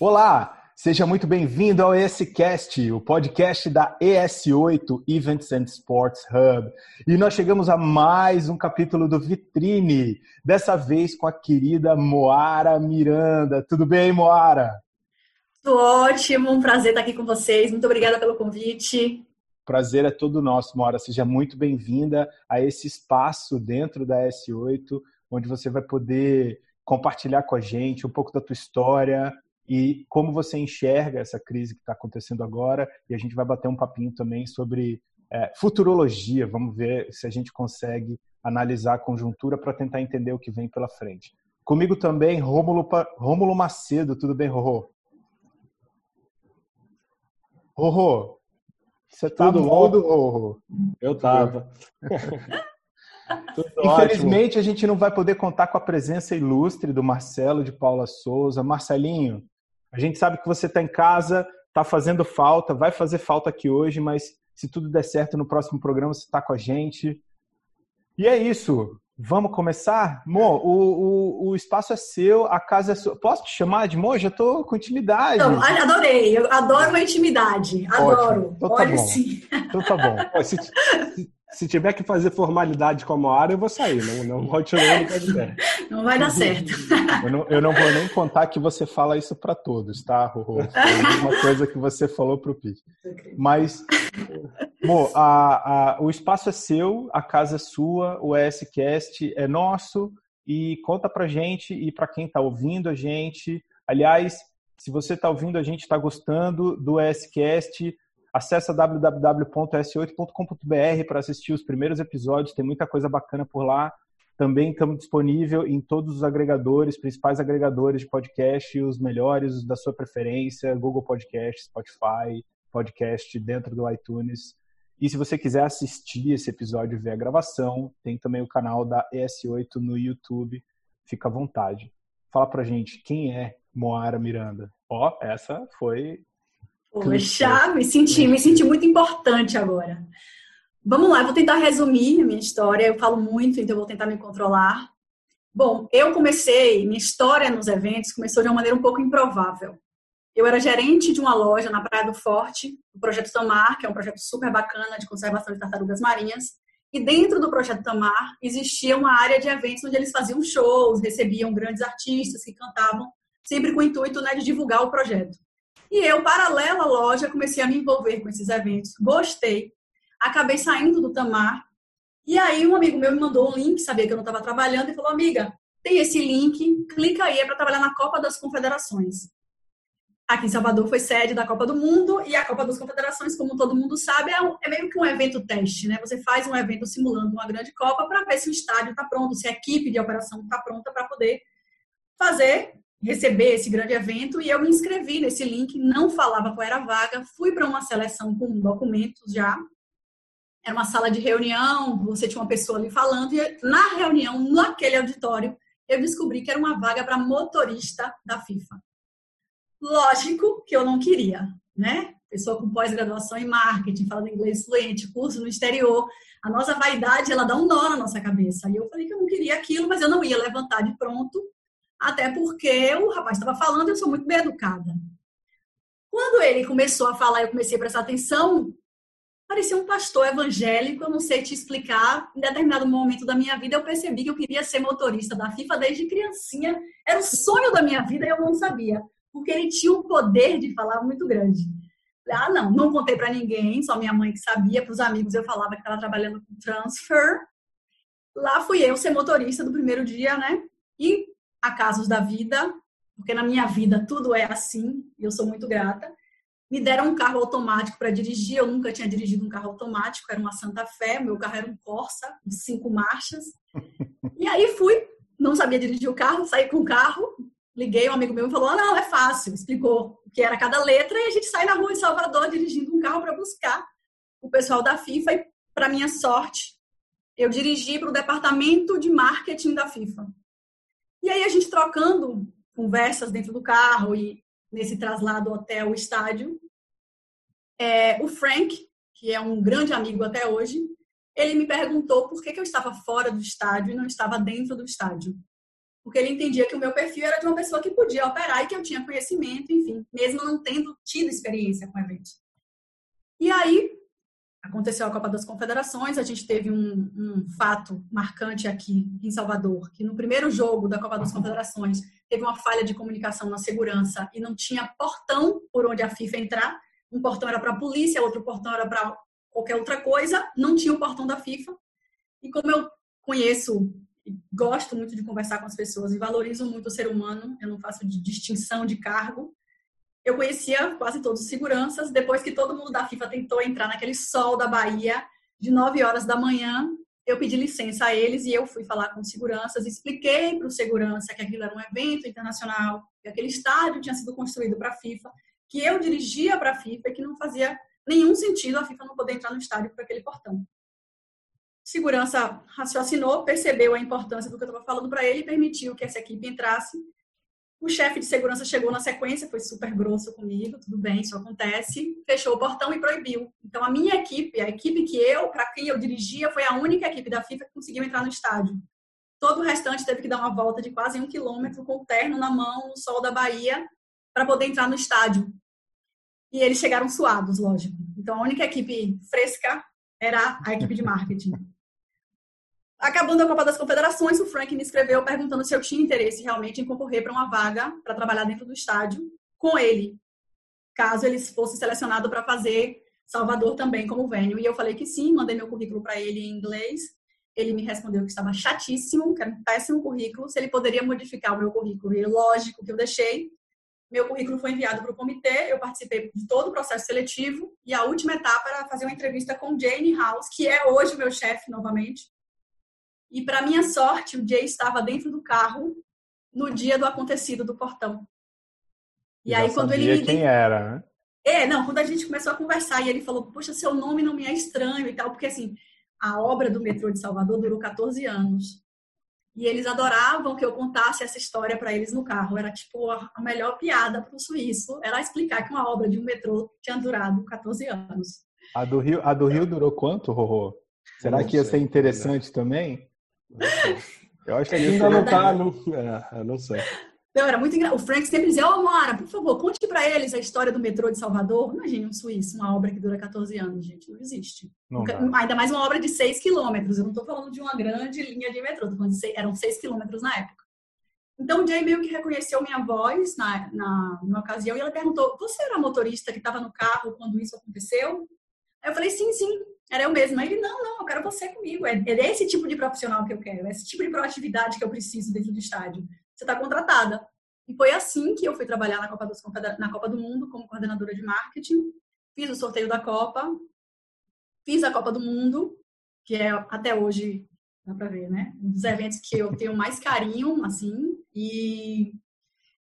Olá, seja muito bem-vindo ao ESCast, o podcast da ES8 Events and Sports Hub. E nós chegamos a mais um capítulo do Vitrine, dessa vez com a querida Moara Miranda. Tudo bem, Moara? Tudo ótimo, um prazer estar aqui com vocês. Muito obrigada pelo convite. Prazer é todo nosso, Moara. Seja muito bem-vinda a esse espaço dentro da S8, onde você vai poder compartilhar com a gente um pouco da tua história, e como você enxerga essa crise que está acontecendo agora. E a gente vai bater um papinho também sobre é, futurologia. Vamos ver se a gente consegue analisar a conjuntura para tentar entender o que vem pela frente. Comigo também, Rômulo, Rômulo Macedo. Tudo bem, Rorô? Rorô, você tá Tudo mudo, Rorô? Eu tava. Infelizmente, ótimo. a gente não vai poder contar com a presença ilustre do Marcelo de Paula Souza. Marcelinho, a gente sabe que você está em casa, está fazendo falta, vai fazer falta aqui hoje, mas se tudo der certo no próximo programa você está com a gente. E é isso. Vamos começar? Mo, o, o, o espaço é seu, a casa é sua. Posso te chamar de Mo? Já estou com intimidade. Não, adorei, eu adoro a intimidade. Adoro. Então, tá bom. sim. Então tá bom. se, se tiver que fazer formalidade como a área, eu vou sair, não, não continuo no podcast. Não vai dar certo. Eu não, eu não vou nem contar que você fala isso para todos, tá, Rorô? Foi uma coisa que você falou para o Pete. Mas, bom, a, a, o espaço é seu, a casa é sua, o ESCast é nosso, e conta pra gente e para quem está ouvindo a gente. Aliás, se você está ouvindo a gente, está gostando do ESCast, Acesse www.s8.com.br para assistir os primeiros episódios, tem muita coisa bacana por lá. Também estamos disponível em todos os agregadores, principais agregadores de podcast, os melhores, da sua preferência, Google Podcast, Spotify, podcast dentro do iTunes. E se você quiser assistir esse episódio e ver a gravação, tem também o canal da ES8 no YouTube. Fica à vontade. Fala pra gente, quem é Moara Miranda? Ó, essa foi Poxa, me senti, me senti muito importante agora. Vamos lá, eu vou tentar resumir a minha história. Eu falo muito, então eu vou tentar me controlar. Bom, eu comecei, minha história nos eventos começou de uma maneira um pouco improvável. Eu era gerente de uma loja na Praia do Forte, o Projeto Tamar, que é um projeto super bacana de conservação de tartarugas marinhas. E dentro do Projeto Tamar existia uma área de eventos onde eles faziam shows, recebiam grandes artistas que cantavam, sempre com o intuito né, de divulgar o projeto. E eu, paralela à loja, comecei a me envolver com esses eventos. Gostei. Acabei saindo do Tamar. E aí um amigo meu me mandou um link, sabia que eu não estava trabalhando, e falou, amiga, tem esse link, clica aí, é para trabalhar na Copa das Confederações. Aqui em Salvador foi sede da Copa do Mundo e a Copa das Confederações, como todo mundo sabe, é, um, é meio que um evento teste, né? Você faz um evento simulando uma grande Copa para ver se o estádio está pronto, se a equipe de operação está pronta para poder fazer receber esse grande evento e eu me inscrevi nesse link, não falava qual era a vaga, fui para uma seleção com documentos já. Era uma sala de reunião, você tinha uma pessoa ali falando, e na reunião, naquele auditório, eu descobri que era uma vaga para motorista da FIFA. Lógico que eu não queria, né? Pessoa com pós-graduação em marketing, falando inglês fluente, curso no exterior. A nossa vaidade, ela dá um nó na nossa cabeça. E eu falei que eu não queria aquilo, mas eu não ia levantar de pronto até porque o rapaz estava falando, eu sou muito bem educada. Quando ele começou a falar, eu comecei a prestar atenção, parecia um pastor evangélico, eu não sei te explicar. Em determinado momento da minha vida, eu percebi que eu queria ser motorista da FIFA desde criancinha. Era o sonho da minha vida e eu não sabia, porque ele tinha um poder de falar muito grande. Ah, não, não contei para ninguém, só minha mãe que sabia, para os amigos eu falava que estava trabalhando com transfer. Lá fui eu ser motorista do primeiro dia, né? E acasos da vida, porque na minha vida tudo é assim, e eu sou muito grata. Me deram um carro automático para dirigir, eu nunca tinha dirigido um carro automático, era uma Santa Fé, meu carro era um Corsa, de cinco marchas. E aí fui, não sabia dirigir o carro, saí com o carro, liguei, um amigo meu falou: ah, não, é fácil, explicou o que era cada letra, e a gente sai na rua em Salvador dirigindo um carro para buscar o pessoal da FIFA, e para minha sorte, eu dirigi para o departamento de marketing da FIFA. E aí a gente trocando conversas dentro do carro e nesse traslado até o estádio, é, o Frank, que é um grande amigo até hoje, ele me perguntou por que, que eu estava fora do estádio e não estava dentro do estádio. porque ele entendia que o meu perfil era de uma pessoa que podia operar e que eu tinha conhecimento, enfim, mesmo não tendo tido experiência com eventos. E aí, aconteceu a Copa das Confederações, a gente teve um, um, fato marcante aqui em Salvador, que no primeiro jogo da Copa das Confederações teve uma falha de comunicação na segurança e não tinha portão por onde a FIFA entrar. Um portão era para a polícia, outro portão era para qualquer outra coisa, não tinha o portão da FIFA. E como eu conheço gosto muito de conversar com as pessoas e valorizo muito o ser humano, eu não faço de distinção de cargo. Eu conhecia quase todos os seguranças, depois que todo mundo da FIFA tentou entrar naquele sol da Bahia, de 9 horas da manhã, eu pedi licença a eles e eu fui falar com os seguranças, expliquei para o segurança que aquilo era um evento internacional, que aquele estádio tinha sido construído para a FIFA, que eu dirigia para a FIFA e que não fazia nenhum sentido a FIFA não poder entrar no estádio por aquele portão. Segurança raciocinou, percebeu a importância do que eu estava falando para ele e permitiu que essa equipe entrasse. O chefe de segurança chegou na sequência, foi super grosso comigo, tudo bem, isso acontece, fechou o portão e proibiu. Então, a minha equipe, a equipe que eu, para quem eu dirigia, foi a única equipe da FIFA que conseguiu entrar no estádio. Todo o restante teve que dar uma volta de quase um quilômetro com o terno na mão, no sol da Bahia, para poder entrar no estádio. E eles chegaram suados, lógico. Então, a única equipe fresca era a equipe de marketing. Acabando a Copa das Confederações, o Frank me escreveu perguntando se eu tinha interesse realmente em concorrer para uma vaga para trabalhar dentro do estádio com ele, caso ele fosse selecionado para fazer Salvador também como venue. E eu falei que sim, mandei meu currículo para ele em inglês. Ele me respondeu que estava chatíssimo, que era um péssimo currículo, se ele poderia modificar o meu currículo. E lógico que eu deixei. Meu currículo foi enviado para o comitê, eu participei de todo o processo seletivo e a última etapa era fazer uma entrevista com Jane House, que é hoje meu chefe novamente. E, para minha sorte, o Jay estava dentro do carro no dia do acontecido do portão. E Já aí, quando ele me. quem era, né? É, não, quando a gente começou a conversar e ele falou, poxa, seu nome não me é estranho e tal, porque assim, a obra do metrô de Salvador durou 14 anos. E eles adoravam que eu contasse essa história para eles no carro. Era tipo a melhor piada para o suíço, era explicar que uma obra de um metrô tinha durado 14 anos. A do Rio, a do Rio durou quanto, Rorô? Será que ia ser interessante também? Eu acho que ainda não tá, não, é, eu não sei. Não, era muito engraçado. O Frank sempre dizia, ô oh, por favor, conte para eles a história do metrô de Salvador. Imagine um suíço, uma obra que dura 14 anos, gente. Não existe. Não Nunca, ainda mais uma obra de 6 quilômetros. Eu não estou falando de uma grande linha de metrô, tô falando de 6, eram 6 quilômetros na época. Então o Jay meio que reconheceu minha voz na, na, na ocasião e ela perguntou: Você era motorista que estava no carro quando isso aconteceu? Aí eu falei: Sim, sim. Era eu mesma. Aí ele, não, não, eu quero você comigo. É, é esse tipo de profissional que eu quero, é esse tipo de proatividade que eu preciso dentro do estádio. Você está contratada. E foi assim que eu fui trabalhar na Copa, dos, na Copa do Mundo como coordenadora de marketing. Fiz o sorteio da Copa, fiz a Copa do Mundo, que é até hoje, dá para ver, né? Um dos eventos que eu tenho mais carinho, assim. E,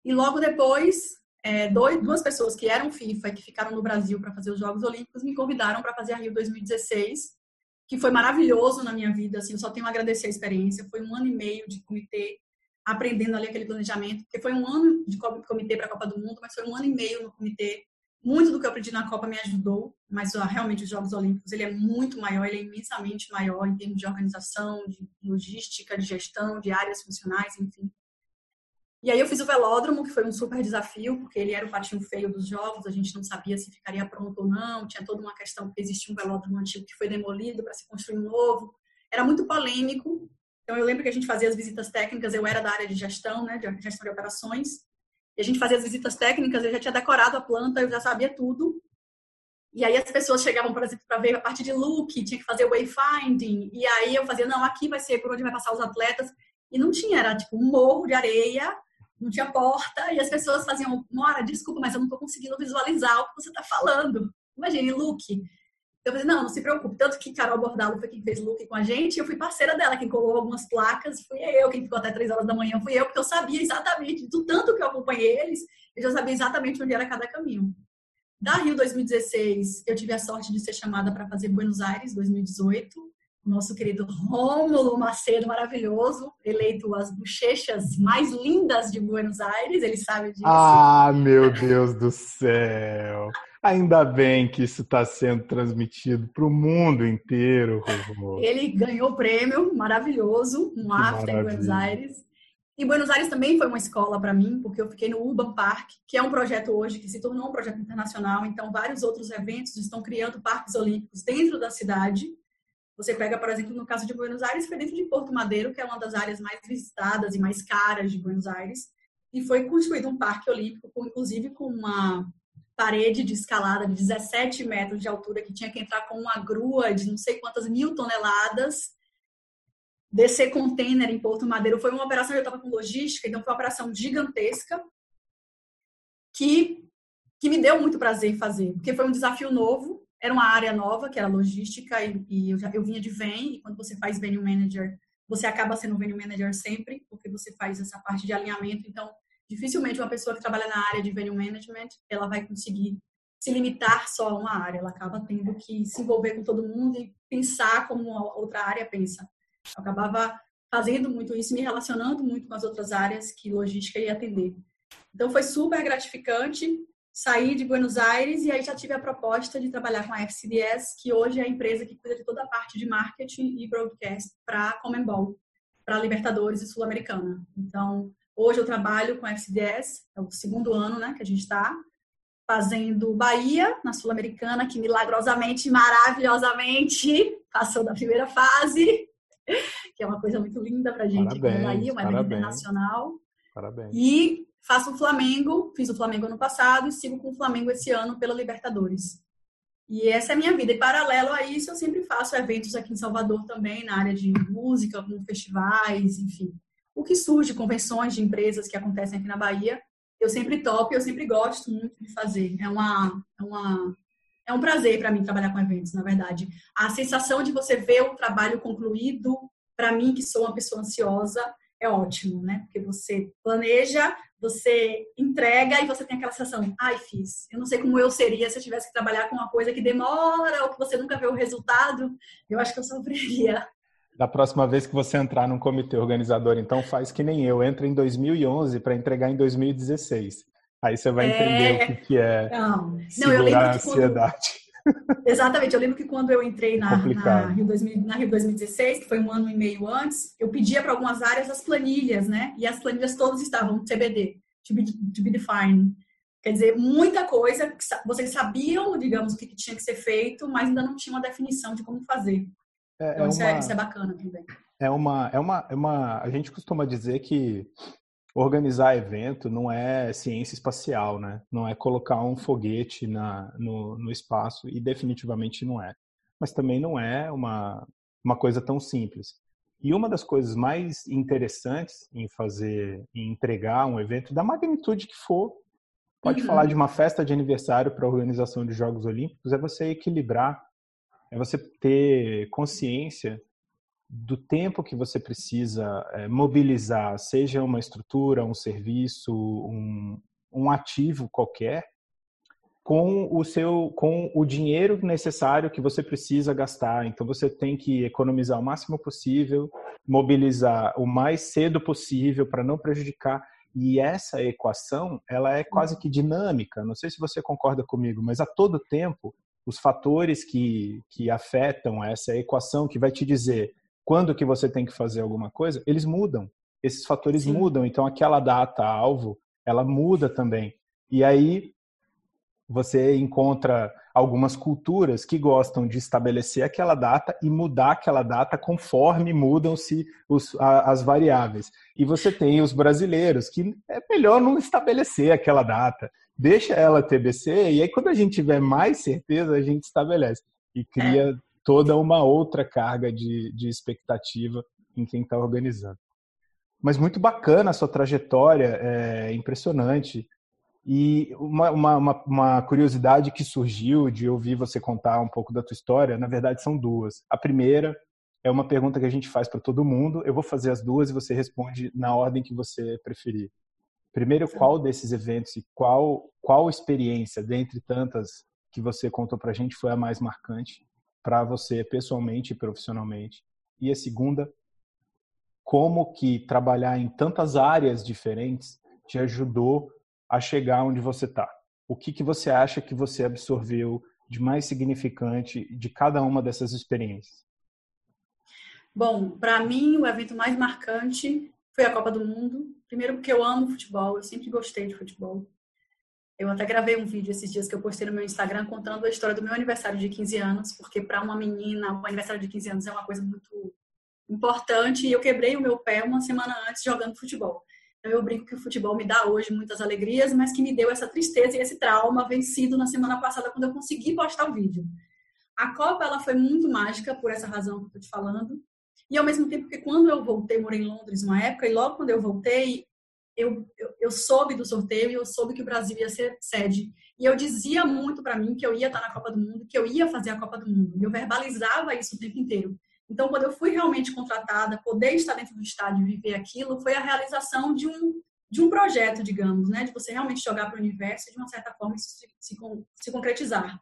e logo depois é, dois, duas pessoas que eram FIFA e que ficaram no Brasil para fazer os Jogos Olímpicos me convidaram para fazer a Rio 2016, que foi maravilhoso na minha vida. Assim, eu só tenho a agradecer a experiência. Foi um ano e meio de comitê, aprendendo ali aquele planejamento, porque foi um ano de comitê para a Copa do Mundo, mas foi um ano e meio no comitê. Muito do que eu aprendi na Copa me ajudou, mas realmente os Jogos Olímpicos ele é muito maior, ele é imensamente maior em termos de organização, de logística, de gestão, de áreas funcionais, enfim. E aí eu fiz o velódromo, que foi um super desafio, porque ele era o patinho feio dos jogos, a gente não sabia se ficaria pronto ou não, tinha toda uma questão porque existia um velódromo antigo que foi demolido para se construir um novo. Era muito polêmico. Então eu lembro que a gente fazia as visitas técnicas, eu era da área de gestão, né, de gestão de operações, e a gente fazia as visitas técnicas, eu já tinha decorado a planta, eu já sabia tudo. E aí as pessoas chegavam, por exemplo, para ver a parte de look, tinha que fazer wayfinding, e aí eu fazia, não, aqui vai ser por onde vai passar os atletas, e não tinha, era tipo um morro de areia, não tinha porta, e as pessoas faziam, Mora, desculpa, mas eu não estou conseguindo visualizar o que você está falando. Imagine, look. Eu falei, não, não se preocupe. Tanto que Carol Bordalo foi quem fez look com a gente, eu fui parceira dela, quem colou algumas placas, fui eu, quem ficou até três horas da manhã fui eu, porque eu sabia exatamente, do tanto que eu acompanhei eles, eu já sabia exatamente onde era cada caminho. Da Rio 2016, eu tive a sorte de ser chamada para fazer Buenos Aires 2018, nosso querido Rômulo Macedo, maravilhoso, eleito as bochechas mais lindas de Buenos Aires, ele sabe disso. Ah, meu Deus do céu! Ainda bem que isso está sendo transmitido para o mundo inteiro, Rômulo. Ele ganhou o prêmio, maravilhoso, um after em Buenos Aires. E Buenos Aires também foi uma escola para mim, porque eu fiquei no Urban Park, que é um projeto hoje que se tornou um projeto internacional. Então, vários outros eventos estão criando parques olímpicos dentro da cidade. Você pega, por exemplo, no caso de Buenos Aires, foi dentro de Porto Madeiro, que é uma das áreas mais visitadas e mais caras de Buenos Aires, e foi construído um parque olímpico, com, inclusive com uma parede de escalada de 17 metros de altura, que tinha que entrar com uma grua de não sei quantas mil toneladas descer container em Porto Madeiro. Foi uma operação, eu estava com logística, então foi uma operação gigantesca que, que me deu muito prazer fazer, porque foi um desafio novo, era uma área nova, que era logística, e, e eu, já, eu vinha de VEM, e quando você faz venue manager, você acaba sendo venue manager sempre, porque você faz essa parte de alinhamento, então dificilmente uma pessoa que trabalha na área de venue management, ela vai conseguir se limitar só a uma área, ela acaba tendo que se envolver com todo mundo e pensar como outra área pensa. Eu acabava fazendo muito isso, me relacionando muito com as outras áreas que logística ia atender. Então foi super gratificante sair de Buenos Aires e aí já tive a proposta de trabalhar com a FCDS, que hoje é a empresa que cuida de toda a parte de marketing e broadcast para a Comembol, para Libertadores e Sul-Americana. Então, hoje eu trabalho com a FCDS, é o segundo ano né, que a gente está, fazendo Bahia, na Sul-Americana, que milagrosamente, maravilhosamente, passou da primeira fase. que é uma coisa muito linda para a gente parabéns, aqui Bahia, uma evento internacional. Parabéns. E faço o Flamengo, fiz o Flamengo ano passado e sigo com o Flamengo esse ano pela Libertadores. E essa é a minha vida. E paralelo a isso, eu sempre faço eventos aqui em Salvador também, na área de música, com festivais, enfim. O que surge, convenções de empresas que acontecem aqui na Bahia, eu sempre topo eu sempre gosto muito de fazer. É uma, é uma é um prazer para mim trabalhar com eventos, na verdade. A sensação de você ver o trabalho concluído, para mim, que sou uma pessoa ansiosa, é ótimo, né? Porque você planeja, você entrega e você tem aquela sensação, ai, fiz. Eu não sei como eu seria se eu tivesse que trabalhar com uma coisa que demora ou que você nunca vê o resultado. Eu acho que eu sofreria. Da próxima vez que você entrar num comitê organizador, então faz que nem eu, entra em 2011 para entregar em 2016. Aí você vai entender é... o que, que é não. Não, eu lembro a ansiedade. Quando... Exatamente, eu lembro que quando eu entrei na, na, Rio 2000, na Rio 2016, que foi um ano e meio antes, eu pedia para algumas áreas as planilhas, né? E as planilhas todas estavam TBD, to be, to be defined. Quer dizer, muita coisa que vocês sabiam, digamos, o que, tinha que ser feito, mas ainda não tinha uma definição de como fazer. É, então, é isso, uma, é, isso é bacana também. É uma, é uma, é uma. A gente costuma dizer que organizar evento não é ciência espacial, né? Não é colocar um foguete na, no, no espaço e definitivamente não é. Mas também não é uma, uma coisa tão simples. E uma das coisas mais interessantes em fazer, em entregar um evento da magnitude que for, pode uhum. falar de uma festa de aniversário para a organização de Jogos Olímpicos, é você equilibrar, é você ter consciência do tempo que você precisa é, mobilizar, seja uma estrutura, um serviço, um, um ativo qualquer, com o seu com o dinheiro necessário que você precisa gastar. Então você tem que economizar o máximo possível, mobilizar o mais cedo possível para não prejudicar. E essa equação, ela é quase que dinâmica. Não sei se você concorda comigo, mas a todo tempo os fatores que, que afetam essa equação que vai te dizer quando que você tem que fazer alguma coisa, eles mudam. Esses fatores Sim. mudam. Então, aquela data alvo, ela muda também. E aí você encontra algumas culturas que gostam de estabelecer aquela data e mudar aquela data conforme mudam-se as variáveis. E você tem os brasileiros que é melhor não estabelecer aquela data, deixa ela TBC e aí quando a gente tiver mais certeza a gente estabelece e cria é toda uma outra carga de, de expectativa em quem está organizando. Mas muito bacana a sua trajetória, é impressionante. E uma, uma, uma, curiosidade que surgiu de ouvir você contar um pouco da tua história, na verdade são duas. A primeira é uma pergunta que a gente faz para todo mundo. Eu vou fazer as duas e você responde na ordem que você preferir. Primeiro, qual desses eventos e qual, qual experiência, dentre tantas que você contou para a gente, foi a mais marcante? Para você pessoalmente e profissionalmente? E a segunda, como que trabalhar em tantas áreas diferentes te ajudou a chegar onde você está? O que, que você acha que você absorveu de mais significante de cada uma dessas experiências? Bom, para mim o evento mais marcante foi a Copa do Mundo. Primeiro porque eu amo futebol, eu sempre gostei de futebol. Eu até gravei um vídeo esses dias que eu postei no meu Instagram contando a história do meu aniversário de 15 anos, porque para uma menina, o aniversário de 15 anos é uma coisa muito importante e eu quebrei o meu pé uma semana antes jogando futebol. Então eu brinco que o futebol me dá hoje muitas alegrias, mas que me deu essa tristeza e esse trauma vencido na semana passada quando eu consegui postar o vídeo. A Copa ela foi muito mágica por essa razão que eu estou te falando. E ao mesmo tempo que quando eu voltei, morei em Londres uma época, e logo quando eu voltei, eu, eu, eu, soube do sorteio e eu soube que o Brasil ia ser sede. E eu dizia muito para mim que eu ia estar na Copa do Mundo, que eu ia fazer a Copa do Mundo. E eu verbalizava isso o tempo inteiro. Então, quando eu fui realmente contratada, poder estar dentro do estádio e viver aquilo, foi a realização de um, de um projeto, digamos, né? De você realmente jogar para o universo e, de uma certa forma, isso se, se, se concretizar.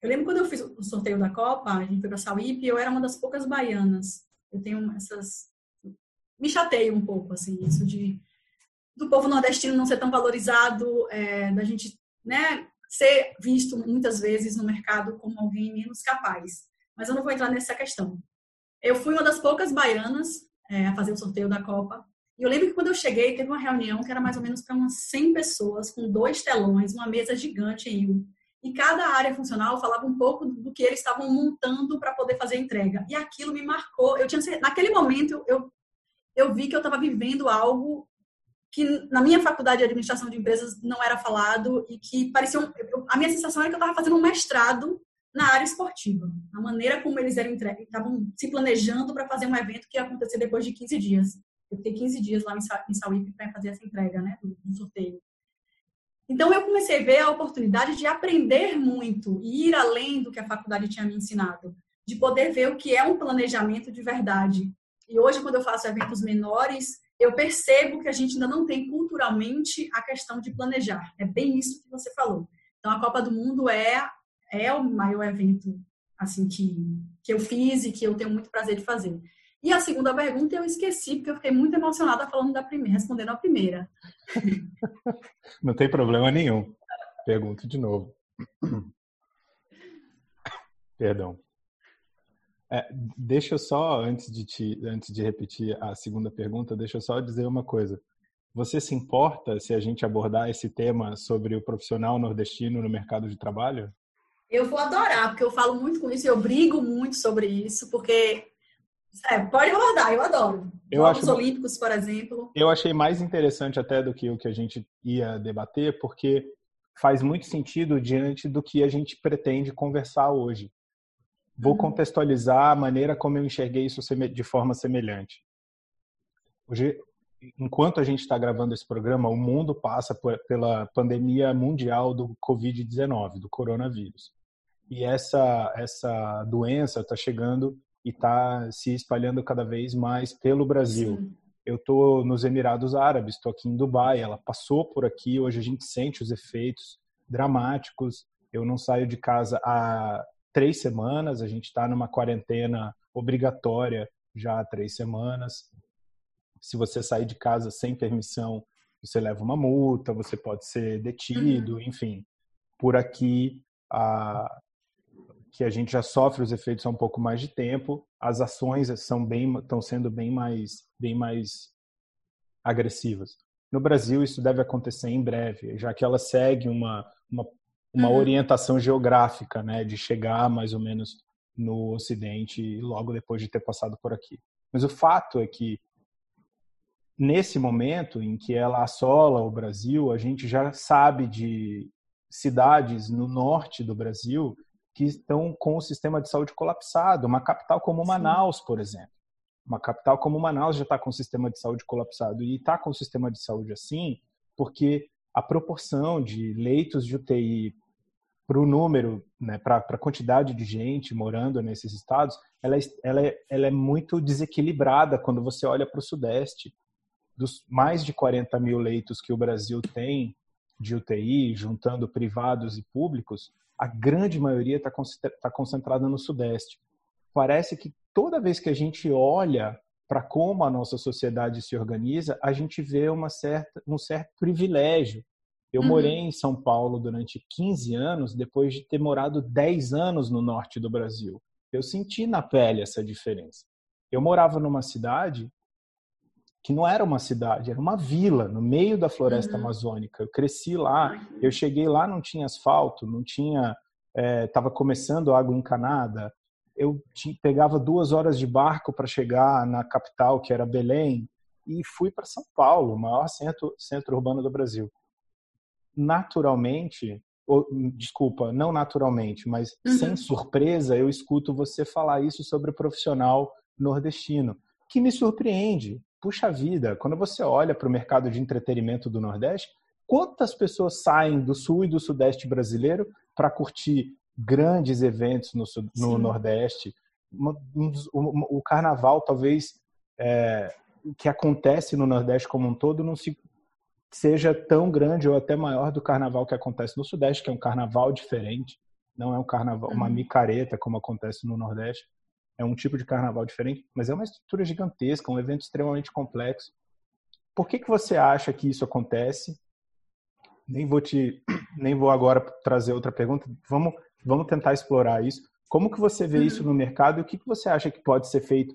Eu lembro quando eu fiz o sorteio da Copa, a gente foi para Sauípe, eu era uma das poucas baianas. Eu tenho essas... Me chateio um pouco, assim, isso de do povo nordestino não ser tão valorizado, é, da gente né, ser visto muitas vezes no mercado como alguém menos capaz. Mas eu não vou entrar nessa questão. Eu fui uma das poucas baianas é, a fazer o sorteio da Copa. E eu lembro que quando eu cheguei, teve uma reunião que era mais ou menos para umas 100 pessoas, com dois telões, uma mesa gigante em E cada área funcional falava um pouco do que eles estavam montando para poder fazer a entrega. E aquilo me marcou. Eu tinha naquele momento eu eu vi que eu estava vivendo algo que na minha faculdade de administração de empresas não era falado e que parecia um, a minha sensação era que eu estava fazendo um mestrado na área esportiva, na maneira como eles eram estavam se planejando para fazer um evento que ia acontecer depois de 15 dias. Eu fiquei 15 dias lá em Sauípe para fazer essa entrega, né, do sorteio. Então eu comecei a ver a oportunidade de aprender muito e ir além do que a faculdade tinha me ensinado, de poder ver o que é um planejamento de verdade. E hoje quando eu faço eventos menores, eu percebo que a gente ainda não tem culturalmente a questão de planejar. É bem isso que você falou. Então, a Copa do Mundo é, é o maior evento assim que, que eu fiz e que eu tenho muito prazer de fazer. E a segunda pergunta eu esqueci, porque eu fiquei muito emocionada falando da primeira, respondendo a primeira. Não tem problema nenhum. Pergunto de novo. Perdão. É, deixa eu só, antes de, te, antes de repetir a segunda pergunta, deixa eu só dizer uma coisa. Você se importa se a gente abordar esse tema sobre o profissional nordestino no mercado de trabalho? Eu vou adorar, porque eu falo muito com isso, eu brigo muito sobre isso, porque é, pode abordar, eu adoro. Eu Jogos acho, Olímpicos, por exemplo. Eu achei mais interessante até do que o que a gente ia debater, porque faz muito sentido diante do que a gente pretende conversar hoje. Vou uhum. contextualizar a maneira como eu enxerguei isso de forma semelhante. Hoje, enquanto a gente está gravando esse programa, o mundo passa por, pela pandemia mundial do Covid-19, do coronavírus. E essa, essa doença está chegando e está se espalhando cada vez mais pelo Brasil. Sim. Eu estou nos Emirados Árabes, estou aqui em Dubai, ela passou por aqui, hoje a gente sente os efeitos dramáticos. Eu não saio de casa há três semanas, a gente está numa quarentena obrigatória já há três semanas. Se você sair de casa sem permissão, você leva uma multa, você pode ser detido, uhum. enfim. Por aqui, a, que a gente já sofre os efeitos há um pouco mais de tempo, as ações são bem, estão sendo bem mais, bem mais agressivas. No Brasil, isso deve acontecer em breve, já que ela segue uma, uma uma uhum. orientação geográfica, né, de chegar mais ou menos no Ocidente logo depois de ter passado por aqui. Mas o fato é que nesse momento em que ela assola o Brasil, a gente já sabe de cidades no norte do Brasil que estão com o sistema de saúde colapsado. Uma capital como Manaus, Sim. por exemplo. Uma capital como Manaus já está com o sistema de saúde colapsado. E está com o sistema de saúde assim porque a proporção de leitos de UTI para o número, né, para a quantidade de gente morando nesses estados, ela, é, ela, é, ela é muito desequilibrada quando você olha para o Sudeste. Dos mais de 40 mil leitos que o Brasil tem de UTI, juntando privados e públicos, a grande maioria está tá concentrada no Sudeste. Parece que toda vez que a gente olha para como a nossa sociedade se organiza, a gente vê uma certa, um certo privilégio. Eu uhum. morei em São Paulo durante 15 anos, depois de ter morado 10 anos no norte do Brasil. Eu senti na pele essa diferença. Eu morava numa cidade que não era uma cidade, era uma vila no meio da floresta uhum. amazônica. Eu cresci lá, eu cheguei lá, não tinha asfalto, não tinha, estava é, começando água encanada. Eu pegava duas horas de barco para chegar na capital, que era Belém, e fui para São Paulo, o maior centro, centro urbano do Brasil. Naturalmente, ou, desculpa, não naturalmente, mas uhum. sem surpresa, eu escuto você falar isso sobre o profissional nordestino, que me surpreende puxa vida, quando você olha para o mercado de entretenimento do Nordeste, quantas pessoas saem do Sul e do Sudeste brasileiro para curtir grandes eventos no, no Nordeste? O, o, carnaval, talvez, é, que acontece no Nordeste como um todo, não se seja tão grande ou até maior do carnaval que acontece no Sudeste, que é um carnaval diferente, não é um carnaval, uma uhum. micareta como acontece no Nordeste é um tipo de carnaval diferente, mas é uma estrutura gigantesca, um evento extremamente complexo. Por que, que você acha que isso acontece? Nem vou te, nem vou agora trazer outra pergunta. Vamos, vamos tentar explorar isso. Como que você vê isso no mercado e o que, que você acha que pode ser feito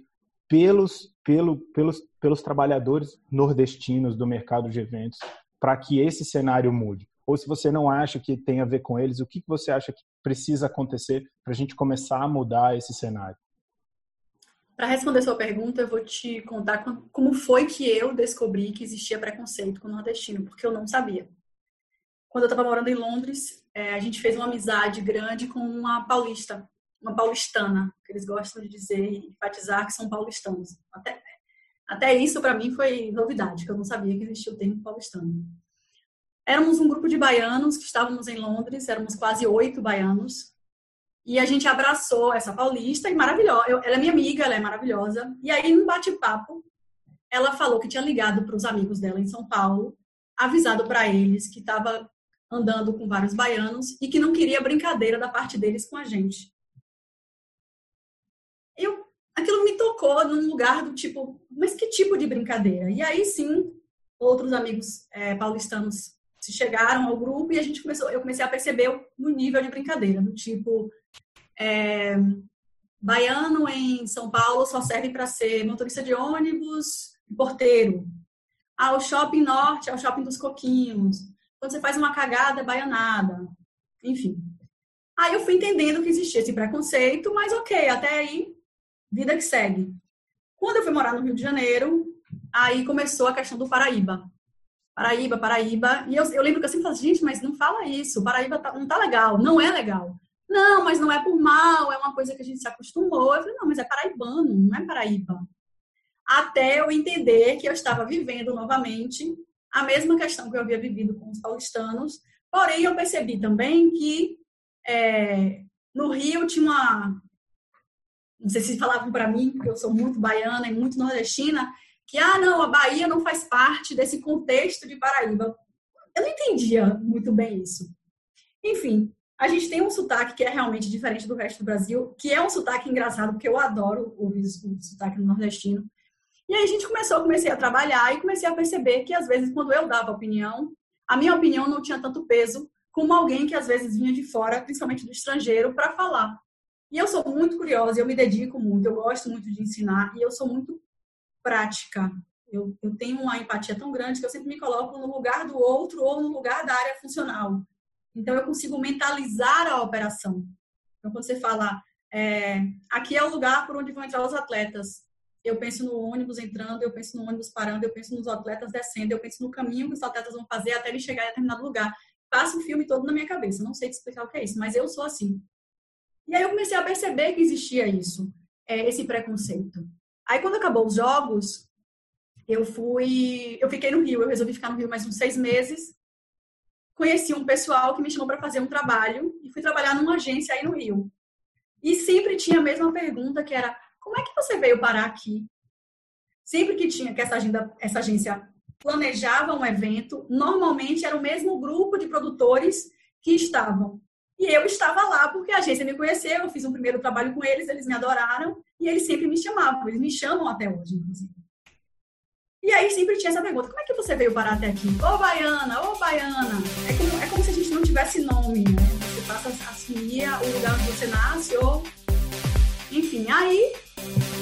pelos, pelo, pelos, pelos trabalhadores nordestinos do mercado de eventos para que esse cenário mude? Ou se você não acha que tem a ver com eles, o que, que você acha que precisa acontecer para a gente começar a mudar esse cenário? Para responder sua pergunta, eu vou te contar como foi que eu descobri que existia preconceito com o nordestino, porque eu não sabia. Quando eu estava morando em Londres, é, a gente fez uma amizade grande com uma paulista, uma paulistana, que eles gostam de dizer e enfatizar que são paulistanos. Até, até isso, para mim, foi novidade, que eu não sabia que existia o termo paulistano. Éramos um grupo de baianos que estávamos em Londres, éramos quase oito baianos, e a gente abraçou essa paulista e maravilhosa. Eu, ela é minha amiga, ela é maravilhosa. E aí, num bate-papo, ela falou que tinha ligado para os amigos dela em São Paulo, avisado para eles que estava andando com vários baianos e que não queria brincadeira da parte deles com a gente. Aquilo me tocou num lugar do tipo, mas que tipo de brincadeira? E aí sim, outros amigos é, paulistanos se chegaram ao grupo e a gente começou, eu comecei a perceber no nível de brincadeira, do tipo, é, baiano em São Paulo só serve para ser motorista de ônibus e porteiro. Ah, o shopping norte é o shopping dos coquinhos. Quando você faz uma cagada, é baianada. Enfim. Aí eu fui entendendo que existia esse preconceito, mas ok, até aí, vida que segue. Quando eu fui morar no Rio de Janeiro, aí começou a questão do Paraíba. Paraíba, Paraíba. E eu, eu lembro que eu sempre falava, gente, mas não fala isso, Paraíba tá, não tá legal, não é legal. Não, mas não é por mal, é uma coisa que a gente se acostumou. Eu falei, não, mas é paraibano, não é Paraíba. Até eu entender que eu estava vivendo novamente a mesma questão que eu havia vivido com os paulistanos. Porém, eu percebi também que é, no Rio tinha uma. Não sei se falavam para mim, porque eu sou muito baiana e muito nordestina, que, ah, não, a Bahia não faz parte desse contexto de Paraíba. Eu não entendia muito bem isso. Enfim, a gente tem um sotaque que é realmente diferente do resto do Brasil, que é um sotaque engraçado, porque eu adoro ouvir o sotaque nordestino. E aí a gente começou, comecei a trabalhar e comecei a perceber que às vezes quando eu dava opinião, a minha opinião não tinha tanto peso como alguém que às vezes vinha de fora, principalmente do estrangeiro, para falar. E eu sou muito curiosa, eu me dedico muito, eu gosto muito de ensinar e eu sou muito prática. Eu, eu tenho uma empatia tão grande que eu sempre me coloco no lugar do outro ou no lugar da área funcional. Então, eu consigo mentalizar a operação. Então, quando você fala, é, aqui é o lugar por onde vão entrar os atletas, eu penso no ônibus entrando, eu penso no ônibus parando, eu penso nos atletas descendo, eu penso no caminho que os atletas vão fazer até ele chegar em determinado lugar. Passa o filme todo na minha cabeça. Não sei te explicar o que é isso, mas eu sou assim. E aí eu comecei a perceber que existia isso, é, esse preconceito. Aí quando acabou os jogos, eu fui, eu fiquei no Rio, eu resolvi ficar no Rio mais uns seis meses conheci um pessoal que me chamou para fazer um trabalho e fui trabalhar numa agência aí no Rio. E sempre tinha a mesma pergunta que era: como é que você veio parar aqui? Sempre que tinha que essa, agenda, essa agência planejava um evento, normalmente era o mesmo grupo de produtores que estavam. E eu estava lá porque a agência me conheceu, eu fiz um primeiro trabalho com eles, eles me adoraram e eles sempre me chamavam, eles me chamam até hoje, inclusive. E aí sempre tinha essa pergunta: como é que você veio parar até aqui? Ô baiana, ô baiana. É como, é como se a gente não tivesse nome, né? Você passa a assumir o lugar onde você nasce, ou. Enfim, aí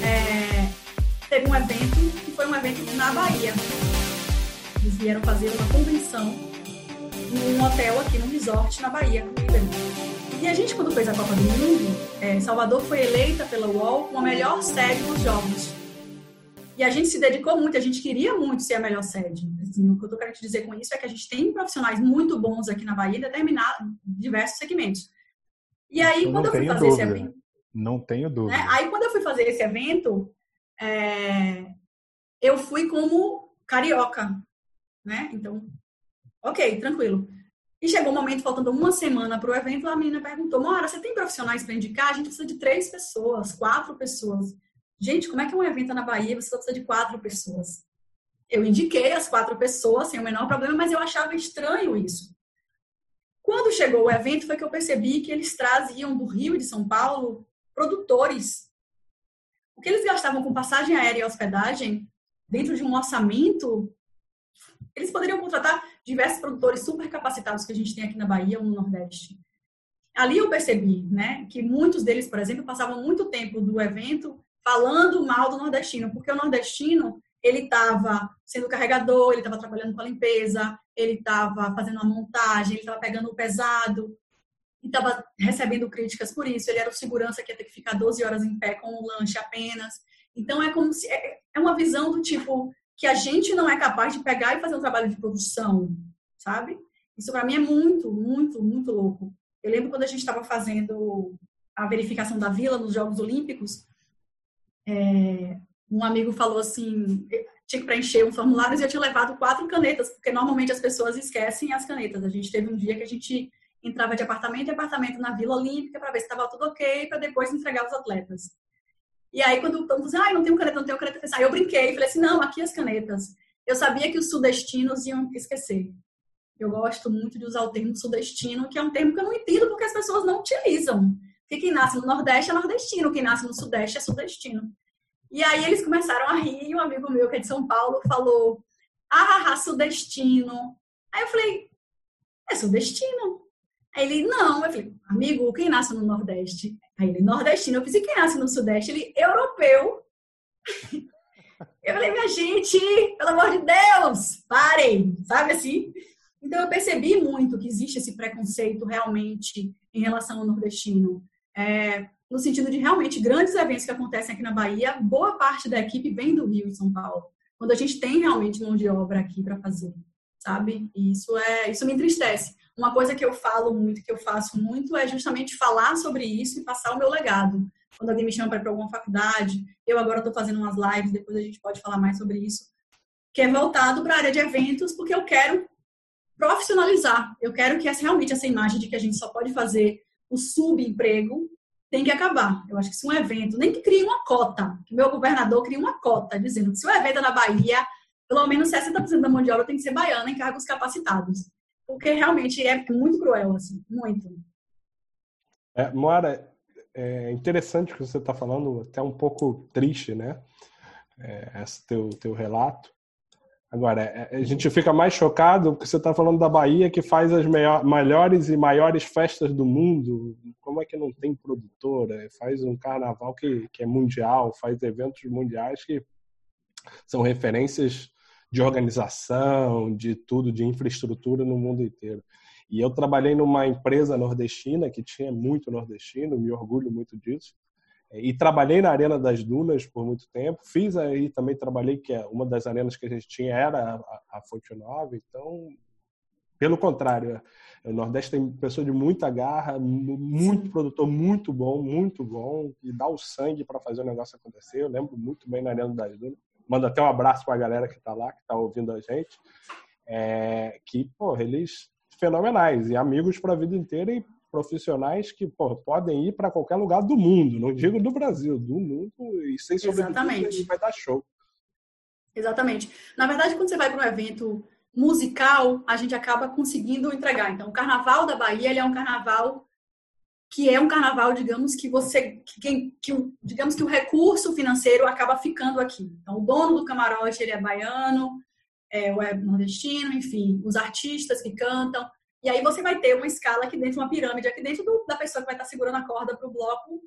é, teve um evento que foi um evento na Bahia. Eles vieram fazer uma convenção num hotel aqui no resort na Bahia, E a gente, quando fez a Copa do Mundo, é, Salvador foi eleita pela UOL como a melhor sede dos Jogos. E a gente se dedicou muito, a gente queria muito ser a melhor sede. Assim, o que eu estou querendo te dizer com isso é que a gente tem profissionais muito bons aqui na Bahia, determinados diversos segmentos. E aí, eu quando eu fui fazer dúvida. esse evento. Não tenho dúvida. Né? Aí, quando eu fui fazer esse evento, é, eu fui como carioca, né? Então, ok, tranquilo. E chegou um momento, faltando uma semana para o evento, a menina perguntou: Mora, você tem profissionais para indicar? A gente precisa de três pessoas, quatro pessoas. Gente, como é que é um evento na Bahia você só precisa de quatro pessoas? Eu indiquei as quatro pessoas sem o menor problema, mas eu achava estranho isso. Quando chegou o evento, foi que eu percebi que eles traziam do Rio e de São Paulo produtores. O que eles gastavam com passagem aérea e hospedagem, dentro de um orçamento, eles poderiam contratar diversos produtores super capacitados que a gente tem aqui na Bahia ou no Nordeste. Ali eu percebi, né, que muitos deles, por exemplo, passavam muito tempo do evento falando mal do nordestino, porque o nordestino ele estava sendo carregador, ele estava trabalhando com a limpeza, ele estava fazendo a montagem, ele estava pegando o pesado, e estava recebendo críticas por isso. Ele era o segurança que ia ter que ficar 12 horas em pé com o lanche apenas. Então é como se é, é uma visão do tipo que a gente não é capaz de pegar e fazer um trabalho de produção, sabe? Isso para mim é muito, muito, muito louco. Eu lembro quando a gente estava fazendo a verificação da vila nos Jogos Olímpicos, é, um amigo falou assim, tinha que preencher um formulário e eu tinha levado quatro canetas, porque normalmente as pessoas esquecem as canetas. A gente teve um dia que a gente entrava de apartamento em apartamento na Vila Olímpica para ver se estava tudo ok, para depois entregar os atletas. E aí, quando todo mundo dizia, ah, não tenho caneta, não tenho caneta, aí eu brinquei falei assim, não, aqui as canetas. Eu sabia que os sudestinos iam esquecer. Eu gosto muito de usar o termo sudestino, que é um termo que eu não entendo porque as pessoas não utilizam. Porque quem nasce no Nordeste é nordestino, quem nasce no Sudeste é sudestino. E aí eles começaram a rir, e um amigo meu que é de São Paulo falou, ah, sudestino. Aí eu falei, é sudestino. Aí ele, não. Eu falei, amigo, quem nasce no Nordeste? Aí ele, nordestino. Eu e quem nasce no Sudeste? Ele, europeu. Eu falei, minha gente, pelo amor de Deus, parem, sabe assim? Então eu percebi muito que existe esse preconceito realmente em relação ao nordestino. É, no sentido de realmente grandes eventos que acontecem aqui na Bahia, boa parte da equipe vem do Rio e São Paulo. Quando a gente tem realmente mão de obra aqui para fazer, sabe? E isso é, isso me entristece. Uma coisa que eu falo muito, que eu faço muito, é justamente falar sobre isso e passar o meu legado. Quando alguém me chama para ir para alguma faculdade, eu agora estou fazendo umas lives, depois a gente pode falar mais sobre isso, que é voltado para a área de eventos, porque eu quero profissionalizar. Eu quero que essa, realmente essa imagem de que a gente só pode fazer o subemprego tem que acabar. Eu acho que se um evento, nem que crie uma cota, que meu governador crie uma cota, dizendo que se o evento é na Bahia, pelo menos 60% da mão de obra tem que ser baiana em cargos capacitados porque realmente é muito cruel, assim, muito. É, Moara, é interessante o que você está falando, até um pouco triste, né? É, esse teu, teu relato. Agora, é, a gente fica mais chocado porque você está falando da Bahia que faz as melhores e maiores festas do mundo. Como é que não tem produtora? Faz um carnaval que, que é mundial, faz eventos mundiais que são referências de organização, de tudo, de infraestrutura no mundo inteiro. E eu trabalhei numa empresa nordestina que tinha muito nordestino, me orgulho muito disso. E trabalhei na Arena das Dunas por muito tempo. Fiz aí também trabalhei que é uma das arenas que a gente tinha era a, a Fonte Nova. Então, pelo contrário, o Nordeste tem pessoa de muita garra, muito produtor, muito bom, muito bom, e dá o sangue para fazer o negócio acontecer. Eu lembro muito bem na Arena das Dunas manda até um abraço para a galera que está lá, que está ouvindo a gente, é, que, pô, eles fenomenais e amigos para a vida inteira e profissionais que pô, podem ir para qualquer lugar do mundo, não digo do Brasil, do mundo e sem Exatamente. vai dar show. Exatamente. Na verdade, quando você vai para um evento musical, a gente acaba conseguindo entregar. Então, o Carnaval da Bahia ele é um carnaval que é um carnaval, digamos, que você, que, que, digamos que o recurso financeiro acaba ficando aqui. Então, o dono do camarote, ele é baiano, é, é nordestino, enfim, os artistas que cantam. E aí você vai ter uma escala aqui dentro, uma pirâmide aqui dentro do, da pessoa que vai estar segurando a corda para o bloco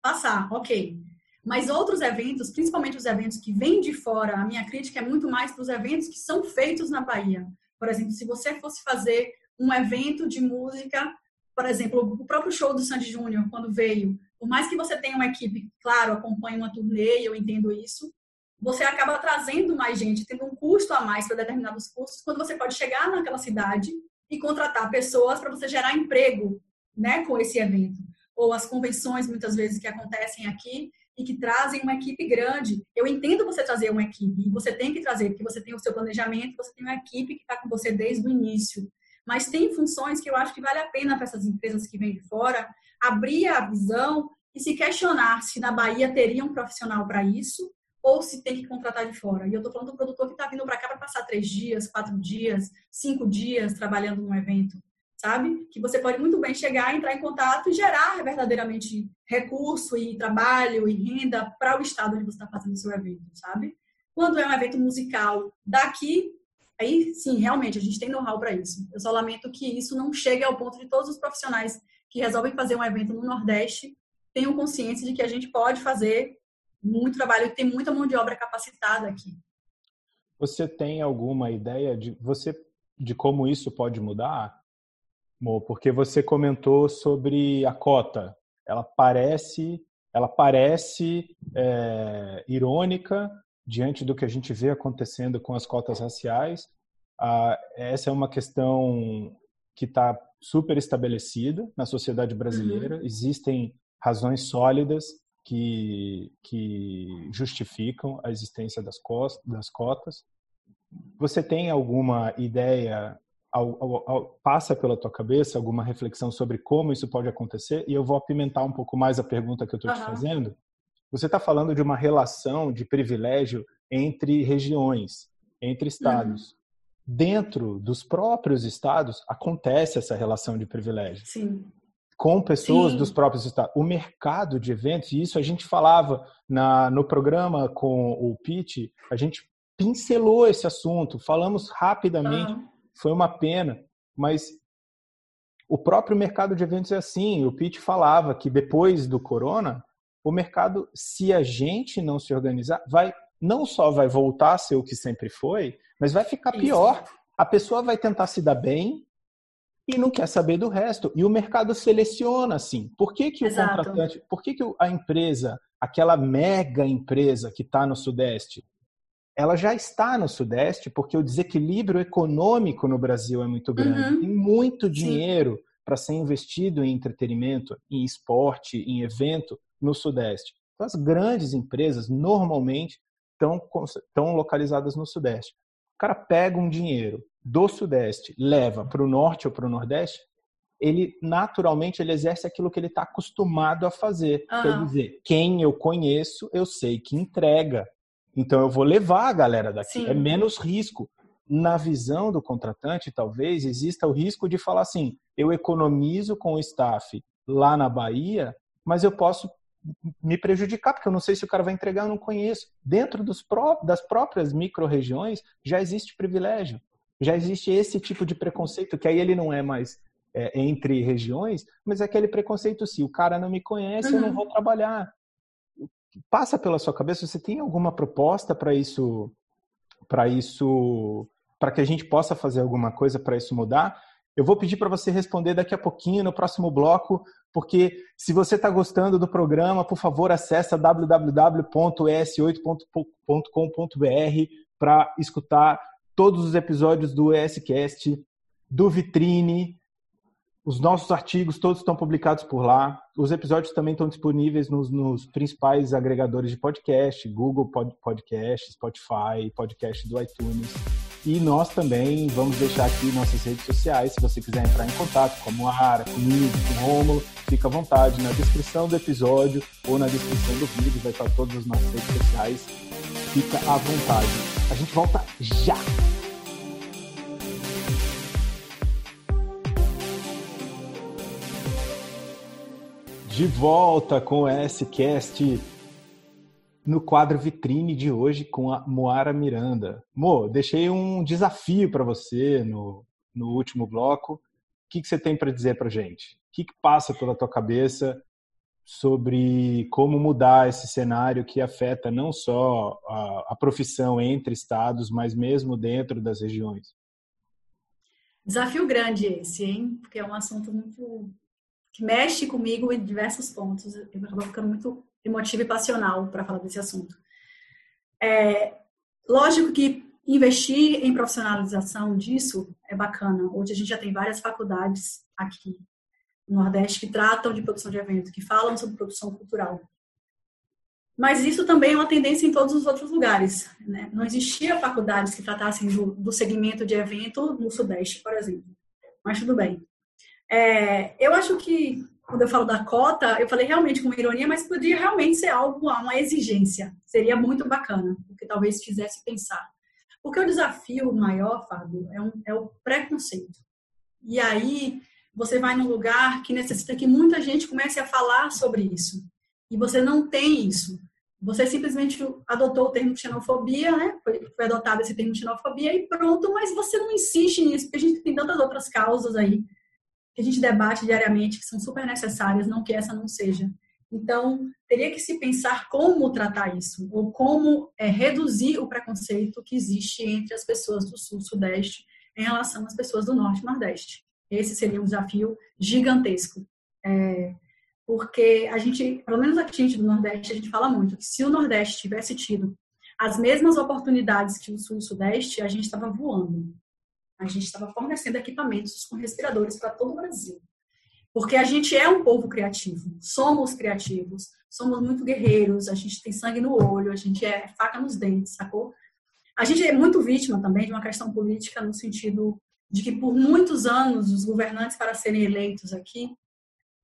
passar, ok. Mas outros eventos, principalmente os eventos que vêm de fora, a minha crítica é muito mais para os eventos que são feitos na Bahia. Por exemplo, se você fosse fazer um evento de música, por exemplo, o próprio show do Sandy Júnior, quando veio, por mais que você tenha uma equipe, claro, acompanha uma turnê, eu entendo isso, você acaba trazendo mais gente, tendo um custo a mais para determinados custos, quando você pode chegar naquela cidade e contratar pessoas para você gerar emprego, né, com esse evento. Ou as convenções, muitas vezes, que acontecem aqui e que trazem uma equipe grande. Eu entendo você trazer uma equipe, e você tem que trazer, porque você tem o seu planejamento, você tem uma equipe que está com você desde o início. Mas tem funções que eu acho que vale a pena para essas empresas que vêm de fora abrir a visão e se questionar se na Bahia teria um profissional para isso ou se tem que contratar de fora. E eu estou falando do produtor que está vindo para cá para passar três dias, quatro dias, cinco dias trabalhando num evento, sabe? Que você pode muito bem chegar, entrar em contato e gerar verdadeiramente recurso e trabalho e renda para o estado onde você está fazendo o seu evento, sabe? Quando é um evento musical daqui, aí sim, realmente, a gente tem know-how para isso. Eu só lamento que isso não chegue ao ponto de todos os profissionais que resolvem fazer um evento no Nordeste tenham consciência de que a gente pode fazer muito trabalho e tem muita mão de obra capacitada aqui. Você tem alguma ideia de você de como isso pode mudar? Mo, porque você comentou sobre a cota. Ela parece, ela parece é, irônica diante do que a gente vê acontecendo com as cotas raciais. Ah, essa é uma questão que está super estabelecida na sociedade brasileira. Uhum. Existem razões sólidas que, que justificam a existência das, das cotas. Você tem alguma ideia, ao, ao, ao, passa pela tua cabeça alguma reflexão sobre como isso pode acontecer? E eu vou apimentar um pouco mais a pergunta que eu estou uhum. te fazendo. Você está falando de uma relação de privilégio entre regiões, entre estados. Uhum. Dentro dos próprios estados acontece essa relação de privilégio. Sim com pessoas Sim. dos próprios estados. O mercado de eventos, e isso a gente falava na, no programa com o Pete, a gente pincelou esse assunto, falamos rapidamente, uhum. foi uma pena, mas o próprio mercado de eventos é assim. O Pete falava que depois do corona, o mercado, se a gente não se organizar, vai não só vai voltar a ser o que sempre foi, mas vai ficar pior. A pessoa vai tentar se dar bem, e não quer saber do resto. E o mercado seleciona assim. Por que, que o Exato. contratante, por que, que a empresa, aquela mega empresa que está no Sudeste, ela já está no Sudeste porque o desequilíbrio econômico no Brasil é muito grande. Uhum. Tem muito dinheiro para ser investido em entretenimento, em esporte, em evento no Sudeste. Então, as grandes empresas normalmente estão, estão localizadas no Sudeste. Cara pega um dinheiro, do Sudeste leva para o Norte ou para o Nordeste, ele naturalmente ele exerce aquilo que ele está acostumado a fazer. Uhum. Quer dizer, quem eu conheço, eu sei que entrega. Então eu vou levar a galera daqui. Sim. É menos risco. Na visão do contratante, talvez exista o risco de falar assim: eu economizo com o staff lá na Bahia, mas eu posso me prejudicar, porque eu não sei se o cara vai entregar, eu não conheço. Dentro pró das próprias micro-regiões já existe privilégio já existe esse tipo de preconceito, que aí ele não é mais é, entre regiões, mas é aquele preconceito, se o cara não me conhece, uhum. eu não uhum. vou trabalhar. Passa pela sua cabeça, você tem alguma proposta para isso, para isso, para que a gente possa fazer alguma coisa para isso mudar? Eu vou pedir para você responder daqui a pouquinho no próximo bloco, porque se você está gostando do programa, por favor, acesse www.es8.com.br para escutar todos os episódios do ESCast, do Vitrine, os nossos artigos todos estão publicados por lá. Os episódios também estão disponíveis nos, nos principais agregadores de podcast, Google Podcast, Spotify, podcast do iTunes. E nós também vamos deixar aqui nossas redes sociais. Se você quiser entrar em contato com a Ara, comigo, com o Rômulo, fica à vontade. Na descrição do episódio ou na descrição do vídeo vai estar todas as nossas redes sociais. Fica à vontade. A gente volta já! De volta com o S-Cast no quadro vitrine de hoje com a Moara Miranda. Mo, deixei um desafio para você no, no último bloco. O que, que você tem para dizer para gente? O que, que passa pela tua cabeça sobre como mudar esse cenário que afeta não só a, a profissão entre estados, mas mesmo dentro das regiões. Desafio grande esse, hein? Porque é um assunto muito que mexe comigo em diversos pontos. Eu acabo ficando muito emotiva e passional para falar desse assunto. É, lógico que investir em profissionalização disso é bacana. Hoje a gente já tem várias faculdades aqui no Nordeste que tratam de produção de evento, que falam sobre produção cultural. Mas isso também é uma tendência em todos os outros lugares. Né? Não existia faculdades que tratassem do, do segmento de evento no Sudeste, por exemplo. Mas tudo bem. É, eu acho que, quando eu falo da cota, eu falei realmente com ironia, mas podia realmente ser algo, uma exigência. Seria muito bacana, porque talvez fizesse pensar. Porque o desafio maior, Fábio, é, um, é o preconceito. E aí, você vai num lugar que necessita que muita gente comece a falar sobre isso. E você não tem isso. Você simplesmente adotou o termo xenofobia, né? Foi, foi adotado esse termo xenofobia e pronto, mas você não insiste nisso, porque a gente tem tantas outras causas aí que a gente debate diariamente que são super necessárias, não que essa não seja. Então, teria que se pensar como tratar isso, ou como é, reduzir o preconceito que existe entre as pessoas do Sul-Sudeste em relação às pessoas do Norte-Nordeste. Esse seria um desafio gigantesco. É, porque a gente, pelo menos aqui gente do Nordeste, a gente fala muito que se o Nordeste tivesse tido as mesmas oportunidades que o Sul e o Sudeste, a gente estava voando. A gente estava fornecendo equipamentos com respiradores para todo o Brasil. Porque a gente é um povo criativo, somos criativos, somos muito guerreiros, a gente tem sangue no olho, a gente é faca nos dentes, sacou? A gente é muito vítima também de uma questão política no sentido de que por muitos anos os governantes para serem eleitos aqui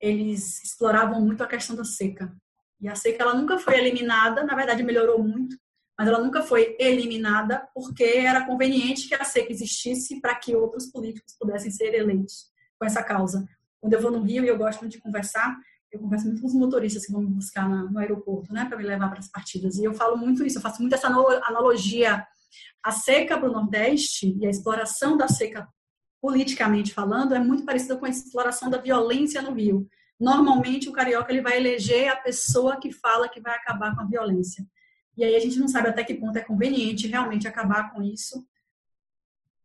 eles exploravam muito a questão da seca. E a seca ela nunca foi eliminada, na verdade melhorou muito, mas ela nunca foi eliminada porque era conveniente que a seca existisse para que outros políticos pudessem ser eleitos com essa causa. Quando eu vou no Rio e eu gosto muito de conversar, eu converso muito com os motoristas que vão me buscar no aeroporto, né, para me levar para as partidas. E eu falo muito isso, eu faço muito essa analogia. A seca para o Nordeste e a exploração da seca politicamente falando, é muito parecida com a exploração da violência no Rio. Normalmente, o carioca ele vai eleger a pessoa que fala que vai acabar com a violência. E aí a gente não sabe até que ponto é conveniente realmente acabar com isso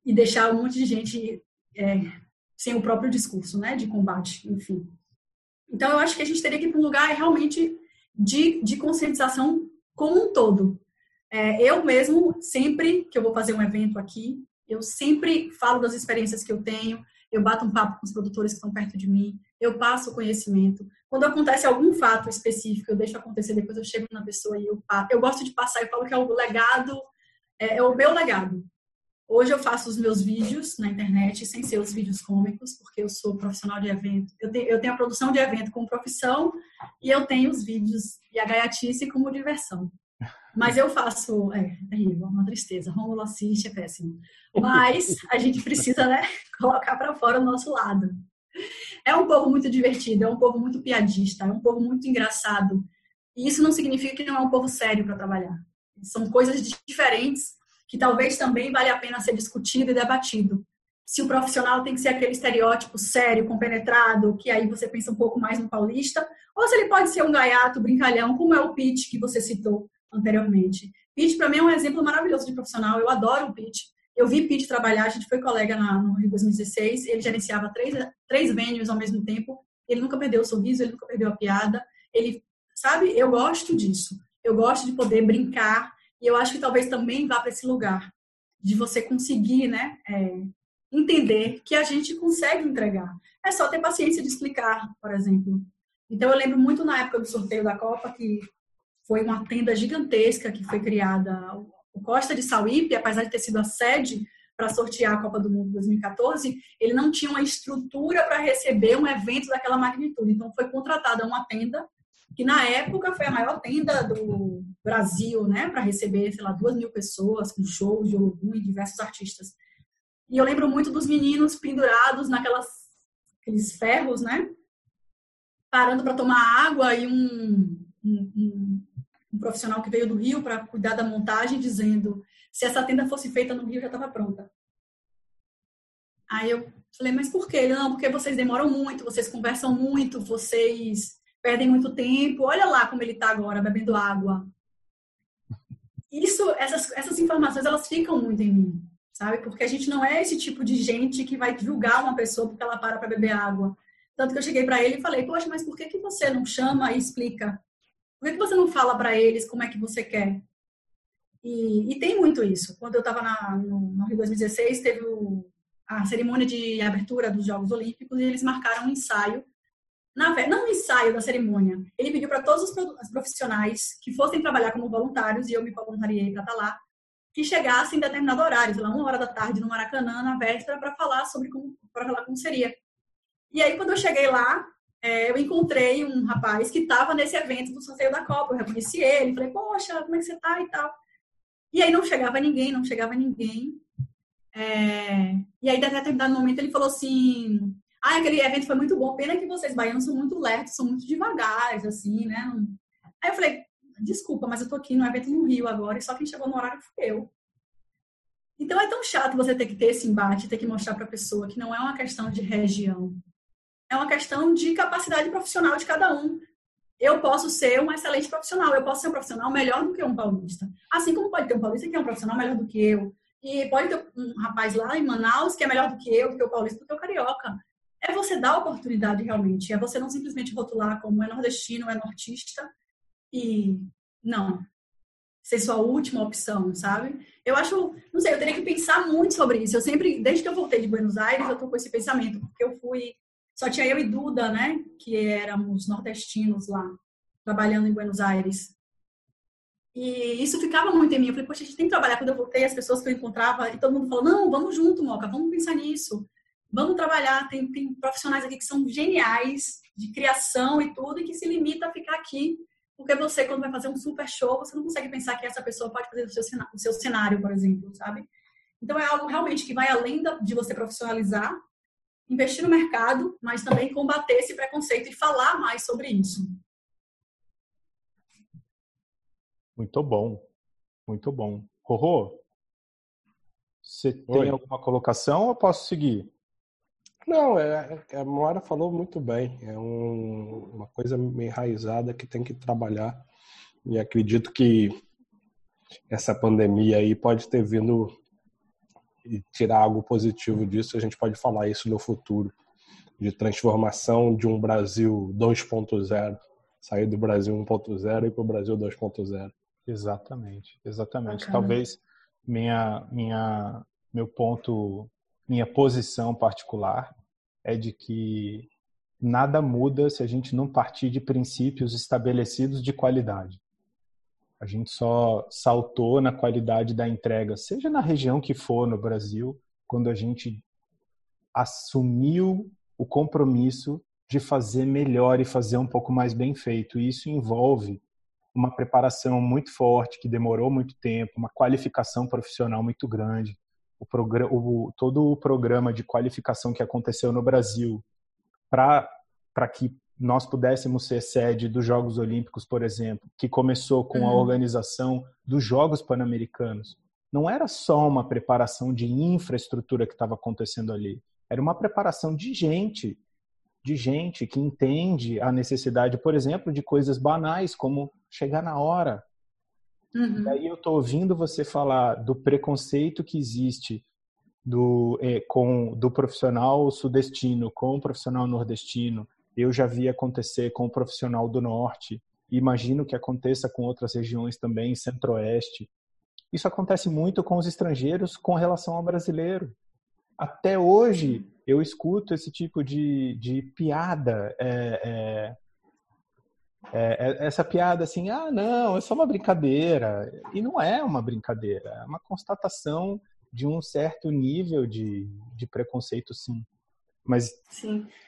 e deixar um monte de gente é, sem o próprio discurso, né, de combate, enfim. Então, eu acho que a gente teria que ir para um lugar realmente de, de conscientização como um todo. É, eu mesmo, sempre que eu vou fazer um evento aqui, eu sempre falo das experiências que eu tenho, eu bato um papo com os produtores que estão perto de mim, eu passo o conhecimento. Quando acontece algum fato específico, eu deixo acontecer, depois eu chego na pessoa e eu passo. Eu gosto de passar, eu falo que é o legado, é, é o meu legado. Hoje eu faço os meus vídeos na internet sem ser os vídeos cômicos, porque eu sou profissional de evento. Eu tenho, eu tenho a produção de evento como profissão e eu tenho os vídeos e a gaiatice como diversão. Mas eu faço, é terrível, uma tristeza. Romulo assiste, é péssimo. Mas a gente precisa, né, colocar para fora o nosso lado. É um povo muito divertido, é um povo muito piadista, é um povo muito engraçado. E isso não significa que não é um povo sério para trabalhar. São coisas diferentes que talvez também vale a pena ser discutido e debatido. Se o profissional tem que ser aquele estereótipo sério, compenetrado, que aí você pensa um pouco mais no paulista, ou se ele pode ser um gaiato, brincalhão, como é o Pete que você citou, anteriormente. Pete, para mim, é um exemplo maravilhoso de profissional. Eu adoro o Pete. Eu vi Pete trabalhar, a gente foi colega na, no Rio 2016, ele gerenciava três, três venues ao mesmo tempo, ele nunca perdeu o sorriso, ele nunca perdeu a piada, ele, sabe, eu gosto disso, eu gosto de poder brincar, e eu acho que talvez também vá para esse lugar, de você conseguir, né, é, entender que a gente consegue entregar. É só ter paciência de explicar, por exemplo. Então, eu lembro muito na época do sorteio da Copa que foi uma tenda gigantesca que foi criada. O Costa de Sauípe, apesar de ter sido a sede para sortear a Copa do Mundo 2014, ele não tinha uma estrutura para receber um evento daquela magnitude. Então, foi contratada uma tenda que na época foi a maior tenda do Brasil, né, para receber, sei lá, duas mil pessoas, com shows de Olodum e diversos artistas. E eu lembro muito dos meninos pendurados naquelas aqueles ferros, né, parando para tomar água e um, um, um profissional que veio do Rio para cuidar da montagem, dizendo: se essa tenda fosse feita no Rio, já estava pronta. Aí eu falei: mas por quê? Ele, não, porque vocês demoram muito, vocês conversam muito, vocês perdem muito tempo. Olha lá como ele está agora, bebendo água. Isso, essas, essas informações, elas ficam muito em mim, sabe? Porque a gente não é esse tipo de gente que vai julgar uma pessoa porque ela para para beber água. Tanto que eu cheguei para ele e falei, poxa, mas por que, que você não chama e explica? Por que, você não fala para eles como é que você quer? E, e tem muito isso. Quando eu estava no, Rio 2016, teve o, a cerimônia de abertura dos Jogos Olímpicos e eles marcaram um ensaio. Na, não um ensaio da cerimônia. Ele pediu para todos os profissionais que fossem trabalhar como voluntários, e eu me voluntariei para estar tá lá, que chegassem em determinado horário, sei lá, uma hora da tarde no Maracanã, na véspera, para falar sobre como, falar como seria. E aí, quando eu cheguei lá, é, eu encontrei um rapaz que estava nesse evento do sorteio da Copa. Eu reconheci ele, falei, poxa, como é que você tá e tal. E aí não chegava ninguém, não chegava ninguém. É, e aí, até determinado momento, ele falou assim: Ah, aquele evento foi muito bom, pena que vocês baianos são muito lertos, são muito devagares, assim, né? Aí eu falei: Desculpa, mas eu tô aqui no evento no Rio agora e só quem chegou no horário foi eu. Então é tão chato você ter que ter esse embate, ter que mostrar para a pessoa que não é uma questão de região, é uma questão de capacidade profissional de cada um. Eu posso ser um excelente profissional, eu posso ser um profissional melhor do que um paulista. Assim como pode ter um paulista que é um profissional melhor do que eu. E pode ter um rapaz lá em Manaus que é melhor do que eu, do que o paulista, do que o carioca. É você dar oportunidade realmente. É você não simplesmente rotular como é nordestino, é nortista e não ser sua última opção, sabe? Eu acho, não sei, eu teria que pensar muito sobre isso. Eu sempre, desde que eu voltei de Buenos Aires, eu tô com esse pensamento, porque eu fui só tinha eu e Duda, né? Que éramos nordestinos lá, trabalhando em Buenos Aires. E isso ficava muito em mim. Eu falei, poxa, a gente tem que trabalhar. Quando eu voltei, as pessoas que eu encontrava, e todo mundo falou, não, vamos junto, Moca, vamos pensar nisso. Vamos trabalhar. Tem, tem profissionais aqui que são geniais, de criação e tudo, e que se limita a ficar aqui. Porque você, quando vai fazer um super show, você não consegue pensar que essa pessoa pode fazer o seu, o seu cenário, por exemplo, sabe? Então, é algo realmente que vai além de você profissionalizar, investir no mercado, mas também combater esse preconceito e falar mais sobre isso. Muito bom, muito bom. Rorô, você tem Oi. alguma colocação ou posso seguir? Não, é, é, a Moara falou muito bem. É um, uma coisa enraizada que tem que trabalhar. E acredito que essa pandemia aí pode ter vindo e tirar algo positivo disso, a gente pode falar isso no futuro, de transformação de um Brasil 2.0, sair do Brasil 1.0 e para o Brasil 2.0. Exatamente, exatamente. Bacana. Talvez minha, minha, meu ponto, minha posição particular é de que nada muda se a gente não partir de princípios estabelecidos de qualidade. A gente só saltou na qualidade da entrega, seja na região que for no Brasil, quando a gente assumiu o compromisso de fazer melhor e fazer um pouco mais bem feito. E isso envolve uma preparação muito forte, que demorou muito tempo, uma qualificação profissional muito grande. O o, todo o programa de qualificação que aconteceu no Brasil para que nós pudéssemos ser sede dos Jogos Olímpicos, por exemplo, que começou com a uhum. organização dos Jogos Pan-Americanos, não era só uma preparação de infraestrutura que estava acontecendo ali, era uma preparação de gente, de gente que entende a necessidade, por exemplo, de coisas banais como chegar na hora. Uhum. E aí eu estou ouvindo você falar do preconceito que existe do, é, com, do profissional sudestino com o profissional nordestino, eu já vi acontecer com o profissional do norte, imagino que aconteça com outras regiões também, centro-oeste. Isso acontece muito com os estrangeiros com relação ao brasileiro. Até hoje eu escuto esse tipo de, de piada, é, é, é, essa piada assim, ah, não, é só uma brincadeira. E não é uma brincadeira, é uma constatação de um certo nível de, de preconceito, sim. Mas,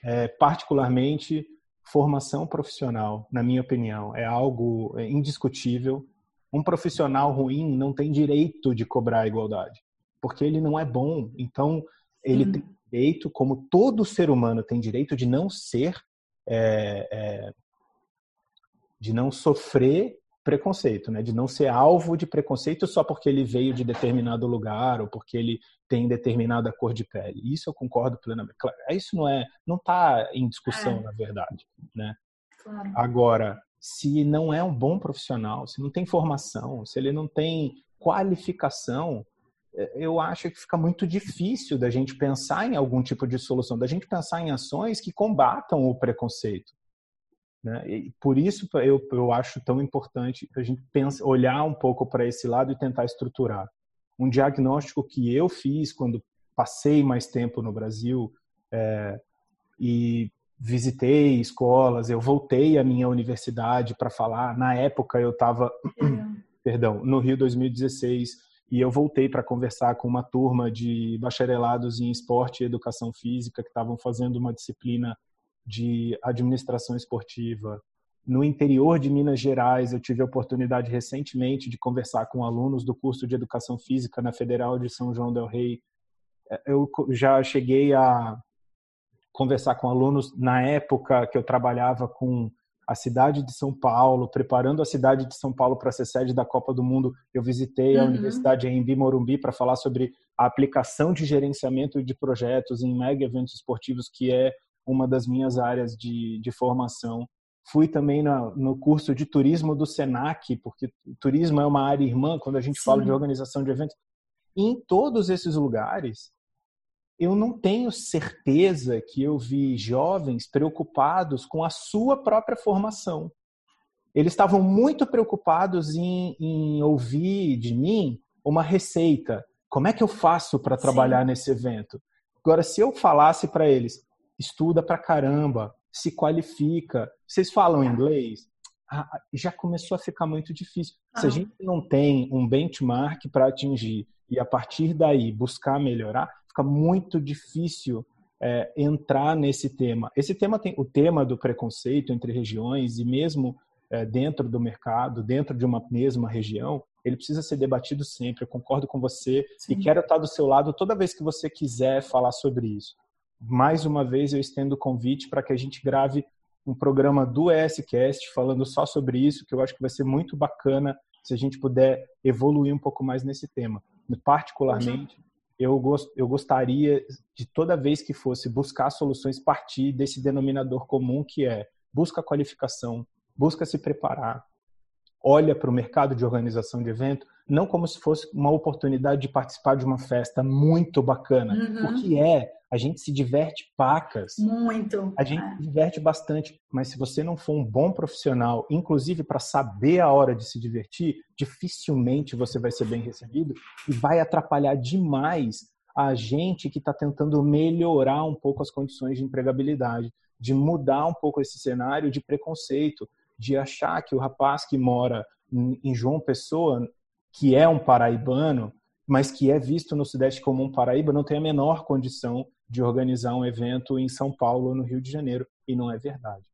é, particularmente, formação profissional, na minha opinião, é algo é, indiscutível. Um profissional ruim não tem direito de cobrar a igualdade, porque ele não é bom. Então, ele tem direito, como todo ser humano tem direito de não ser, é, é, de não sofrer preconceito, né? De não ser alvo de preconceito só porque ele veio de determinado lugar ou porque ele tem determinada cor de pele. Isso eu concordo plenamente. Claro, isso não é, não está em discussão é. na verdade, né? Claro. Agora, se não é um bom profissional, se não tem formação, se ele não tem qualificação, é, eu acho que fica muito difícil da gente pensar em algum tipo de solução, da gente pensar em ações que combatam o preconceito. Né? E por isso eu, eu acho tão importante a gente pensa, olhar um pouco para esse lado e tentar estruturar. Um diagnóstico que eu fiz quando passei mais tempo no Brasil é, e visitei escolas, eu voltei à minha universidade para falar. Na época eu estava, perdão, no Rio 2016 e eu voltei para conversar com uma turma de bacharelados em esporte e educação física que estavam fazendo uma disciplina de administração esportiva. No interior de Minas Gerais, eu tive a oportunidade recentemente de conversar com alunos do curso de educação física na Federal de São João del Rei. Eu já cheguei a conversar com alunos na época que eu trabalhava com a cidade de São Paulo, preparando a cidade de São Paulo para ser sede da Copa do Mundo. Eu visitei a uhum. Universidade em Morumbi para falar sobre a aplicação de gerenciamento de projetos em mega eventos esportivos, que é uma das minhas áreas de, de formação. Fui também na, no curso de turismo do SENAC, porque turismo é uma área irmã quando a gente Sim. fala de organização de eventos. E em todos esses lugares, eu não tenho certeza que eu vi jovens preocupados com a sua própria formação. Eles estavam muito preocupados em, em ouvir de mim uma receita. Como é que eu faço para trabalhar Sim. nesse evento? Agora, se eu falasse para eles, estuda para caramba, se qualifica, vocês falam inglês? Ah, já começou a ficar muito difícil. Ah. Se a gente não tem um benchmark para atingir e a partir daí buscar melhorar, fica muito difícil é, entrar nesse tema. Esse tema tem o tema do preconceito entre regiões e mesmo é, dentro do mercado, dentro de uma mesma região, ele precisa ser debatido sempre. Eu concordo com você Sim. e quero estar do seu lado toda vez que você quiser falar sobre isso. Mais uma vez eu estendo o convite para que a gente grave um programa do ESCast falando só sobre isso, que eu acho que vai ser muito bacana se a gente puder evoluir um pouco mais nesse tema. Particularmente, eu, gost, eu gostaria de toda vez que fosse buscar soluções partir desse denominador comum que é busca qualificação, busca se preparar, olha para o mercado de organização de evento não como se fosse uma oportunidade de participar de uma festa muito bacana, uhum. o que é a gente se diverte pacas. Muito. A gente é. se diverte bastante, mas se você não for um bom profissional, inclusive para saber a hora de se divertir, dificilmente você vai ser bem recebido e vai atrapalhar demais a gente que está tentando melhorar um pouco as condições de empregabilidade, de mudar um pouco esse cenário de preconceito, de achar que o rapaz que mora em João Pessoa, que é um paraibano, mas que é visto no Sudeste como um Paraíba, não tem a menor condição de organizar um evento em São Paulo ou no Rio de Janeiro, e não é verdade.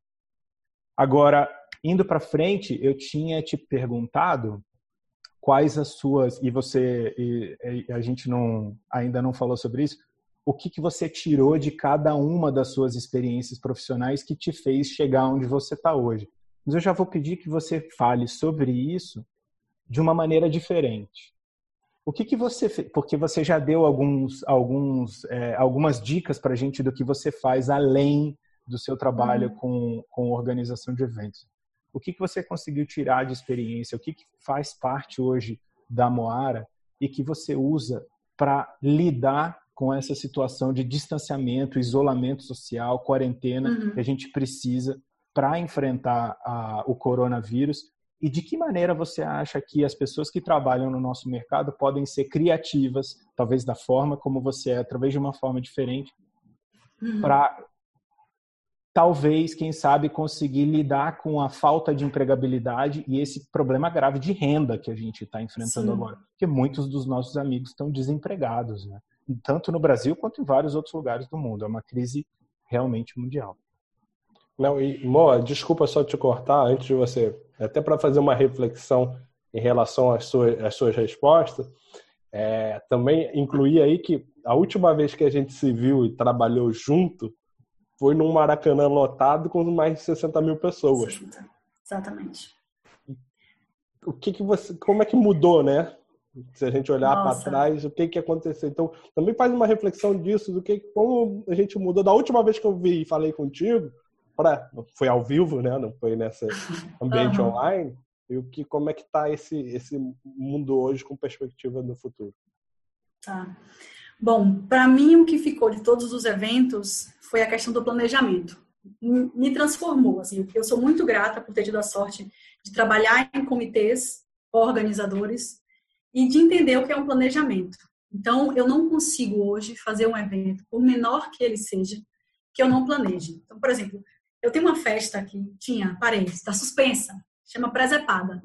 Agora, indo para frente, eu tinha te perguntado quais as suas e você e, a gente não ainda não falou sobre isso. O que, que você tirou de cada uma das suas experiências profissionais que te fez chegar onde você está hoje? Mas eu já vou pedir que você fale sobre isso de uma maneira diferente. O que, que você fez? Porque você já deu alguns, alguns, é, algumas dicas para a gente do que você faz além do seu trabalho uhum. com, com organização de eventos. O que, que você conseguiu tirar de experiência? O que, que faz parte hoje da Moara e que você usa para lidar com essa situação de distanciamento, isolamento social, quarentena uhum. que a gente precisa para enfrentar a, o coronavírus e de que maneira você acha que as pessoas que trabalham no nosso mercado podem ser criativas, talvez da forma como você é, através de uma forma diferente, uhum. para talvez, quem sabe, conseguir lidar com a falta de empregabilidade e esse problema grave de renda que a gente está enfrentando Sim. agora, porque muitos dos nossos amigos estão desempregados, né? tanto no Brasil quanto em vários outros lugares do mundo. É uma crise realmente mundial. Não, e Moa, desculpa só te cortar antes de você, até para fazer uma reflexão em relação às suas, às suas respostas, é, também incluir aí que a última vez que a gente se viu e trabalhou junto foi num Maracanã lotado com mais de 60 mil pessoas. Exatamente. O que que você, como é que mudou, né? Se a gente olhar para trás, o que que aconteceu? Então, também faz uma reflexão disso, do que como a gente mudou da última vez que eu vi e falei contigo para foi ao vivo, né? Não foi nesse ambiente uhum. online. E o que, como é que está esse esse mundo hoje com perspectiva no futuro? Tá. Bom, para mim o que ficou de todos os eventos foi a questão do planejamento. Me transformou, assim, eu sou muito grata por ter tido a sorte de trabalhar em comitês organizadores e de entender o que é um planejamento. Então, eu não consigo hoje fazer um evento, por menor que ele seja, que eu não planeje. Então, por exemplo, eu tenho uma festa que tinha, parei, está suspensa, chama Presepada,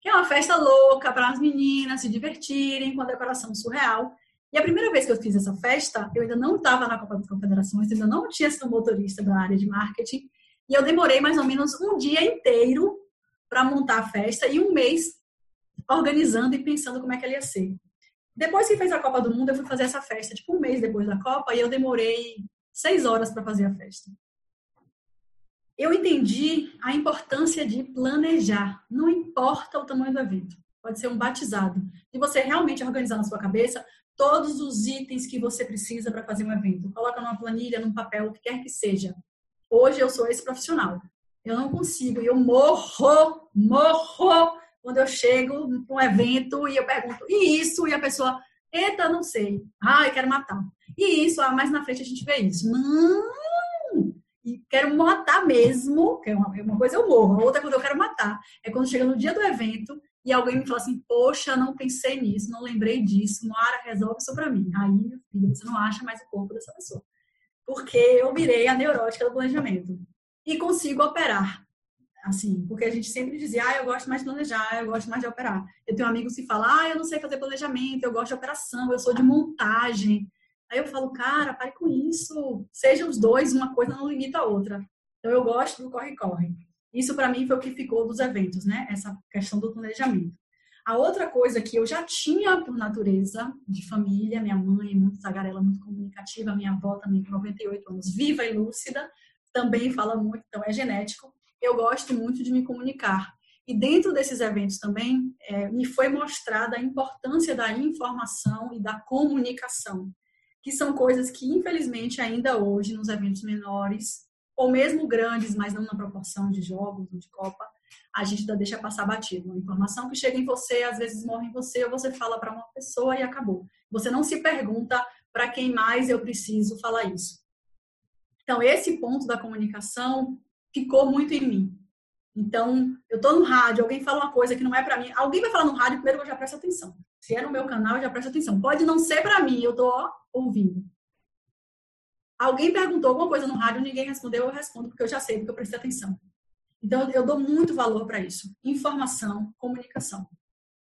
que é uma festa louca para as meninas se divertirem com a decoração surreal. E a primeira vez que eu fiz essa festa, eu ainda não estava na Copa das Confederações, ainda não tinha sido motorista da área de marketing, e eu demorei mais ou menos um dia inteiro para montar a festa e um mês organizando e pensando como é que ela ia ser. Depois que fez a Copa do Mundo, eu fui fazer essa festa, tipo um mês depois da Copa, e eu demorei seis horas para fazer a festa. Eu entendi a importância de planejar. Não importa o tamanho do evento. Pode ser um batizado. E você realmente organizar na sua cabeça todos os itens que você precisa para fazer um evento. Coloca numa planilha, num papel, o que quer que seja. Hoje eu sou esse profissional. Eu não consigo. Eu morro, morro quando eu chego para um evento e eu pergunto, e isso? E a pessoa, eita, não sei. Ai, quero matar. E isso, ah, mais na frente a gente vê isso. Não! E quero matar mesmo, que é uma, é uma coisa eu morro, a outra quando eu quero matar. É quando chega no dia do evento e alguém me fala assim, poxa, não pensei nisso, não lembrei disso, Moara, resolve isso para mim. Aí, meu filho, você não acha mais o corpo dessa pessoa. Porque eu virei a neurótica do planejamento. E consigo operar assim, porque a gente sempre dizia, ah, eu gosto mais de planejar, eu gosto mais de operar. Eu tenho amigos que falam, ah, eu não sei fazer planejamento, eu gosto de operação, eu sou de montagem. Aí eu falo, cara, pare com isso. Seja os dois, uma coisa não limita a outra. Então eu gosto do corre-corre. Isso para mim foi o que ficou dos eventos, né? Essa questão do planejamento. A outra coisa que eu já tinha por natureza de família, minha mãe muito tagarela, muito comunicativa, minha avó também com 98 anos, viva e lúcida, também fala muito, então é genético eu gosto muito de me comunicar. E dentro desses eventos também, é, me foi mostrada a importância da informação e da comunicação, que são coisas que, infelizmente, ainda hoje, nos eventos menores, ou mesmo grandes, mas não na proporção de jogos ou de Copa, a gente ainda deixa passar batido. Uma informação que chega em você, às vezes morre em você, ou você fala para uma pessoa e acabou. Você não se pergunta para quem mais eu preciso falar isso. Então, esse ponto da comunicação ficou muito em mim. Então, eu tô no rádio, alguém fala uma coisa que não é para mim, alguém vai falar no rádio, primeiro eu já presto atenção. Se é no meu canal, eu já presto atenção. Pode não ser para mim, eu tô ouvindo. Alguém perguntou alguma coisa no rádio, ninguém respondeu, eu respondo porque eu já sei, porque eu prestei atenção. Então, eu dou muito valor para isso. Informação, comunicação.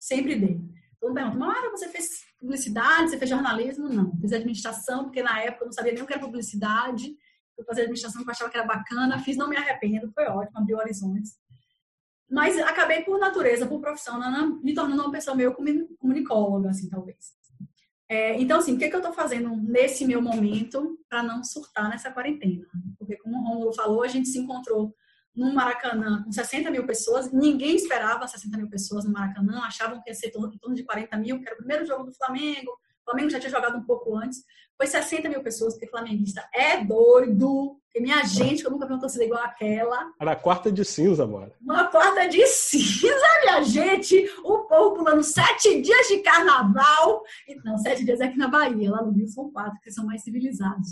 Sempre dei. Todo mundo pergunta, Mara, você fez publicidade, você fez jornalismo? Não. Fiz administração, porque na época eu não sabia nem o que era publicidade fui fazer administração que eu achava que era bacana, fiz, não me arrependo, foi ótimo, abriu horizontes. Mas acabei por natureza, por profissão, me tornando uma pessoa meio comunicóloga, assim, talvez. É, então, assim, o que, que eu estou fazendo nesse meu momento para não surtar nessa quarentena? Porque, como o Romulo falou, a gente se encontrou no Maracanã com 60 mil pessoas, ninguém esperava 60 mil pessoas no Maracanã, achavam que ia ser em torno de 40 mil, que era o primeiro jogo do Flamengo, o Flamengo já tinha jogado um pouco antes. Foi 60 mil pessoas, porque flamenguista é doido. Porque minha gente, que eu nunca vi uma torcida igual aquela. Era quarta de cinza, amor. Uma quarta de cinza, minha gente. O povo pulando sete dias de carnaval. Não, sete dias é aqui na Bahia. Lá no Rio são quatro, que são mais civilizados.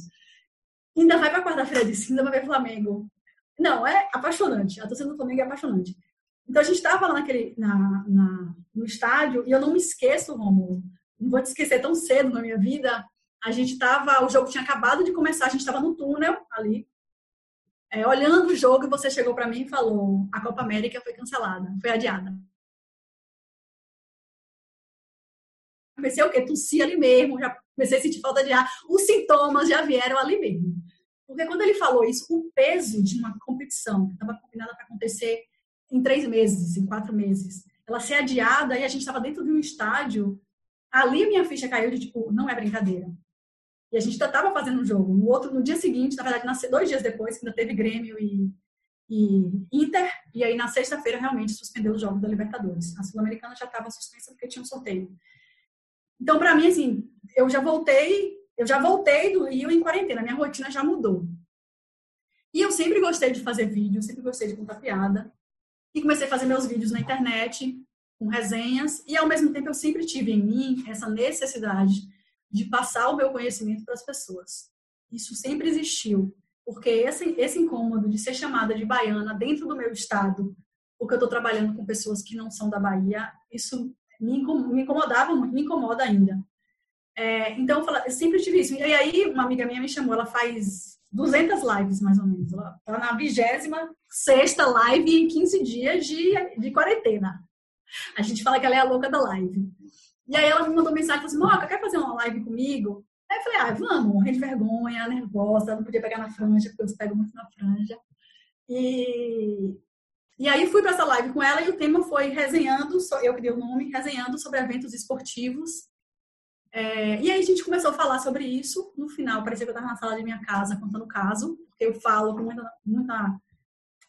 Ainda vai pra quarta-feira de cinza, vai ver Flamengo. Não, é apaixonante. A torcida do Flamengo é apaixonante. Então a gente estava lá naquele, na, na, no estádio e eu não me esqueço, Romulo, não vou te esquecer tão cedo na minha vida. A gente estava, o jogo tinha acabado de começar, a gente estava no túnel ali, é, olhando o jogo, e você chegou para mim e falou: a Copa América foi cancelada, foi adiada. Comecei o quê? Tossi ali mesmo, já comecei a sentir falta de ar. Os sintomas já vieram ali mesmo. Porque quando ele falou isso, o peso de uma competição que estava combinada para acontecer em três meses, em quatro meses, ela ser adiada e a gente estava dentro de um estádio ali minha ficha caiu de tipo, não é brincadeira. E a gente ainda estava fazendo um jogo. No outro, no dia seguinte, na verdade, nasceu dois dias depois, ainda teve Grêmio e, e Inter, e aí na sexta-feira realmente suspendeu os jogos da Libertadores. A Sul-Americana já estava suspensa porque tinha um sorteio. Então, para mim, assim, eu já voltei, eu já voltei do Rio em quarentena, minha rotina já mudou. E eu sempre gostei de fazer vídeo, sempre gostei de contar piada. E comecei a fazer meus vídeos na internet, com resenhas, e ao mesmo tempo eu sempre tive em mim essa necessidade de passar o meu conhecimento para as pessoas. Isso sempre existiu, porque esse, esse incômodo de ser chamada de baiana dentro do meu estado, porque eu estou trabalhando com pessoas que não são da Bahia, isso me incomodava muito, me incomoda ainda. É, então, eu, sempre tive isso. E aí, uma amiga minha me chamou, ela faz 200 lives, mais ou menos. Ela está na 26 live em 15 dias de, de quarentena. A gente fala que ela é a louca da live. E aí ela me mandou mensagem e falou assim, Moca, quer fazer uma live comigo? Aí eu falei, ah, vamos, morrendo de vergonha, nervosa, não podia pegar na franja, porque eu pego muito na franja. E, e aí fui para essa live com ela e o tema foi resenhando, eu que dei o nome, resenhando sobre eventos esportivos é, e aí a gente começou a falar sobre isso. No final, parecia que eu estava na sala de minha casa contando o caso, porque eu falo com muita, muita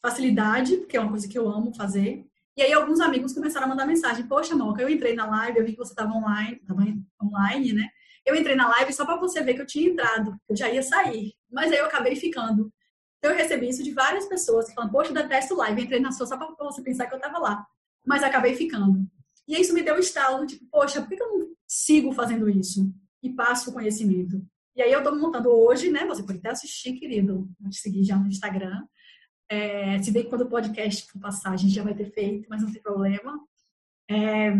facilidade, porque é uma coisa que eu amo fazer. E aí alguns amigos começaram a mandar mensagem: Poxa, Moca, eu entrei na live, eu vi que você estava online, estava online, né? Eu entrei na live só para você ver que eu tinha entrado, eu já ia sair. Mas aí eu acabei ficando. Então eu recebi isso de várias pessoas que falam: Poxa, eu detesto live, eu entrei na sua só para você pensar que eu estava lá. Mas acabei ficando. E isso me deu um estalo, tipo, poxa, por que eu não sigo fazendo isso e passo o conhecimento. E aí eu estou montando hoje, né? Você pode até assistir, querido, vou te seguir já no Instagram. É, se bem que quando o podcast for passar, a gente já vai ter feito, mas não tem problema. É,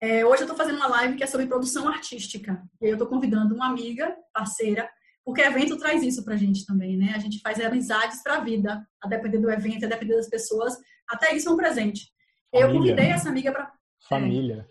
é, hoje eu estou fazendo uma live que é sobre produção artística. E eu estou convidando uma amiga, parceira, porque evento traz isso pra gente também, né? A gente faz amizades pra vida, a depender do evento, a depender das pessoas. Até isso é um presente. Família. Eu convidei essa amiga para Família.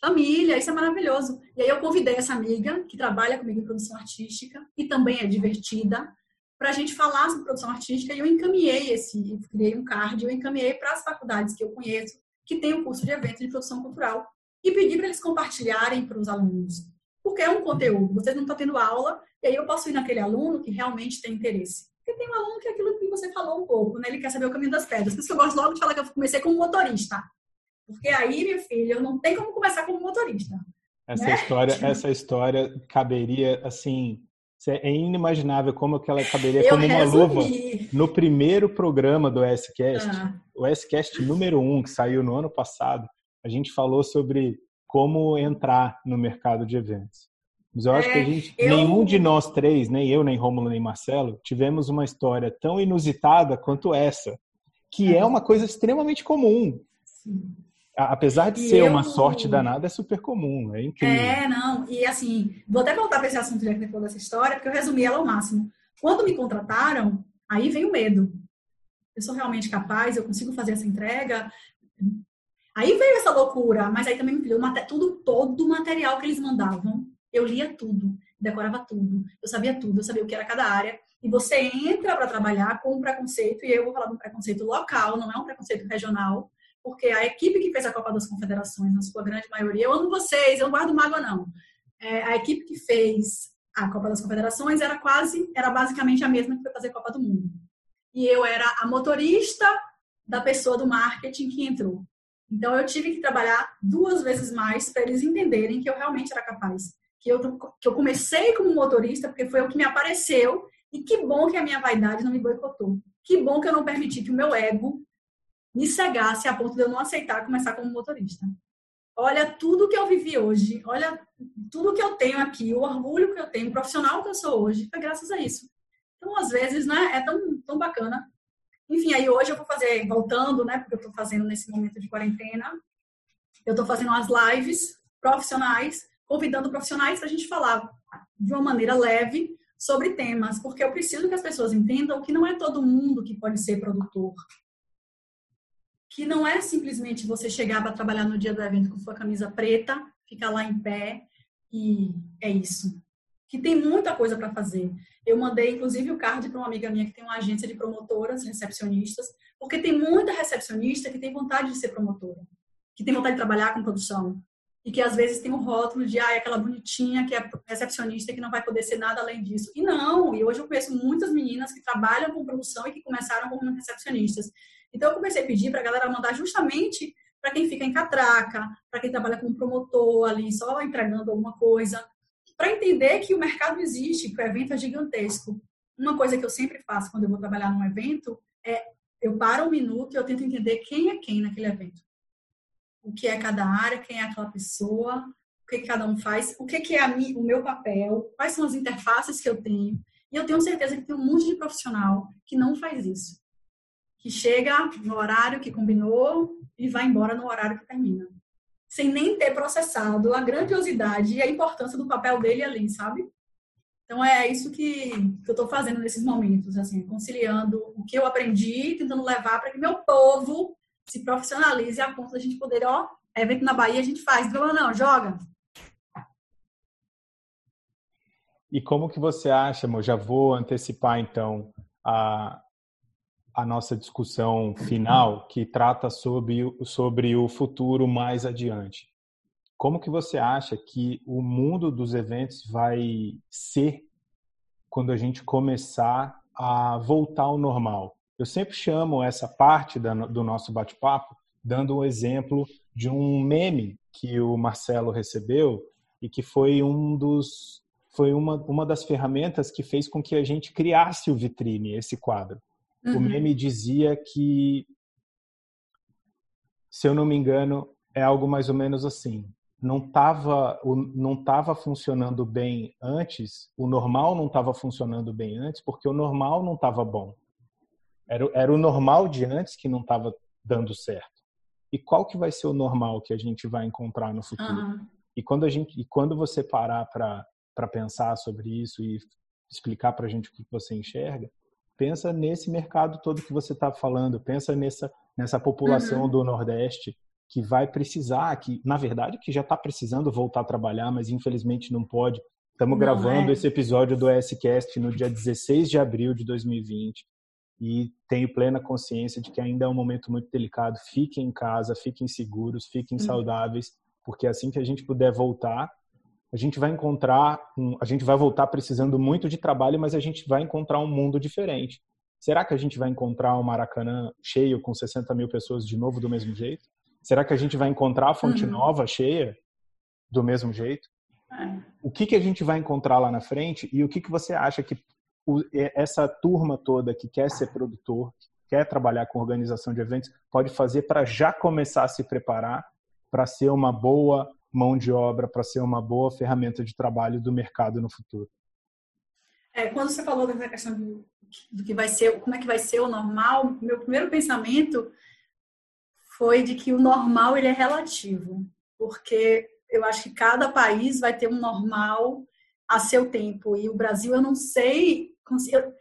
Família, isso é maravilhoso. E aí eu convidei essa amiga, que trabalha comigo em produção artística e também é divertida, para a gente falar sobre produção artística e eu encaminhei esse, eu criei um card, eu encaminhei para as faculdades que eu conheço, que tem o um curso de evento de produção cultural, e pedi para eles compartilharem para os alunos. Porque é um conteúdo, vocês não estão tendo aula, e aí eu posso ir naquele aluno que realmente tem interesse. Porque tem um aluno que é aquilo que você falou um pouco, né? Ele quer saber o caminho das pedras. Por isso que eu gosto logo de falar que eu comecei como motorista. Porque aí, minha filha, não tem como começar como motorista. Essa né? história, essa história caberia assim, é inimaginável como aquela caberia eu como uma luva no primeiro programa do S-Cast, ah. o S-Cast número um que saiu no ano passado. A gente falou sobre como entrar no mercado de eventos. Mas eu acho é, que a gente, eu... nenhum de nós três, nem eu, nem Rômulo, nem Marcelo, tivemos uma história tão inusitada quanto essa, que é, é uma coisa extremamente comum. Sim apesar de e ser eu... uma sorte danada, é super comum, é incrível. É, não, e assim, vou até voltar para esse assunto já que falou dessa história, porque eu resumi ela ao máximo. Quando me contrataram, aí vem o medo. Eu sou realmente capaz, eu consigo fazer essa entrega. Aí veio essa loucura, mas aí também me pediu tudo, todo o material que eles mandavam. Eu lia tudo, decorava tudo, eu sabia tudo, eu sabia o que era cada área. E você entra para trabalhar com um preconceito, e eu vou falar de um preconceito local, não é um preconceito regional porque a equipe que fez a Copa das Confederações, na sua grande maioria, eu amo vocês, eu não guardo mágoa, não. É, a equipe que fez a Copa das Confederações era quase, era basicamente a mesma que foi fazer a Copa do Mundo. E eu era a motorista da pessoa do marketing que entrou. Então eu tive que trabalhar duas vezes mais para eles entenderem que eu realmente era capaz. Que eu, que eu comecei como motorista porque foi o que me apareceu e que bom que a minha vaidade não me boicotou. Que bom que eu não permiti que o meu ego me cegasse a ponto de eu não aceitar começar como motorista. Olha tudo que eu vivi hoje, olha tudo que eu tenho aqui, o orgulho que eu tenho, o profissional que eu sou hoje, foi graças a isso. Então, às vezes, né, é tão, tão bacana. Enfim, aí hoje eu vou fazer, voltando, né, porque eu estou fazendo nesse momento de quarentena, eu estou fazendo umas lives profissionais, convidando profissionais para a gente falar de uma maneira leve sobre temas, porque eu preciso que as pessoas entendam que não é todo mundo que pode ser produtor, que não é simplesmente você chegar para trabalhar no dia do evento com sua camisa preta, ficar lá em pé e é isso. Que tem muita coisa para fazer. Eu mandei, inclusive, o card para uma amiga minha que tem uma agência de promotoras, recepcionistas, porque tem muita recepcionista que tem vontade de ser promotora, que tem vontade de trabalhar com produção e que às vezes tem um rótulo de ah, é aquela bonitinha que é recepcionista que não vai poder ser nada além disso. E não, e hoje eu conheço muitas meninas que trabalham com produção e que começaram como recepcionistas. Então, eu comecei a pedir para a galera mandar justamente para quem fica em catraca, para quem trabalha como promotor ali, só entregando alguma coisa, para entender que o mercado existe, que o evento é gigantesco. uma coisa que eu sempre faço quando eu vou trabalhar num evento é eu paro um minuto e eu tento entender quem é quem naquele evento. O que é cada área, quem é aquela pessoa, o que, cada um faz, o que, é mi, o meu papel, quais são as interfaces que eu tenho. E eu tenho certeza que tem um monte de profissional que não faz isso. Que chega no horário que combinou e vai embora no horário que termina. Sem nem ter processado a grandiosidade e a importância do papel dele ali, sabe? Então é isso que, que eu estou fazendo nesses momentos, assim, conciliando o que eu aprendi, tentando levar para que meu povo se profissionalize a ponto da gente poder, ó, evento na Bahia a gente faz, não, não, joga. E como que você acha, amor? Já vou antecipar então a, a nossa discussão final, que trata sobre, sobre o futuro mais adiante. Como que você acha que o mundo dos eventos vai ser quando a gente começar a voltar ao normal? Eu sempre chamo essa parte do nosso bate-papo dando um exemplo de um meme que o Marcelo recebeu e que foi um dos foi uma, uma das ferramentas que fez com que a gente criasse o vitrine, esse quadro. Uhum. O meme dizia que, se eu não me engano, é algo mais ou menos assim não estava não tava funcionando bem antes, o normal não estava funcionando bem antes, porque o normal não estava bom. Era, era o normal de antes que não estava dando certo. E qual que vai ser o normal que a gente vai encontrar no futuro? Uhum. E quando a gente e quando você parar para para pensar sobre isso e explicar para a gente o que você enxerga, pensa nesse mercado todo que você está falando, pensa nessa nessa população uhum. do Nordeste que vai precisar, que na verdade que já está precisando voltar a trabalhar, mas infelizmente não pode. Estamos gravando é. esse episódio do SCast no dia 16 de abril de 2020 e tenho plena consciência de que ainda é um momento muito delicado. Fiquem em casa, fiquem seguros, fiquem hum. saudáveis, porque assim que a gente puder voltar, a gente vai encontrar, um, a gente vai voltar precisando muito de trabalho, mas a gente vai encontrar um mundo diferente. Será que a gente vai encontrar um Maracanã cheio com 60 mil pessoas de novo do mesmo jeito? Será que a gente vai encontrar a fonte uhum. nova cheia do mesmo jeito? É. O que, que a gente vai encontrar lá na frente e o que, que você acha que o, essa turma toda que quer ser produtor, que quer trabalhar com organização de eventos, pode fazer para já começar a se preparar para ser uma boa mão de obra, para ser uma boa ferramenta de trabalho do mercado no futuro? É, quando você falou da questão do, do que vai ser, como é que vai ser o normal, meu primeiro pensamento foi de que o normal ele é relativo, porque eu acho que cada país vai ter um normal a seu tempo e o Brasil eu não sei eu,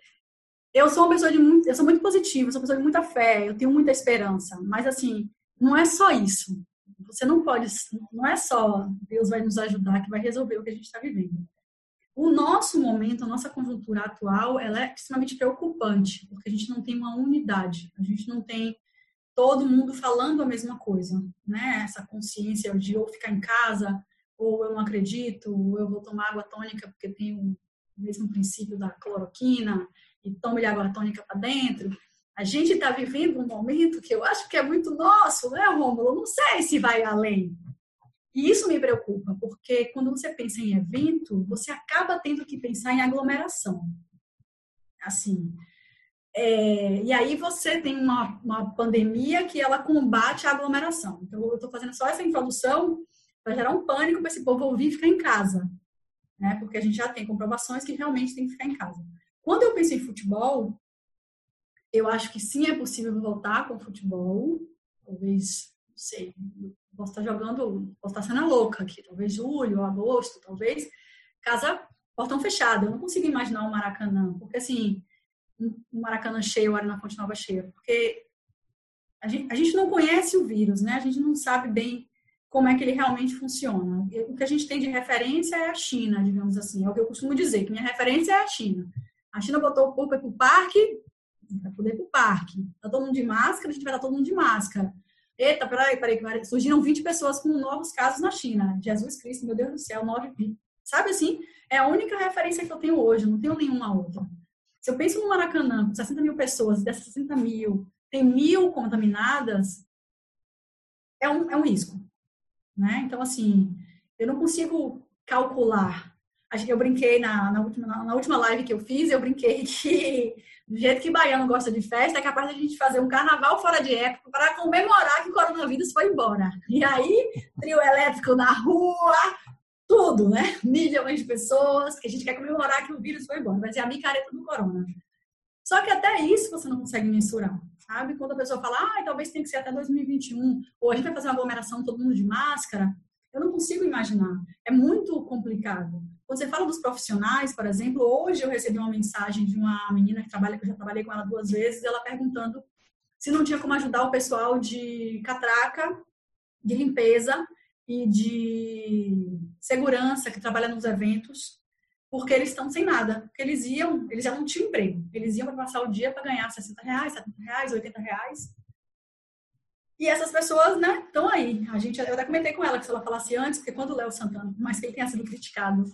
eu sou uma pessoa de muito eu sou muito positiva, sou uma pessoa de muita fé, eu tenho muita esperança, mas assim não é só isso. Você não pode, não é só Deus vai nos ajudar que vai resolver o que a gente está vivendo. O nosso momento, a nossa conjuntura atual, ela é extremamente preocupante, porque a gente não tem uma unidade, a gente não tem todo mundo falando a mesma coisa, né? Essa consciência de ou ficar em casa, ou eu não acredito, ou eu vou tomar água tônica porque tem o mesmo princípio da cloroquina e tome água tônica para dentro. A gente está vivendo um momento que eu acho que é muito nosso, né, Rômulo? Não sei se vai além. E isso me preocupa, porque quando você pensa em evento, você acaba tendo que pensar em aglomeração. Assim, é, e aí você tem uma, uma pandemia que ela combate a aglomeração. Então, eu estou fazendo só essa introdução para gerar um pânico para esse povo ouvir ficar em casa. Né? Porque a gente já tem comprovações que realmente tem que ficar em casa. Quando eu penso em futebol, eu acho que sim é possível voltar com o futebol. Talvez, não sei, posso estar jogando, posso estar sendo louca aqui, talvez julho, agosto, talvez, casa portão fechado. Eu não consigo imaginar o um Maracanã, porque assim, um Maracanã cheio, o Arena Fonte Nova cheia, porque a gente, a gente não conhece o vírus, né? A gente não sabe bem como é que ele realmente funciona. O que a gente tem de referência é a China, digamos assim. É o que eu costumo dizer, que minha referência é a China. A China botou o povo para o parque, para poder ir para o parque. Está todo mundo de máscara, a gente vai estar todo mundo de máscara. Eita, peraí, peraí, surgiram 20 pessoas com novos casos na China. Jesus Cristo, meu Deus do céu, 9 Sabe assim? É a única referência que eu tenho hoje, não tenho nenhuma outra. Se eu penso no Maracanã, com 60 mil pessoas, dessas 60 mil, tem mil contaminadas, é um, é um risco. Né? Então, assim, eu não consigo calcular. Eu brinquei na, na, última, na última live que eu fiz, eu brinquei que do jeito que baiano gosta de festa, é capaz de a gente fazer um carnaval fora de época para comemorar que o coronavírus foi embora. E aí, trio elétrico na rua, tudo, né? Milhões de pessoas, que a gente quer comemorar que o vírus foi embora. Vai ser a micareta do corona. Só que até isso você não consegue mensurar, sabe? Quando a pessoa fala, ah, talvez tenha que ser até 2021, ou a gente vai fazer uma aglomeração todo mundo de máscara, eu não consigo imaginar. É muito complicado. Quando você fala dos profissionais, por exemplo, hoje eu recebi uma mensagem de uma menina que trabalha, que eu já trabalhei com ela duas vezes, ela perguntando se não tinha como ajudar o pessoal de catraca, de limpeza e de segurança que trabalha nos eventos, porque eles estão sem nada. Porque eles iam, eles já não tinham emprego. Eles iam para passar o dia para ganhar 60 reais, 70 reais, 80 reais. E essas pessoas, né, estão aí. A gente, eu até comentei com ela que se ela falasse antes, porque quando o Léo Santana, mais que ele tenha sido criticado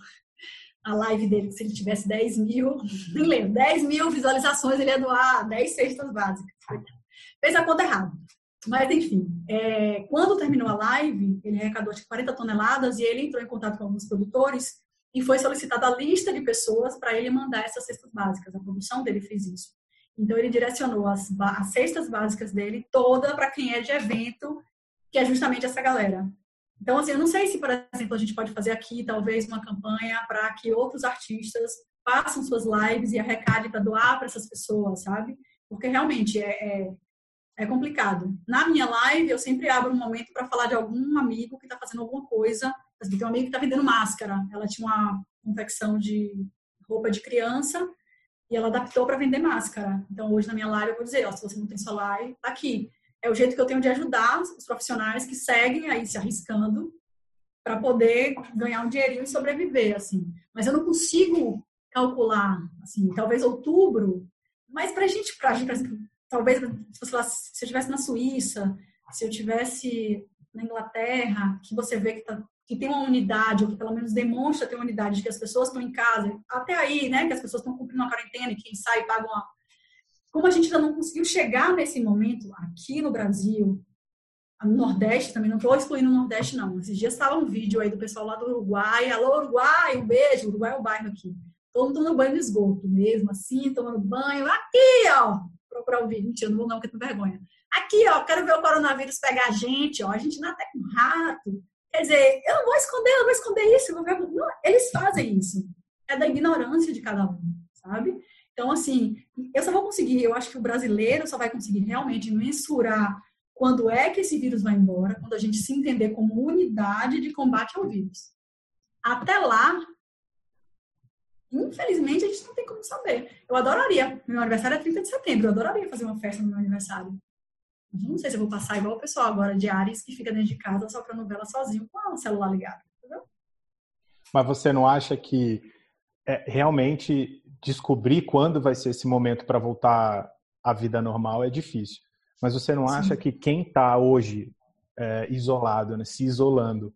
a live dele, que se ele tivesse 10 mil, nem lembro, 10 mil visualizações, ele ia doar 10 cestas básicas. Fez a conta errada. Mas, enfim, é, quando terminou a live, ele arrecadou acho 40 toneladas e ele entrou em contato com alguns produtores e foi solicitada a lista de pessoas para ele mandar essas cestas básicas. A produção dele fez isso. Então, ele direcionou as, as cestas básicas dele toda para quem é de evento, que é justamente essa galera. Então, assim, eu não sei se, por exemplo, a gente pode fazer aqui, talvez, uma campanha para que outros artistas façam suas lives e arrecadem para doar para essas pessoas, sabe? Porque realmente é, é, é, complicado. Na minha live, eu sempre abro um momento para falar de algum amigo que está fazendo alguma coisa tem um amigo que está vendendo máscara. Ela tinha uma confecção de roupa de criança e ela adaptou para vender máscara. Então, hoje na minha live eu vou dizer, ó, se você não tem sua live, tá aqui. É o jeito que eu tenho de ajudar os profissionais que seguem aí se arriscando para poder ganhar um dinheirinho e sobreviver, assim. Mas eu não consigo calcular, assim, talvez outubro, mas para a gente, pra, exemplo, talvez se, eu estivesse na Suíça, se eu tivesse na Inglaterra, que você vê que tá que tem uma unidade, ou que pelo menos demonstra ter uma unidade, de que as pessoas estão em casa, até aí, né, que as pessoas estão cumprindo a quarentena e quem sai paga uma. Como a gente ainda não conseguiu chegar nesse momento aqui no Brasil, no Nordeste também, não estou excluindo o Nordeste, não. Esses dias estava um vídeo aí do pessoal lá do Uruguai. Alô, Uruguai, um beijo. Uruguai é o bairro aqui. Todo mundo tomando banho no esgoto mesmo, assim, tomando banho. Aqui, ó. Procurar o vídeo. Mentira, não vou não, porque tenho vergonha. Aqui, ó, quero ver o coronavírus pegar a gente, ó. A gente até com rato. Quer dizer, eu não vou esconder, eu não vou esconder isso. Vou não, eles fazem isso. É da ignorância de cada um, sabe? Então, assim, eu só vou conseguir, eu acho que o brasileiro só vai conseguir realmente mensurar quando é que esse vírus vai embora, quando a gente se entender como unidade de combate ao vírus. Até lá, infelizmente, a gente não tem como saber. Eu adoraria, meu aniversário é 30 de setembro, eu adoraria fazer uma festa no meu aniversário. Não sei se eu vou passar igual o pessoal agora de Ares, que fica dentro de casa só para novela sozinho com o celular ligado. Entendeu? Mas você não acha que é, realmente descobrir quando vai ser esse momento para voltar à vida normal é difícil? Mas você não Sim. acha que quem está hoje é, isolado, né, se isolando,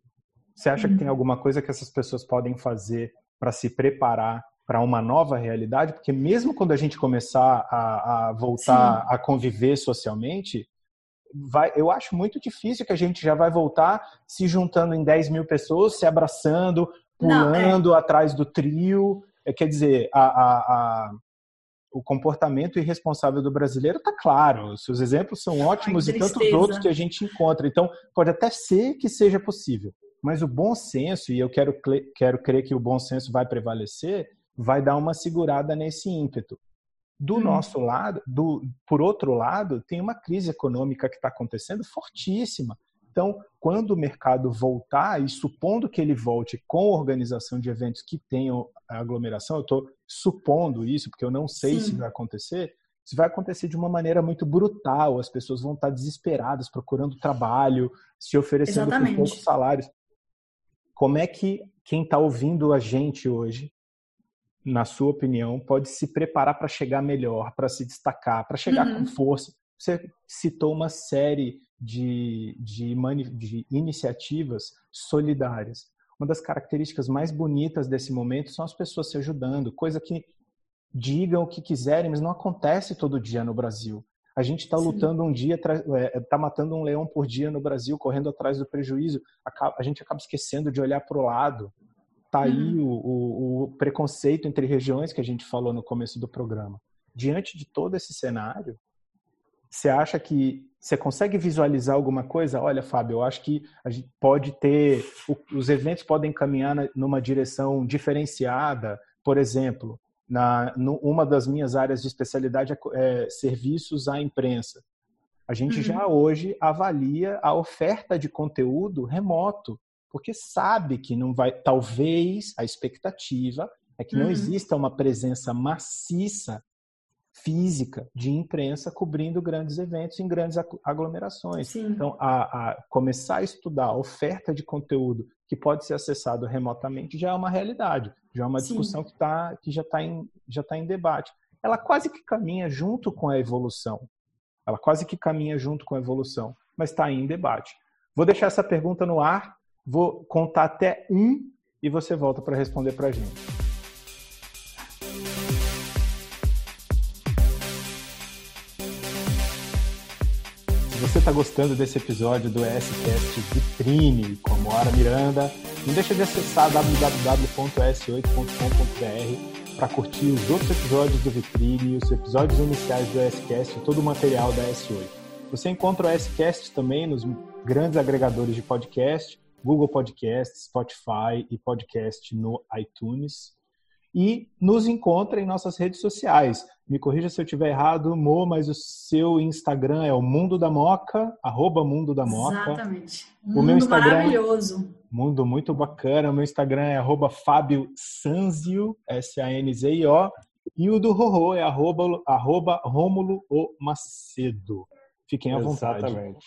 você acha uhum. que tem alguma coisa que essas pessoas podem fazer para se preparar para uma nova realidade? Porque mesmo quando a gente começar a, a voltar Sim. a conviver socialmente, vai, eu acho muito difícil que a gente já vai voltar se juntando em 10 mil pessoas, se abraçando, pulando Não, é. atrás do trio. É, quer dizer, a, a, a, o comportamento irresponsável do brasileiro está claro. Os seus exemplos são ótimos Ai, e tantos outros que a gente encontra. Então, pode até ser que seja possível. Mas o bom senso, e eu quero, quero crer que o bom senso vai prevalecer, vai dar uma segurada nesse ímpeto. Do hum. nosso lado, do, por outro lado, tem uma crise econômica que está acontecendo fortíssima. Então, quando o mercado voltar, e supondo que ele volte com organização de eventos que tenham aglomeração, eu estou supondo isso, porque eu não sei Sim. se vai acontecer, isso vai acontecer de uma maneira muito brutal. As pessoas vão estar desesperadas, procurando trabalho, se oferecendo Exatamente. por poucos salários. Como é que quem está ouvindo a gente hoje na sua opinião, pode se preparar para chegar melhor, para se destacar, para chegar uhum. com força? Você citou uma série de, de, de iniciativas solidárias. Uma das características mais bonitas desse momento são as pessoas se ajudando, coisa que digam o que quiserem, mas não acontece todo dia no Brasil. A gente está lutando um dia, está é, matando um leão por dia no Brasil, correndo atrás do prejuízo. A gente acaba esquecendo de olhar para o lado, tá aí uhum. o, o, preconceito entre regiões que a gente falou no começo do programa. Diante de todo esse cenário, você acha que você consegue visualizar alguma coisa? Olha, Fábio, eu acho que a gente pode ter, os eventos podem caminhar numa direção diferenciada. Por exemplo, na, uma das minhas áreas de especialidade é, é serviços à imprensa. A gente uhum. já hoje avalia a oferta de conteúdo remoto, porque sabe que não vai, talvez a expectativa é que uhum. não exista uma presença maciça física de imprensa cobrindo grandes eventos em grandes aglomerações. Sim. Então, a, a, começar a estudar a oferta de conteúdo que pode ser acessado remotamente já é uma realidade, já é uma discussão que, tá, que já está em, já tá em debate. Ela quase que caminha junto com a evolução. Ela quase que caminha junto com a evolução, mas está em debate. Vou deixar essa pergunta no ar, vou contar até um e você volta para responder para a gente. Você está gostando desse episódio do ESCast Vitrine com a Moara Miranda, não deixa de acessar www.s8.com.br para curtir os outros episódios do Vitrine, os episódios iniciais do ESCast e todo o material da S8. Você encontra o ESCast também nos grandes agregadores de podcast, Google Podcast, Spotify e podcast no iTunes e nos encontra em nossas redes sociais. Me corrija se eu estiver errado, Mo, mas o seu Instagram é o Mundo da Moca, arroba Mundo da Moca. Exatamente. Mundo o meu Instagram, maravilhoso. Mundo muito bacana. O meu Instagram é arroba Fábio Sanzio, S-A-N-Z-I-O. E o do Rorô é arroba, arroba Rômulo o Macedo. Fiquem à vontade. Exatamente.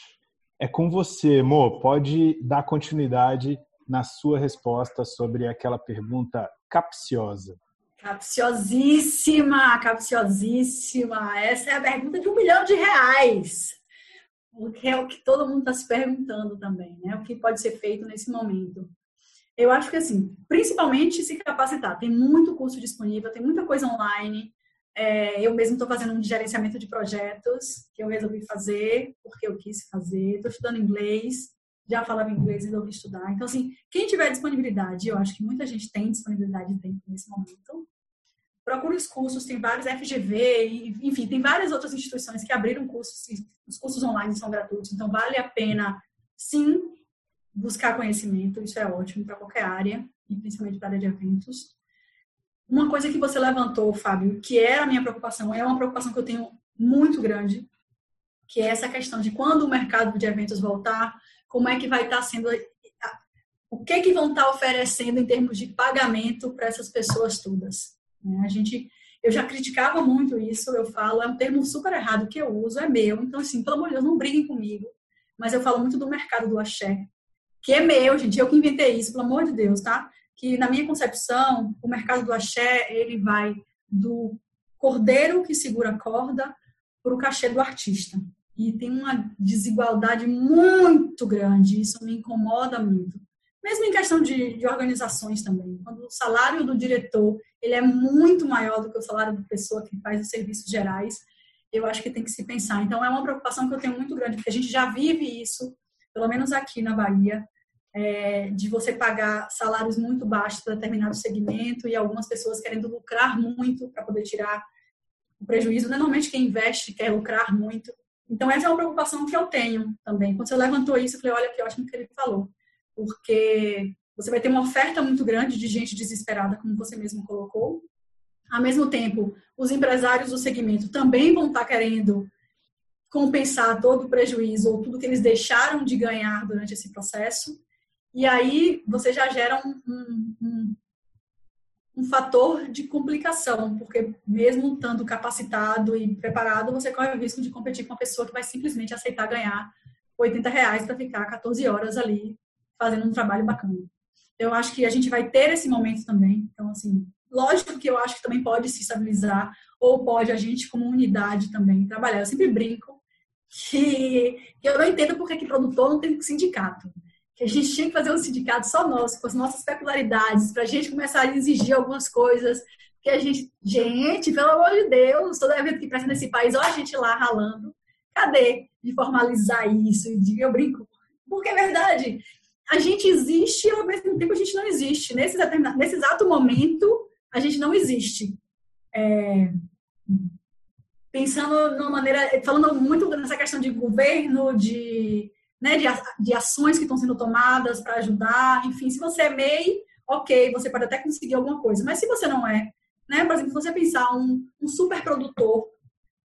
É com você, Mo. Pode dar continuidade na sua resposta sobre aquela pergunta capciosa? Capciosíssima, capciosíssima. Essa é a pergunta de um milhão de reais. O que é o que todo mundo está se perguntando também, né? O que pode ser feito nesse momento. Eu acho que, assim, principalmente se capacitar. Tem muito curso disponível, tem muita coisa online. É, eu mesmo estou fazendo um gerenciamento de projetos que eu resolvi fazer porque eu quis fazer. Estou estudando inglês já falava inglês resolvi estudar. Então, assim, quem tiver disponibilidade, eu acho que muita gente tem disponibilidade de tempo nesse momento, procure os cursos, tem vários FGV, enfim, tem várias outras instituições que abriram cursos, os cursos online são gratuitos, então vale a pena, sim, buscar conhecimento, isso é ótimo para qualquer área, e principalmente para a área de eventos. Uma coisa que você levantou, Fábio, que é a minha preocupação, é uma preocupação que eu tenho muito grande, que é essa questão de quando o mercado de eventos voltar, como é que vai estar sendo o que que vão estar oferecendo em termos de pagamento para essas pessoas todas. Né? A gente, eu já criticava muito isso, eu falo, é um termo super errado que eu uso, é meu, então assim, pelo amor de Deus, não briguem comigo, mas eu falo muito do mercado do axé, que é meu, gente, eu que inventei isso, pelo amor de Deus, tá? Que na minha concepção, o mercado do axé, ele vai do cordeiro que segura a corda para o cachê do artista e tem uma desigualdade muito grande, isso me incomoda muito. Mesmo em questão de, de, organizações também, quando o salário do diretor ele é muito maior do que o salário da pessoa que faz os serviços gerais, eu acho que tem que se pensar. Então é uma preocupação que eu tenho muito grande, porque a gente já vive isso, pelo menos aqui na Bahia, é, de você pagar salários muito baixos para determinado segmento e algumas pessoas querendo lucrar muito para poder tirar o prejuízo. Normalmente quem investe quer lucrar muito então, essa é uma preocupação que eu tenho também. Quando você levantou isso, eu falei, olha que ótimo que ele falou. Porque você vai ter uma oferta muito grande de gente desesperada, como você mesmo colocou. Ao mesmo tempo, os empresários do segmento também vão estar querendo compensar todo o prejuízo ou tudo que eles deixaram de ganhar durante esse processo. E aí você já gera um, um, um um fator de complicação, porque mesmo estando capacitado e preparado, você corre o risco de competir com uma pessoa que vai simplesmente aceitar ganhar 80 reais para ficar 14 horas ali fazendo um trabalho bacana. Eu acho que a gente vai ter esse momento também. Então, assim, lógico que eu acho que também pode se estabilizar, ou pode a gente, como unidade, também trabalhar. Eu sempre brinco que, que eu não entendo porque que produtor não tem sindicato que a gente tinha que fazer um sindicato só nosso, com as nossas peculiaridades, para a gente começar a exigir algumas coisas, que a gente, gente, pelo amor de Deus, todo evento que presta nesse país, olha a gente lá ralando, cadê de formalizar isso? Eu brinco, porque é verdade, a gente existe e ao mesmo tempo a gente não existe existe. Nesse, nesse exato momento, a gente não existe. É, pensando numa maneira, falando muito nessa questão de governo, de, né, de, de ações que estão sendo tomadas para ajudar, enfim, se você é MEI, ok, você pode até conseguir alguma coisa, mas se você não é, né, por exemplo, se você pensar um, um super produtor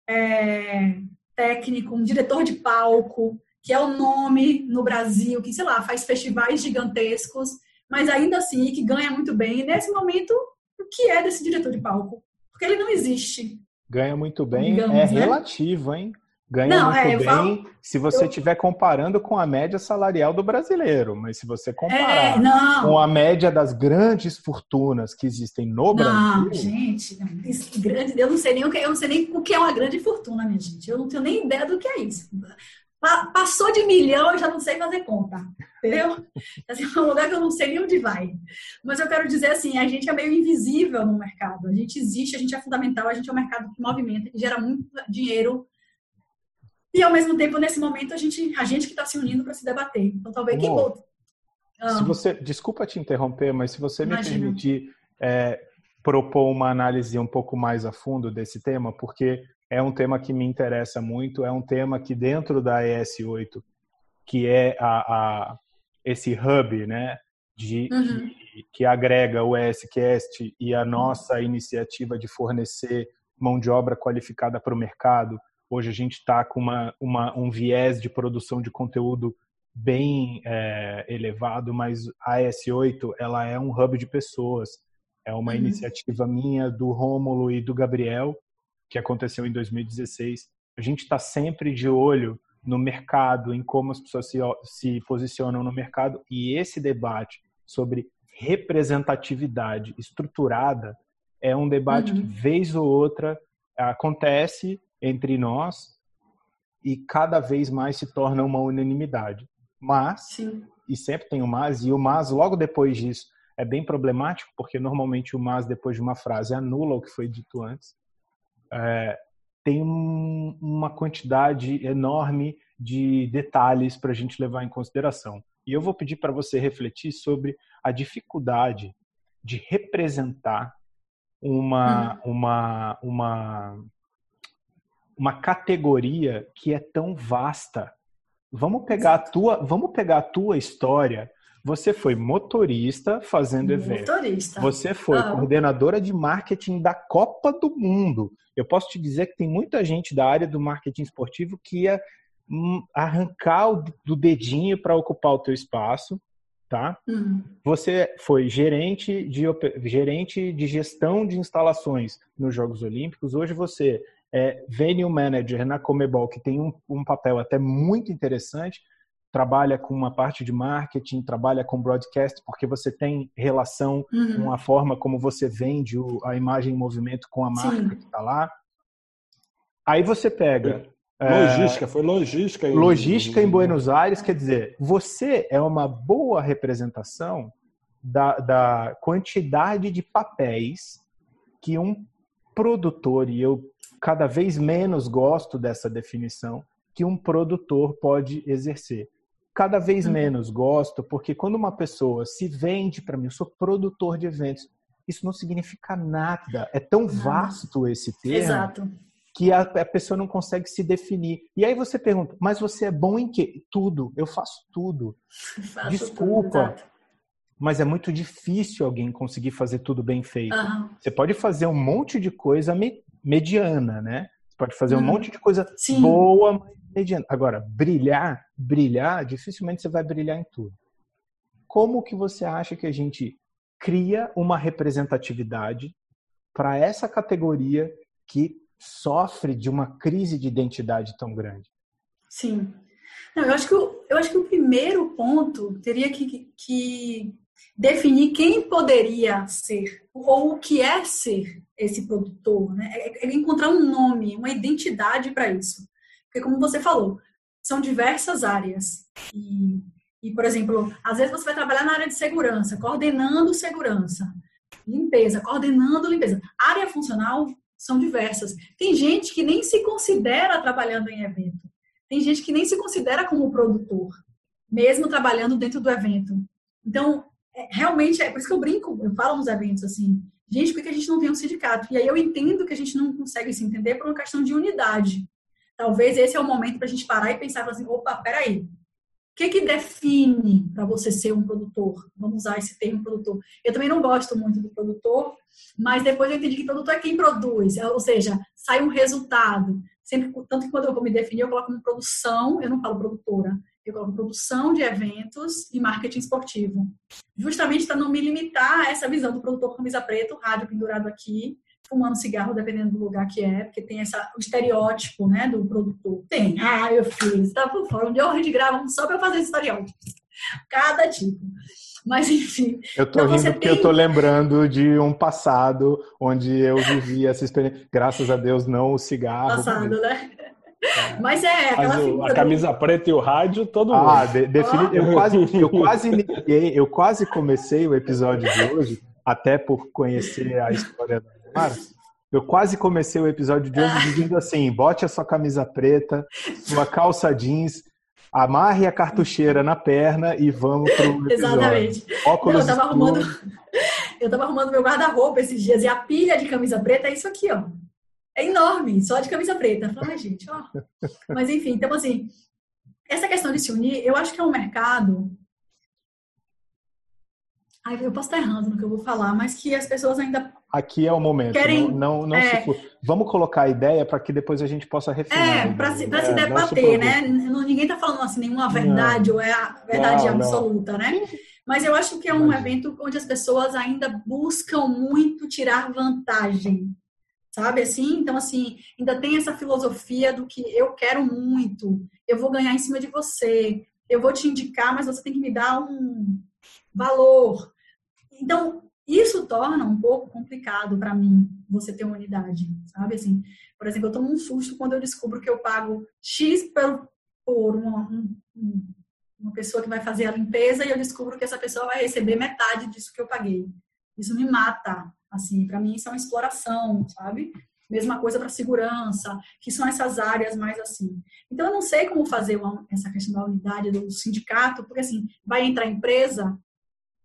é, técnico, um diretor de palco, que é o nome no Brasil, que, sei lá, faz festivais gigantescos, mas ainda assim, que ganha muito bem, nesse momento, o que é desse diretor de palco? Porque ele não existe. Ganha muito bem, Digamos, é né? relativo, hein? Ganha não, muito é, bem falo, se você estiver eu... comparando com a média salarial do brasileiro. Mas se você comparar é, com a média das grandes fortunas que existem no Brasil. Não, gente, grande, eu não sei nem o que, eu não sei nem o que é uma grande fortuna, minha gente. Eu não tenho nem ideia do que é isso. Passou de milhão, eu já não sei fazer conta, entendeu? Assim, é um lugar que eu não sei nem onde vai. Mas eu quero dizer assim, a gente é meio invisível no mercado. A gente existe, a gente é fundamental, a gente é um mercado que movimenta, que gera muito dinheiro. E ao mesmo tempo, nesse momento, a gente, a gente que está se unindo para se debater. Então, talvez quem ah. Se você, desculpa te interromper, mas se você me Imagina. permitir é, propor uma análise um pouco mais a fundo desse tema, porque é um tema que me interessa muito, é um tema que dentro da ES8, que é a, a esse hub, né, de, uhum. que, que, agrega o ESCast e a nossa iniciativa de fornecer mão de obra qualificada para o mercado. Hoje a gente está com uma, uma, um viés de produção de conteúdo bem é, elevado, mas a ES8 ela é um hub de pessoas. É uma uhum. iniciativa minha, do Rômulo e do Gabriel, que aconteceu em 2016. A gente está sempre de olho no mercado, em como as pessoas se, se posicionam no mercado, e esse debate sobre representatividade estruturada é um debate uhum. que, vez ou outra, acontece entre nós e cada vez mais se torna uma unanimidade. Mas, Sim. e sempre tem o mas, e o mas logo depois disso é bem problemático, porque normalmente o mas depois de uma frase anula o que foi dito antes é, tem um, uma quantidade enorme de detalhes para a gente levar em consideração. E eu vou pedir para você refletir sobre a dificuldade de representar uma, uhum. uma, uma, uma categoria que é tão vasta. Vamos pegar a tua, vamos pegar a tua história você foi motorista fazendo evento. Motorista. Você foi ah. coordenadora de marketing da Copa do Mundo. Eu posso te dizer que tem muita gente da área do marketing esportivo que ia hum, arrancar o, do dedinho para ocupar o teu espaço, tá? Uhum. Você foi gerente de, gerente de gestão de instalações nos Jogos Olímpicos. Hoje você é venue manager na Comebol, que tem um, um papel até muito interessante trabalha com uma parte de marketing, trabalha com broadcast, porque você tem relação uhum. com a forma como você vende a imagem em movimento com a marca Sim. que está lá. Aí você pega. Logística, é, foi logística. Em, logística em Buenos Aires, quer dizer, você é uma boa representação da, da quantidade de papéis que um produtor, e eu cada vez menos gosto dessa definição, que um produtor pode exercer cada vez uhum. menos gosto, porque quando uma pessoa se vende para mim, eu sou produtor de eventos, isso não significa nada. É tão vasto esse termo Exato. que a, a, pessoa não consegue se definir. E aí você pergunta, mas você é bom em quê? Tudo. Eu faço tudo. Faço Desculpa. Tudo, mas é muito difícil alguém conseguir fazer tudo bem feito. Uhum. Você pode fazer um monte de coisa me, mediana, né? Você pode fazer uhum. um monte de coisa Sim. boa, mas mediano. Agora, brilhar, brilhar, dificilmente você vai brilhar em tudo. Como que você acha que a gente cria uma representatividade para essa categoria que sofre de uma crise de identidade tão grande? Sim. Não, eu, acho que o, eu acho que o primeiro ponto teria que, que definir quem poderia ser ou o que é ser esse produtor, né? É, é encontrar um nome, uma identidade para isso. Porque, como você falou, são diversas áreas. E, e, por exemplo, às vezes você vai trabalhar na área de segurança, coordenando segurança, limpeza, coordenando limpeza. Área funcional são diversas. Tem gente que nem se considera trabalhando em evento. Tem gente que nem se considera como produtor, mesmo trabalhando dentro do evento. Então, realmente, é por isso que eu brinco, eu falo nos eventos assim, gente, por que a gente não tem um sindicato? E aí eu entendo que a gente não consegue se entender por uma questão de unidade. Talvez esse é o momento para a gente parar e pensar assim, opa, peraí, o que, que define para você ser um produtor? Vamos usar esse termo produtor. Eu também não gosto muito do produtor, mas depois eu entendi que produtor é quem produz, ou seja, sai um resultado. Sempre, tanto que quando eu vou me definir, eu coloco como produção, eu não falo produtora, eu coloco produção de eventos e marketing esportivo. Justamente para não me limitar a essa visão do produtor camisa preta, o rádio pendurado aqui, fumando cigarro, dependendo do lugar que é, porque tem essa, o estereótipo, né, do produtor. Tem. Ah, eu fiz, tá por fora. Um dia gente grava só para fazer estereótipo. Cada tipo. Mas, enfim. Eu tô então, rindo porque tem... eu tô lembrando de um passado onde eu vivi essa experiência. Graças a Deus, não o cigarro. Passado, mas... né? É. Mas é aquela Mas o, a camisa do... preta e o rádio, todo mundo. Ah, de, defini... eu quase, eu quase iniciei, eu quase comecei o episódio de hoje, até por conhecer a história da Mara. Eu quase comecei o episódio de hoje dizendo assim: bote a sua camisa preta, sua calça jeans, amarre a cartucheira na perna e vamos pro episódio. Exatamente. Óculos Não, eu tava arrumando, eu tava arrumando meu guarda-roupa esses dias e a pilha de camisa preta é isso aqui, ó é enorme, só de camisa preta. Fala, gente, ó. Mas enfim, então assim, essa questão de se unir, eu acho que é um mercado. Ai, eu posso estar errando no que eu vou falar, mas que as pessoas ainda. Aqui é o momento. Querem, não, não, não é, se... Vamos colocar a ideia para que depois a gente possa refinar. É, para se, é, se debater, né? Ninguém está falando assim nenhuma verdade não. ou é a verdade não, absoluta, né? Mas eu acho que é um evento onde as pessoas ainda buscam muito tirar vantagem sabe assim? Então, assim, ainda tem essa filosofia do que eu quero muito, eu vou ganhar em cima de você, eu vou te indicar, mas você tem que me dar um valor. Então, isso torna um pouco complicado para mim você ter uma unidade, sabe? Assim, por exemplo, eu tomo um susto quando eu descubro que eu pago X por, por uma, um, uma pessoa que vai fazer a limpeza e eu descubro que essa pessoa vai receber metade disso que eu paguei. Isso me mata, Assim, para mim isso é uma exploração, sabe? Mesma coisa para segurança, que são essas áreas mais assim. Então eu não sei como fazer uma, essa questão da unidade do sindicato, porque assim, vai entrar empresa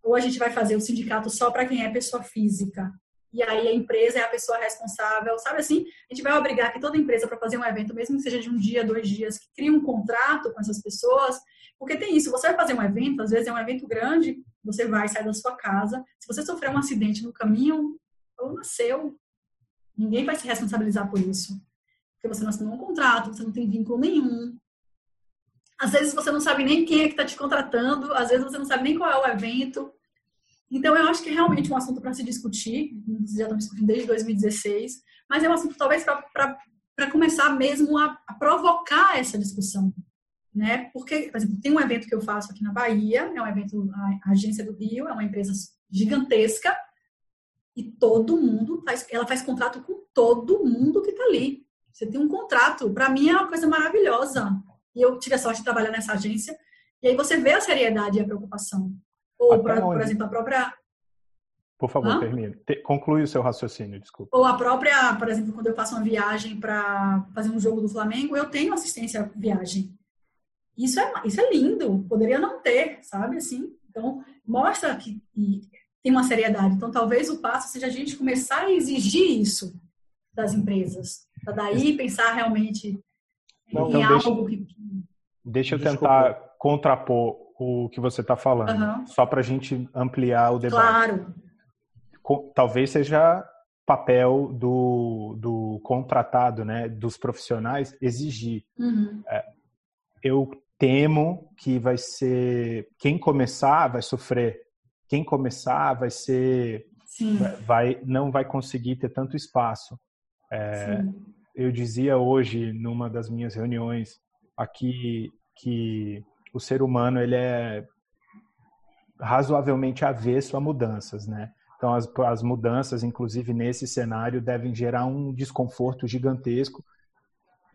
ou a gente vai fazer o sindicato só para quem é pessoa física. E aí a empresa é a pessoa responsável, sabe assim? A gente vai obrigar que toda empresa para fazer um evento, mesmo que seja de um dia, dois dias, que crie um contrato com essas pessoas, porque tem isso, você vai fazer um evento, às vezes é um evento grande, você vai sair da sua casa. Se você sofrer um acidente no caminho, ou nasceu, ninguém vai se responsabilizar por isso. Porque você não assinou um contrato, você não tem vínculo nenhum. Às vezes você não sabe nem quem é que está te contratando, às vezes você não sabe nem qual é o evento. Então, eu acho que é realmente um assunto para se discutir, já estamos discutindo desde 2016, mas é um assunto talvez para começar mesmo a, a, provocar essa discussão. Né? Porque, por exemplo, tem um evento que eu faço aqui na Bahia, é um evento, a Agência do Rio, é uma empresa gigantesca, e todo mundo faz, ela faz contrato com todo mundo que está ali. Você tem um contrato, para mim é uma coisa maravilhosa. E eu tive a sorte de trabalhar nessa agência, e aí você vê a seriedade e a preocupação. Ou, pra, por exemplo, a própria por favor, Hã? termine. Conclui o seu raciocínio, desculpa. Ou a própria, por exemplo, quando eu faço uma viagem para fazer um jogo do Flamengo, eu tenho assistência viagem. Isso é, isso é lindo, poderia não ter, sabe assim? Então, mostra que tem uma seriedade. Então, talvez o passo seja a gente começar a exigir isso das empresas, para daí pensar realmente Não, em então algo deixa, que. Deixa eu tentar Desculpa. contrapor o que você está falando, uhum. só para a gente ampliar o debate. Claro. Talvez seja papel do, do contratado, né, dos profissionais, exigir. Uhum. É, eu temo que vai ser quem começar vai sofrer quem começar vai ser vai não vai conseguir ter tanto espaço. É, eu dizia hoje numa das minhas reuniões aqui que o ser humano ele é razoavelmente avesso a mudanças, né? Então as, as mudanças, inclusive nesse cenário, devem gerar um desconforto gigantesco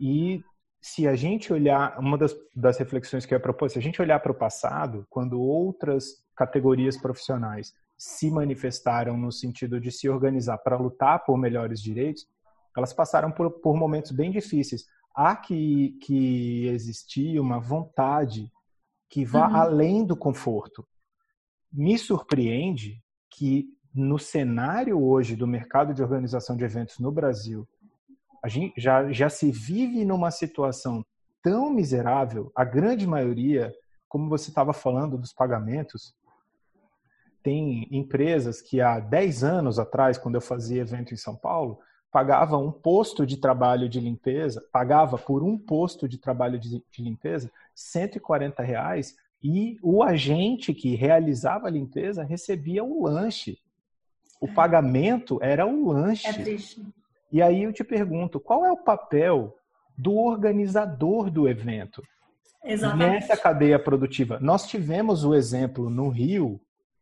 e se a gente olhar, uma das, das reflexões que eu ia propor, se a gente olhar para o passado, quando outras categorias profissionais se manifestaram no sentido de se organizar para lutar por melhores direitos, elas passaram por, por momentos bem difíceis. Há que, que existir uma vontade que vá uhum. além do conforto. me surpreende que no cenário hoje do mercado de organização de eventos no Brasil, a gente já, já se vive numa situação tão miserável, a grande maioria, como você estava falando dos pagamentos, tem empresas que há 10 anos atrás, quando eu fazia evento em São Paulo, pagava um posto de trabalho de limpeza, pagava por um posto de trabalho de, de limpeza 140 reais e o agente que realizava a limpeza recebia o lanche. O pagamento era o lanche. É triste. E aí eu te pergunto, qual é o papel do organizador do evento Exatamente. nessa cadeia produtiva? Nós tivemos o exemplo no Rio,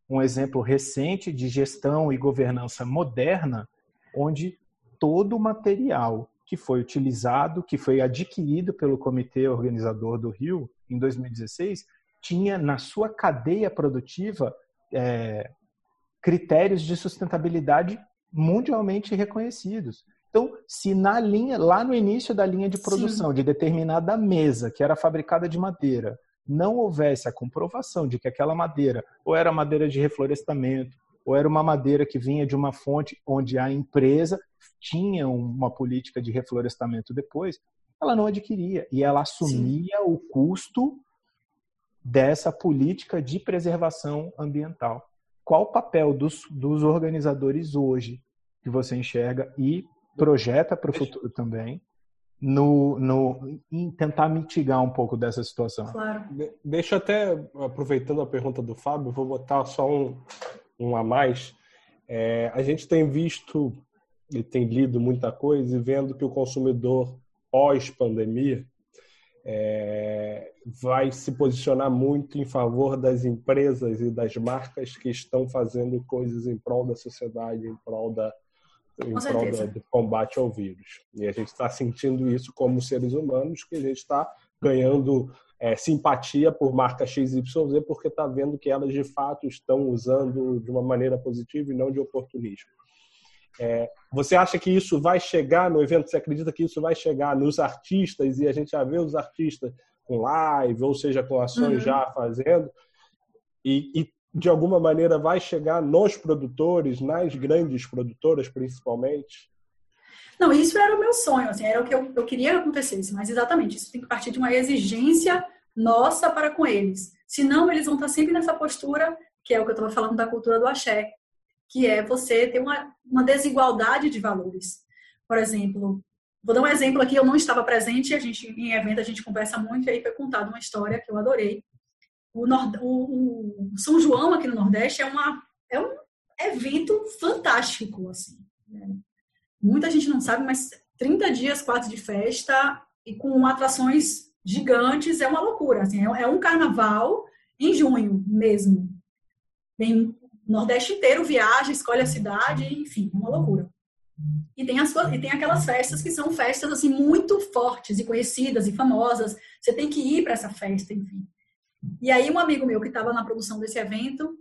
um exemplo recente de gestão e governança moderna, onde todo o material que foi utilizado, que foi adquirido pelo comitê organizador do Rio em 2016, tinha na sua cadeia produtiva é, critérios de sustentabilidade mundialmente reconhecidos. Se na linha, lá no início da linha de produção Sim. de determinada mesa que era fabricada de madeira, não houvesse a comprovação de que aquela madeira ou era madeira de reflorestamento, ou era uma madeira que vinha de uma fonte onde a empresa tinha uma política de reflorestamento depois, ela não adquiria e ela assumia Sim. o custo dessa política de preservação ambiental. Qual o papel dos, dos organizadores hoje que você enxerga e projeta para o futuro também no, no, em tentar mitigar um pouco dessa situação? Claro. Deixa até, aproveitando a pergunta do Fábio, vou botar só um, um a mais. É, a gente tem visto e tem lido muita coisa e vendo que o consumidor pós-pandemia é, vai se posicionar muito em favor das empresas e das marcas que estão fazendo coisas em prol da sociedade, em prol, da, em prol da, do combate ao vírus. E a gente está sentindo isso como seres humanos, que a gente está ganhando é, simpatia por marca XYZ, porque está vendo que elas de fato estão usando de uma maneira positiva e não de oportunismo. É, você acha que isso vai chegar no evento? Você acredita que isso vai chegar nos artistas e a gente já vê os artistas com live, ou seja, com ações uhum. já fazendo? E, e, de alguma maneira vai chegar nos produtores, nas grandes produtoras principalmente? Não, isso era o meu sonho, assim, era o que eu, eu queria que acontecesse, mas exatamente, isso tem que partir de uma exigência nossa para com eles. Senão, eles vão estar sempre nessa postura, que é o que eu estava falando da cultura do axé, que é você ter uma, uma desigualdade de valores. Por exemplo, vou dar um exemplo aqui, eu não estava presente, a gente em evento a gente conversa muito, e aí foi contada uma história que eu adorei. O, Nord, o, o São João aqui no Nordeste é, uma, é um evento fantástico, assim. Né? Muita gente não sabe, mas 30 dias, quase de festa e com atrações gigantes é uma loucura. Assim, é, é um carnaval em junho mesmo. Tem Nordeste inteiro viaja, escolhe a cidade, enfim, uma loucura. E tem, as, e tem aquelas festas que são festas assim muito fortes e conhecidas e famosas. Você tem que ir para essa festa, enfim. E aí um amigo meu que estava na produção desse evento,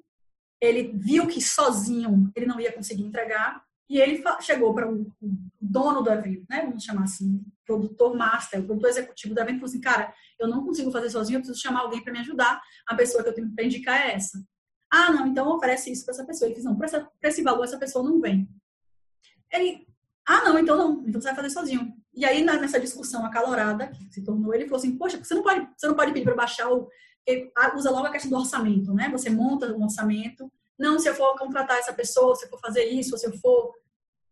ele viu que sozinho ele não ia conseguir entregar e ele chegou para o dono do evento, né? Vamos chamar assim, produtor master, o produtor executivo do evento, falou assim, cara, eu não consigo fazer sozinho, eu preciso chamar alguém para me ajudar. A pessoa que eu tenho para indicar é essa. Ah, não, então oferece isso para essa pessoa. Ele diz, não, para esse valor essa pessoa não vem. Ele, ah, não, então não, então você vai fazer sozinho. E aí, nessa discussão acalorada, que se tornou, ele falou assim, poxa, você não pode, você não pode pedir para baixar o... Usa logo a questão do orçamento, né? Você monta um orçamento. Não, se eu for contratar essa pessoa, se eu for fazer isso, se eu for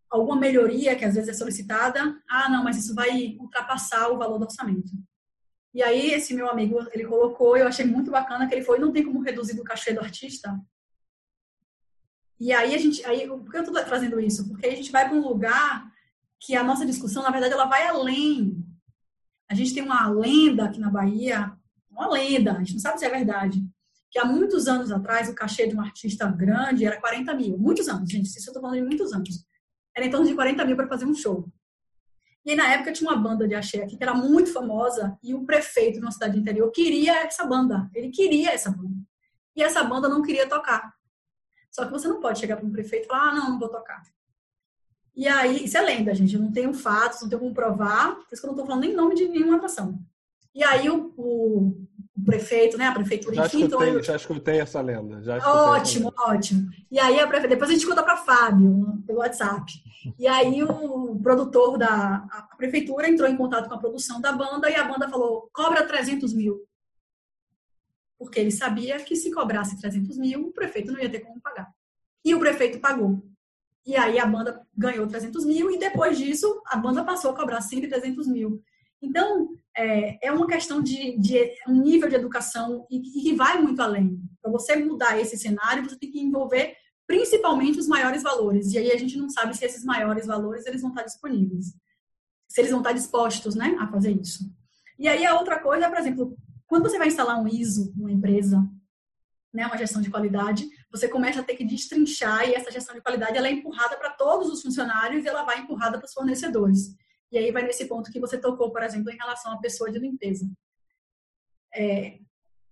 alguma melhoria que às vezes é solicitada, ah, não, mas isso vai ultrapassar o valor do orçamento. E aí, esse meu amigo, ele colocou, eu achei muito bacana que ele foi, não tem como reduzir o cachê do artista. E aí, a gente, aí, por que eu estou trazendo isso? Porque a gente vai para um lugar que a nossa discussão, na verdade, ela vai além. A gente tem uma lenda aqui na Bahia, uma lenda, a gente não sabe se é verdade, que há muitos anos atrás o cachê de um artista grande era 40 mil. Muitos anos, gente, isso eu estou falando de muitos anos. Era em torno de 40 mil para fazer um show. E na época tinha uma banda de axé aqui que era muito famosa e o prefeito de uma cidade interior queria essa banda. Ele queria essa banda. E essa banda não queria tocar. Só que você não pode chegar para um prefeito e falar, ah, não, não vou tocar. E aí, isso é lenda, gente. Eu não tenho fatos, não tenho como provar, por isso que eu não estou falando nem nome de nenhuma atração. E aí o, o, o prefeito, né? A prefeitura, já enfim. Escutei, então, já escutei essa lenda. Já ótimo, essa lenda. ótimo. E aí, a prefe... depois a gente conta para Fábio, pelo WhatsApp. E aí, o produtor da a prefeitura entrou em contato com a produção da banda e a banda falou: cobra 300 mil. Porque ele sabia que se cobrasse 300 mil, o prefeito não ia ter como pagar. E o prefeito pagou. E aí a banda ganhou 300 mil e depois disso a banda passou a cobrar sempre 300 mil. Então, é, é uma questão de, de um nível de educação e que vai muito além. Para você mudar esse cenário, você tem que envolver principalmente os maiores valores. E aí a gente não sabe se esses maiores valores eles vão estar disponíveis. Se eles vão estar dispostos né, a fazer isso. E aí a outra coisa, por exemplo, quando você vai instalar um ISO numa empresa, né, uma gestão de qualidade, você começa a ter que destrinchar e essa gestão de qualidade ela é empurrada para todos os funcionários e ela vai empurrada para os fornecedores. E aí vai nesse ponto que você tocou, por exemplo, em relação à pessoa de limpeza. É,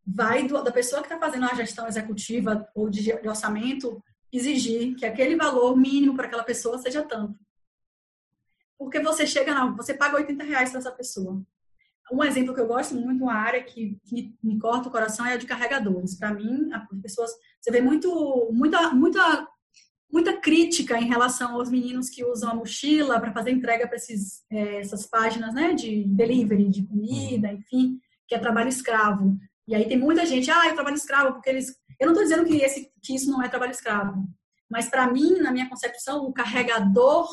vai do, da pessoa que está fazendo a gestão executiva ou de, de orçamento exigir que aquele valor mínimo para aquela pessoa seja tanto. Porque você chega, na, você paga 80 reais para essa pessoa. Um exemplo que eu gosto muito, uma área que, que me corta o coração é a de carregadores. Para mim, as pessoas, você vê muito, muita, muita muita crítica em relação aos meninos que usam a mochila para fazer entrega para é, essas páginas né, de delivery, de comida, enfim, que é trabalho escravo. E aí tem muita gente, ah, eu trabalho escravo porque eles. Eu não estou dizendo que, esse, que isso não é trabalho escravo, mas para mim, na minha concepção, o carregador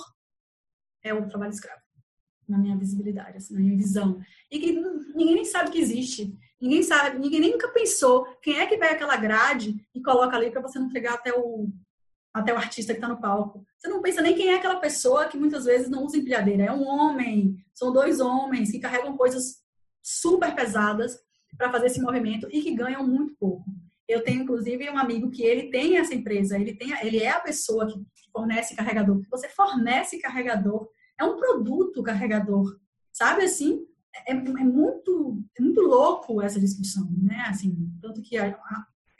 é o trabalho escravo, na minha visibilidade, assim, na minha visão. E que ninguém nem sabe que existe. Ninguém sabe, ninguém nunca pensou quem é que vai aquela grade e coloca ali para você não pegar até o, até o artista que está no palco. Você não pensa nem quem é aquela pessoa que muitas vezes não usa empilhadeira. É um homem, são dois homens que carregam coisas super pesadas para fazer esse movimento e que ganham muito pouco. Eu tenho, inclusive, um amigo que ele tem essa empresa, ele, tem, ele é a pessoa que fornece carregador. Você fornece carregador, é um produto carregador, sabe assim? É, é muito, é muito louco essa discussão, né? Assim, tanto que a,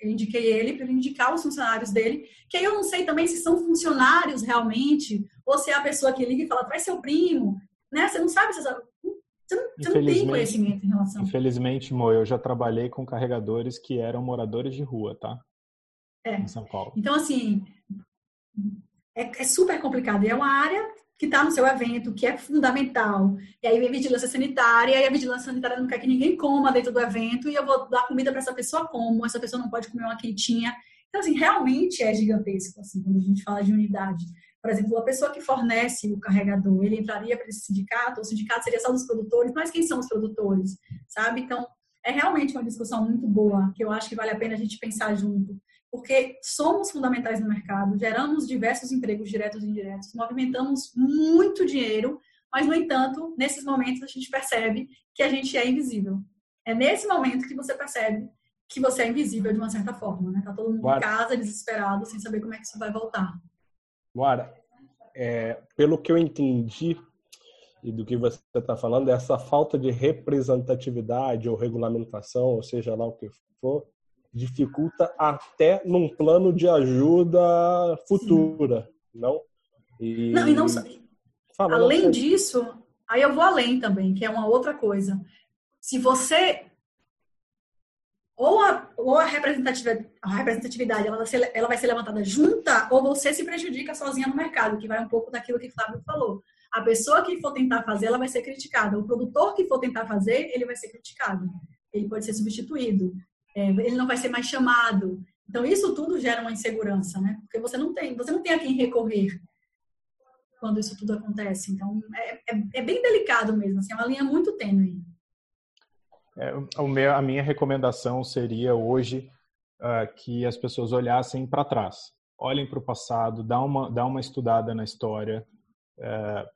eu indiquei ele para ele indicar os funcionários dele, que aí eu não sei também se são funcionários realmente, ou se é a pessoa que liga e fala, traz seu primo, né? Você não sabe, você, sabe, você, não, você não tem conhecimento em relação. Infelizmente, Mo, eu já trabalhei com carregadores que eram moradores de rua, tá? É. Em São Paulo. Então, assim, é, é super complicado. E é uma área que está no seu evento, que é fundamental. E aí vem vigilância sanitária, e a vigilância sanitária não quer que ninguém coma dentro do evento, e eu vou dar comida para essa pessoa como, essa pessoa não pode comer uma quentinha. Então, assim, realmente é gigantesco, assim, quando a gente fala de unidade. Por exemplo, a pessoa que fornece o carregador, ele entraria para esse sindicato, o sindicato seria só dos produtores, mas quem são os produtores, sabe? Então, é realmente uma discussão muito boa, que eu acho que vale a pena a gente pensar junto porque somos fundamentais no mercado, geramos diversos empregos diretos e indiretos, movimentamos muito dinheiro, mas, no entanto, nesses momentos a gente percebe que a gente é invisível. É nesse momento que você percebe que você é invisível de uma certa forma, né? Tá todo mundo em casa, desesperado, sem saber como é que isso vai voltar. Moara, é, pelo que eu entendi e do que você está falando, essa falta de representatividade ou regulamentação, ou seja lá o que for, dificulta até num plano de ajuda futura, Sim. não? E... Não, e não só... Além disso, aí eu vou além também, que é uma outra coisa. Se você ou a, ou a representatividade, a representatividade ela vai, ser, ela vai ser levantada junta, ou você se prejudica sozinha no mercado, que vai um pouco daquilo que o Flávio falou. A pessoa que for tentar fazer, ela vai ser criticada. O produtor que for tentar fazer, ele vai ser criticado. Ele pode ser substituído é, ele não vai ser mais chamado. Então isso tudo gera uma insegurança, né? Porque você não tem, você não tem a quem recorrer quando isso tudo acontece. Então é, é, é bem delicado mesmo, assim, é uma linha muito tênue. É, a minha recomendação seria hoje uh, que as pessoas olhassem para trás, olhem para o passado, dá uma, dá uma estudada na história. Uh,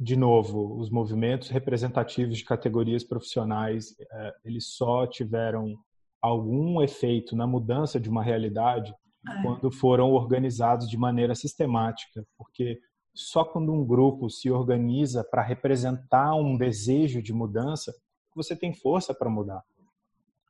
de novo, os movimentos representativos de categorias profissionais, uh, eles só tiveram algum efeito na mudança de uma realidade é. quando foram organizados de maneira sistemática, porque só quando um grupo se organiza para representar um desejo de mudança, você tem força para mudar.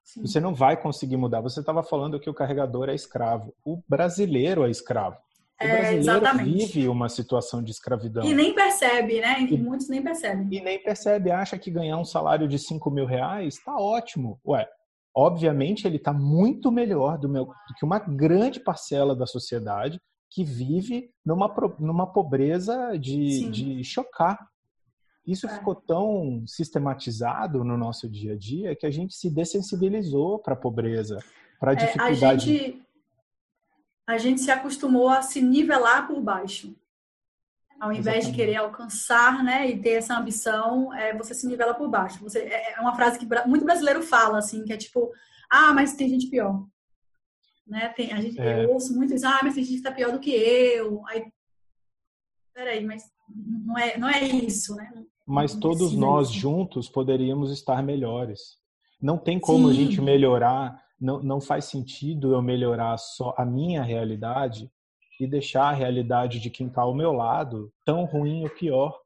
Sim. Você não vai conseguir mudar. Você estava falando que o carregador é escravo. O brasileiro é escravo. O brasileiro é, vive uma situação de escravidão. E nem percebe, né? E, muitos nem percebem. E nem percebe, acha que ganhar um salário de 5 mil reais está ótimo. Ué, Obviamente, ele está muito melhor do, meu, do que uma grande parcela da sociedade que vive numa, numa pobreza de, de chocar. Isso é. ficou tão sistematizado no nosso dia a dia que a gente se dessensibilizou para a pobreza, para a dificuldade. É, a, gente, a gente se acostumou a se nivelar por baixo. Ao invés Exatamente. de querer alcançar, né, e ter essa ambição, é, você se nivela por baixo. Você, é, é uma frase que muito brasileiro fala, assim, que é tipo, ah, mas tem gente pior. Né? Tem, a gente, é. Eu ouço muito isso, ah, mas tem gente que está pior do que eu. Aí, peraí, mas não é, não é isso, né? mas todos nós juntos poderíamos estar melhores. Não tem como Sim. a gente melhorar, não, não faz sentido eu melhorar só a minha realidade e deixar a realidade de quem está ao meu lado tão ruim ou pior.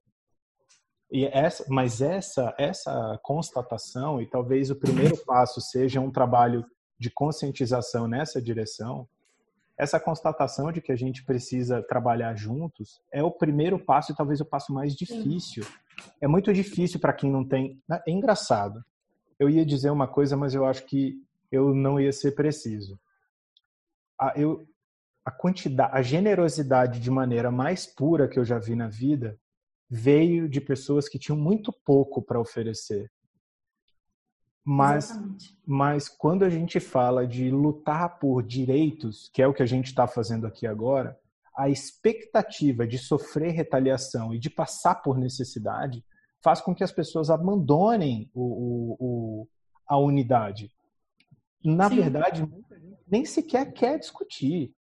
E essa, mas essa essa constatação e talvez o primeiro passo seja um trabalho de conscientização nessa direção. Essa constatação de que a gente precisa trabalhar juntos é o primeiro passo e talvez o passo mais difícil. É muito difícil para quem não tem. É engraçado. Eu ia dizer uma coisa, mas eu acho que eu não ia ser preciso. A, eu, a quantidade, a generosidade de maneira mais pura que eu já vi na vida veio de pessoas que tinham muito pouco para oferecer. Mas, mas quando a gente fala de lutar por direitos, que é o que a gente está fazendo aqui agora, a expectativa de sofrer retaliação e de passar por necessidade faz com que as pessoas abandonem o, o, o a unidade. Na Sim. verdade, nem sequer quer discutir.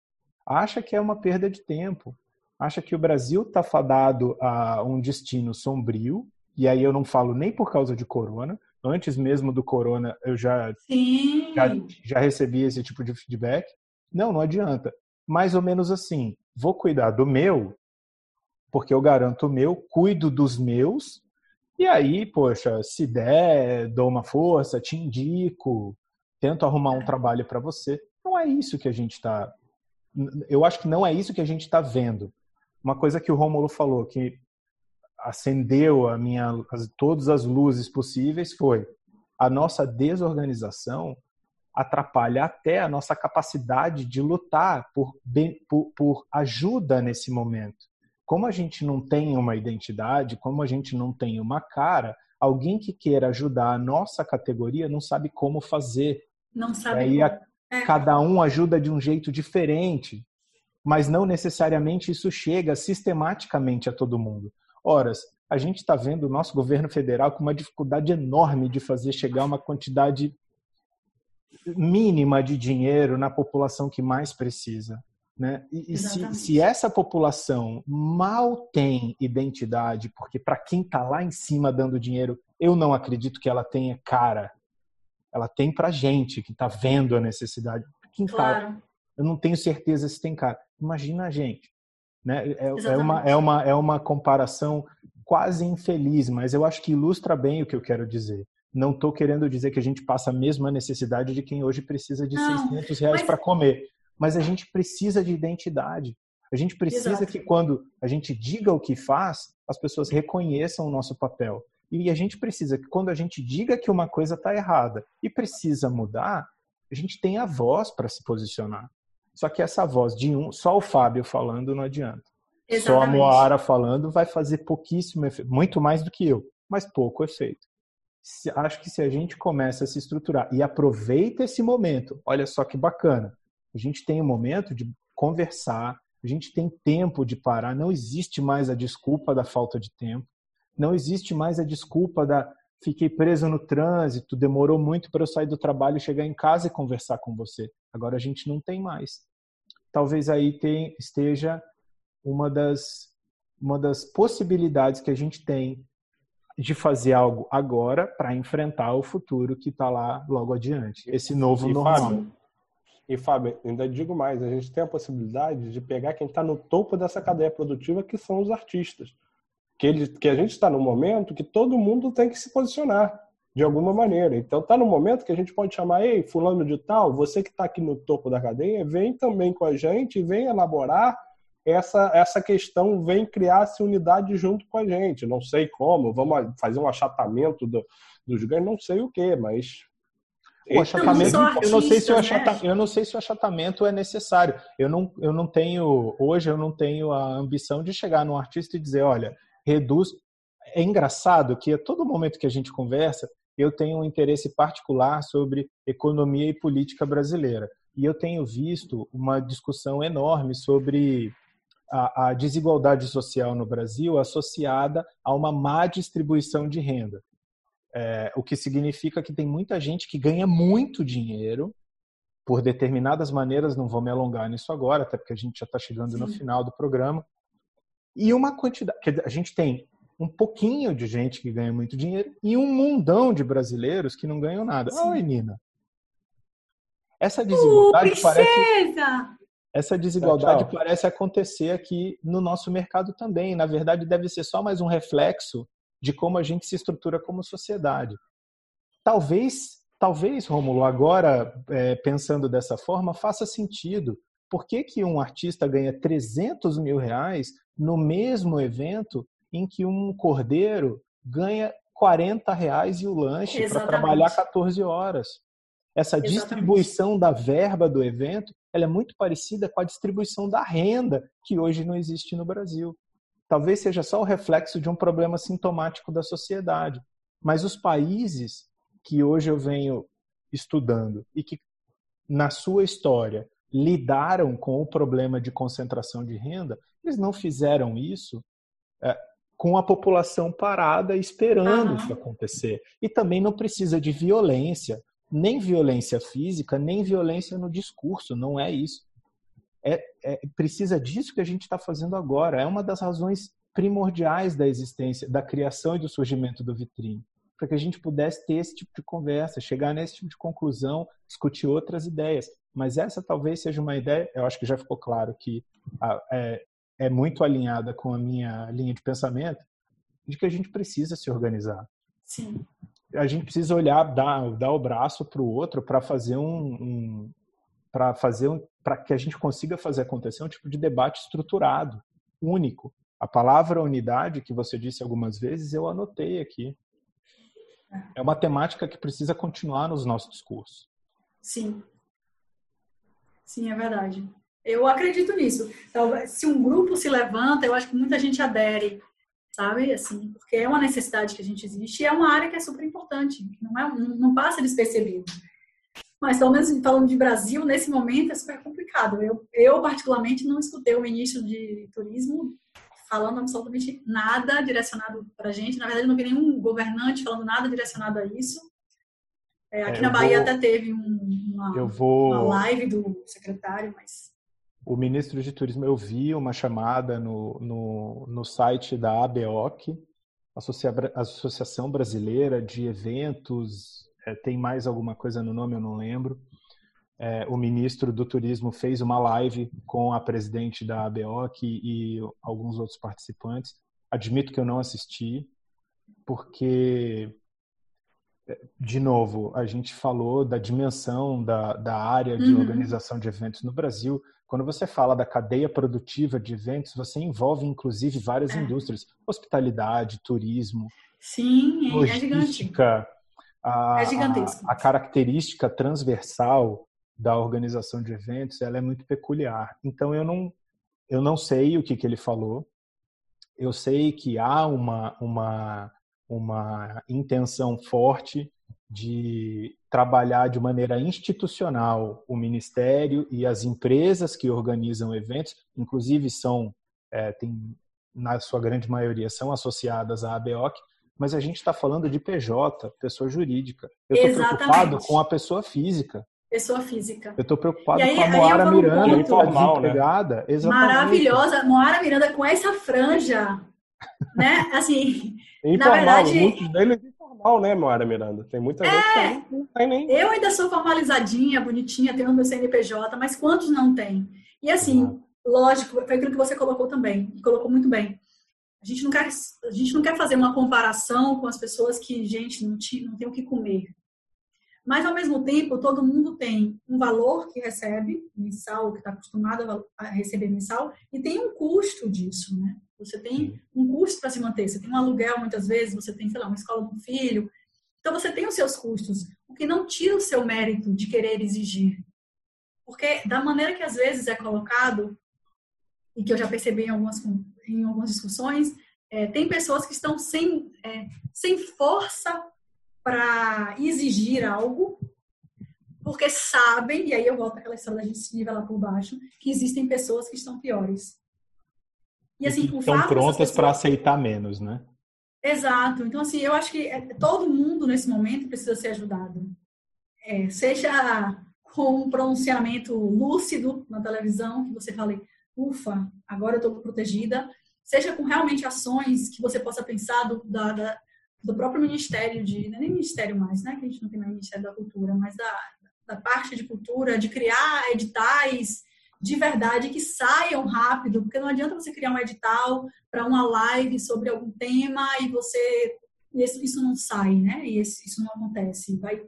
Acha que é uma perda de tempo acha que o Brasil está fadado a um destino sombrio, e aí eu não falo nem por causa de corona, antes mesmo do corona eu já, já, já recebi esse tipo de feedback. Não, não adianta. Mais ou menos assim, vou cuidar do meu, porque eu garanto o meu, cuido dos meus, e aí, poxa, se der, dou uma força, te indico, tento arrumar um trabalho para você. Não é isso que a gente está. Eu acho que não é isso que a gente está vendo. Uma coisa que o Rômulo falou, que acendeu a minha, as, todas as luzes possíveis, foi a nossa desorganização atrapalha até a nossa capacidade de lutar por, por, por ajuda nesse momento. Como a gente não tem uma identidade, como a gente não tem uma cara, alguém que queira ajudar a nossa categoria não sabe como fazer. Não sabe. Aí a, é. cada um ajuda de um jeito diferente mas não necessariamente isso chega sistematicamente a todo mundo. Ora, a gente está vendo o nosso governo federal com uma dificuldade enorme de fazer chegar uma quantidade mínima de dinheiro na população que mais precisa. Né? E, e se, se, essa população mal tem identidade, porque para quem está lá em cima dando dinheiro, eu não acredito que ela tenha cara. Ela tem para gente que está vendo a necessidade. Quem claro. eu não tenho certeza se tem cara. Imagina a gente. Né? É, é, uma, é, uma, é uma comparação quase infeliz, mas eu acho que ilustra bem o que eu quero dizer. Não estou querendo dizer que a gente passa a mesma necessidade de quem hoje precisa de não, 600 reais mas... para comer, mas a gente precisa de identidade. A gente precisa Exato. que quando a gente diga o que faz, as pessoas reconheçam o nosso papel. E a gente precisa que quando a gente diga que uma coisa está errada e precisa mudar, a gente tenha a voz para se posicionar. Só que essa voz de um, só o Fábio falando não adianta. Exatamente. Só a Moara falando vai fazer pouquíssimo efeito, muito mais do que eu, mas pouco efeito. Acho que se a gente começa a se estruturar e aproveita esse momento, olha só que bacana. A gente tem um momento de conversar, a gente tem tempo de parar, não existe mais a desculpa da falta de tempo, não existe mais a desculpa da fiquei preso no trânsito, demorou muito para eu sair do trabalho, chegar em casa e conversar com você. Agora a gente não tem mais talvez aí tem, esteja uma das, uma das possibilidades que a gente tem de fazer algo agora para enfrentar o futuro que está lá logo adiante, esse novo e normal. Fábio, e Fábio, ainda digo mais, a gente tem a possibilidade de pegar quem está no topo dessa cadeia produtiva, que são os artistas. Que, ele, que a gente está no momento que todo mundo tem que se posicionar de alguma maneira. Então está no momento que a gente pode chamar, ei, fulano de tal, você que está aqui no topo da cadeia, vem também com a gente, vem elaborar essa, essa questão, vem criar essa unidade junto com a gente. Não sei como, vamos fazer um achatamento do, dos ganhos, não sei o que, mas O achatamento, artistas, eu não sei se o achatamento, né? eu não sei se o achatamento é necessário. Eu não, eu não tenho hoje eu não tenho a ambição de chegar num artista e dizer, olha, reduz. É engraçado que a todo momento que a gente conversa, eu tenho um interesse particular sobre economia e política brasileira. E eu tenho visto uma discussão enorme sobre a, a desigualdade social no Brasil associada a uma má distribuição de renda. É, o que significa que tem muita gente que ganha muito dinheiro por determinadas maneiras, não vou me alongar nisso agora, até porque a gente já está chegando Sim. no final do programa, e uma quantidade, a gente tem um pouquinho de gente que ganha muito dinheiro e um mundão de brasileiros que não ganham nada. Sim. Oi, Nina. Essa desigualdade uh, parece essa desigualdade tchau, tchau. parece acontecer aqui no nosso mercado também. Na verdade, deve ser só mais um reflexo de como a gente se estrutura como sociedade. Talvez, talvez, Rômulo, agora é, pensando dessa forma, faça sentido. Por que, que um artista ganha 300 mil reais no mesmo evento em que um cordeiro ganha 40 reais e o lanche para trabalhar 14 horas? Essa Exatamente. distribuição da verba do evento ela é muito parecida com a distribuição da renda que hoje não existe no Brasil talvez seja só o reflexo de um problema sintomático da sociedade. Mas os países que hoje eu venho estudando e que, na sua história, lidaram com o problema de concentração de renda, eles não fizeram isso é, com a população parada esperando uhum. isso acontecer. E também não precisa de violência, nem violência física, nem violência no discurso, não é isso é, é, precisa disso que a gente está fazendo agora. É uma das razões primordiais da existência, da criação e do surgimento do Vitrine, para que a gente pudesse ter esse tipo de conversa, chegar nesse tipo de conclusão, discutir outras ideias. Mas essa talvez seja uma ideia, eu acho que já ficou claro que é, é muito alinhada com a minha linha de pensamento, de que a gente precisa se organizar. Sim. A gente precisa olhar, dar, dar o braço para o outro para fazer um, um para fazer um, para que a gente consiga fazer acontecer um tipo de debate estruturado, único. A palavra unidade, que você disse algumas vezes, eu anotei aqui. É uma temática que precisa continuar nos nossos discursos. Sim. Sim, é verdade. Eu acredito nisso. Então, se um grupo se levanta, eu acho que muita gente adere, sabe? Assim, porque é uma necessidade que a gente existe e é uma área que é super importante, não, é, não passa despercebido. Mas, pelo menos falando de Brasil, nesse momento é super complicado. Eu, eu particularmente, não escutei o ministro de Turismo falando absolutamente nada direcionado para a gente. Na verdade, não vi nenhum governante falando nada direcionado a isso. É, aqui é, na Bahia vou... até teve um, uma, vou... uma live do secretário, mas o ministro de Turismo, eu vi uma chamada no, no, no site da ABOC, Associação Brasileira de Eventos é, tem mais alguma coisa no nome, eu não lembro. É, o ministro do Turismo fez uma live com a presidente da ABOC e, e alguns outros participantes. Admito que eu não assisti, porque, é, de novo, a gente falou da dimensão da, da área de uhum. organização de eventos no Brasil. Quando você fala da cadeia produtiva de eventos, você envolve inclusive várias é. indústrias: hospitalidade, turismo, Sim, é logística, a, é. A, a, característica transversal da organização de eventos ela é muito peculiar. Então eu não eu não sei o que, que ele falou. Eu sei que há uma uma uma intenção forte de trabalhar de maneira institucional o ministério e as empresas que organizam eventos, inclusive são é, tem na sua grande maioria são associadas à ABOC, mas a gente está falando de PJ, pessoa jurídica. Eu estou preocupado com a pessoa física. Pessoa física. Eu estou preocupado aí, com a Moara Miranda, um informal, né? Maravilhosa. Moara Miranda com essa franja, né? Assim, informal, na verdade... Muitos deles informal, né, Moara Miranda? Tem muita é, gente que não tem nem... Eu ainda sou formalizadinha, bonitinha, tenho meu CNPJ, mas quantos não tem? E assim, uhum. lógico, foi aquilo que você colocou também, colocou muito bem. A gente não quer, a gente não quer fazer uma comparação com as pessoas que, gente, não, não tem o que comer. Mas, ao mesmo tempo, todo mundo tem um valor que recebe mensal, que está acostumado a receber mensal, e tem um custo disso, né? Você tem um custo para se manter. Você tem um aluguel, muitas vezes, você tem, sei lá, uma escola do filho. Então você tem os seus custos, o que não tira o seu mérito de querer exigir. Porque da maneira que às vezes é colocado, e que eu já percebi em algumas, em algumas discussões, é, tem pessoas que estão sem, é, sem força para exigir algo, porque sabem, e aí eu volto àquela história da gente se nivelar por baixo, que existem pessoas que estão piores. E assim, e estão prontas pessoas... para aceitar menos, né? Exato. Então, assim, eu acho que é, todo mundo nesse momento precisa ser ajudado. É, seja com um pronunciamento lúcido na televisão, que você fale, ufa, agora eu estou protegida, seja com realmente ações que você possa pensar do, da, da, do próprio Ministério de, não é nem Ministério mais, né, que a gente não tem mais Ministério da Cultura, mas da, da parte de cultura, de criar editais de verdade que saiam rápido, porque não adianta você criar um edital para uma live sobre algum tema e você isso, isso não sai, né? E isso, isso não acontece. Vai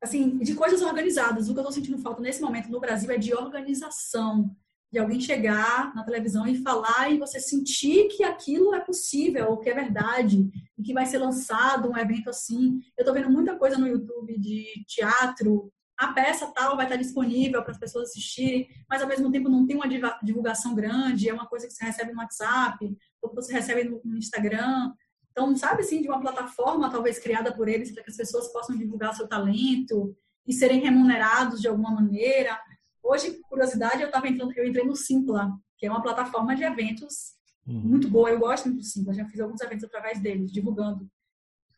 assim, de coisas organizadas. O que eu estou sentindo falta nesse momento no Brasil é de organização, de alguém chegar na televisão e falar e você sentir que aquilo é possível, ou que é verdade, e que vai ser lançado um evento assim. Eu estou vendo muita coisa no YouTube de teatro a peça tal vai estar disponível para as pessoas assistirem, mas ao mesmo tempo não tem uma divulgação grande, é uma coisa que você recebe no WhatsApp, ou que você recebe no Instagram. Então, sabe assim, de uma plataforma talvez criada por eles para que as pessoas possam divulgar seu talento e serem remunerados de alguma maneira. Hoje, por curiosidade, eu estava entrando, eu entrei no Simpla, que é uma plataforma de eventos uhum. muito boa. Eu gosto muito do Simpla, já fiz alguns eventos através deles, divulgando.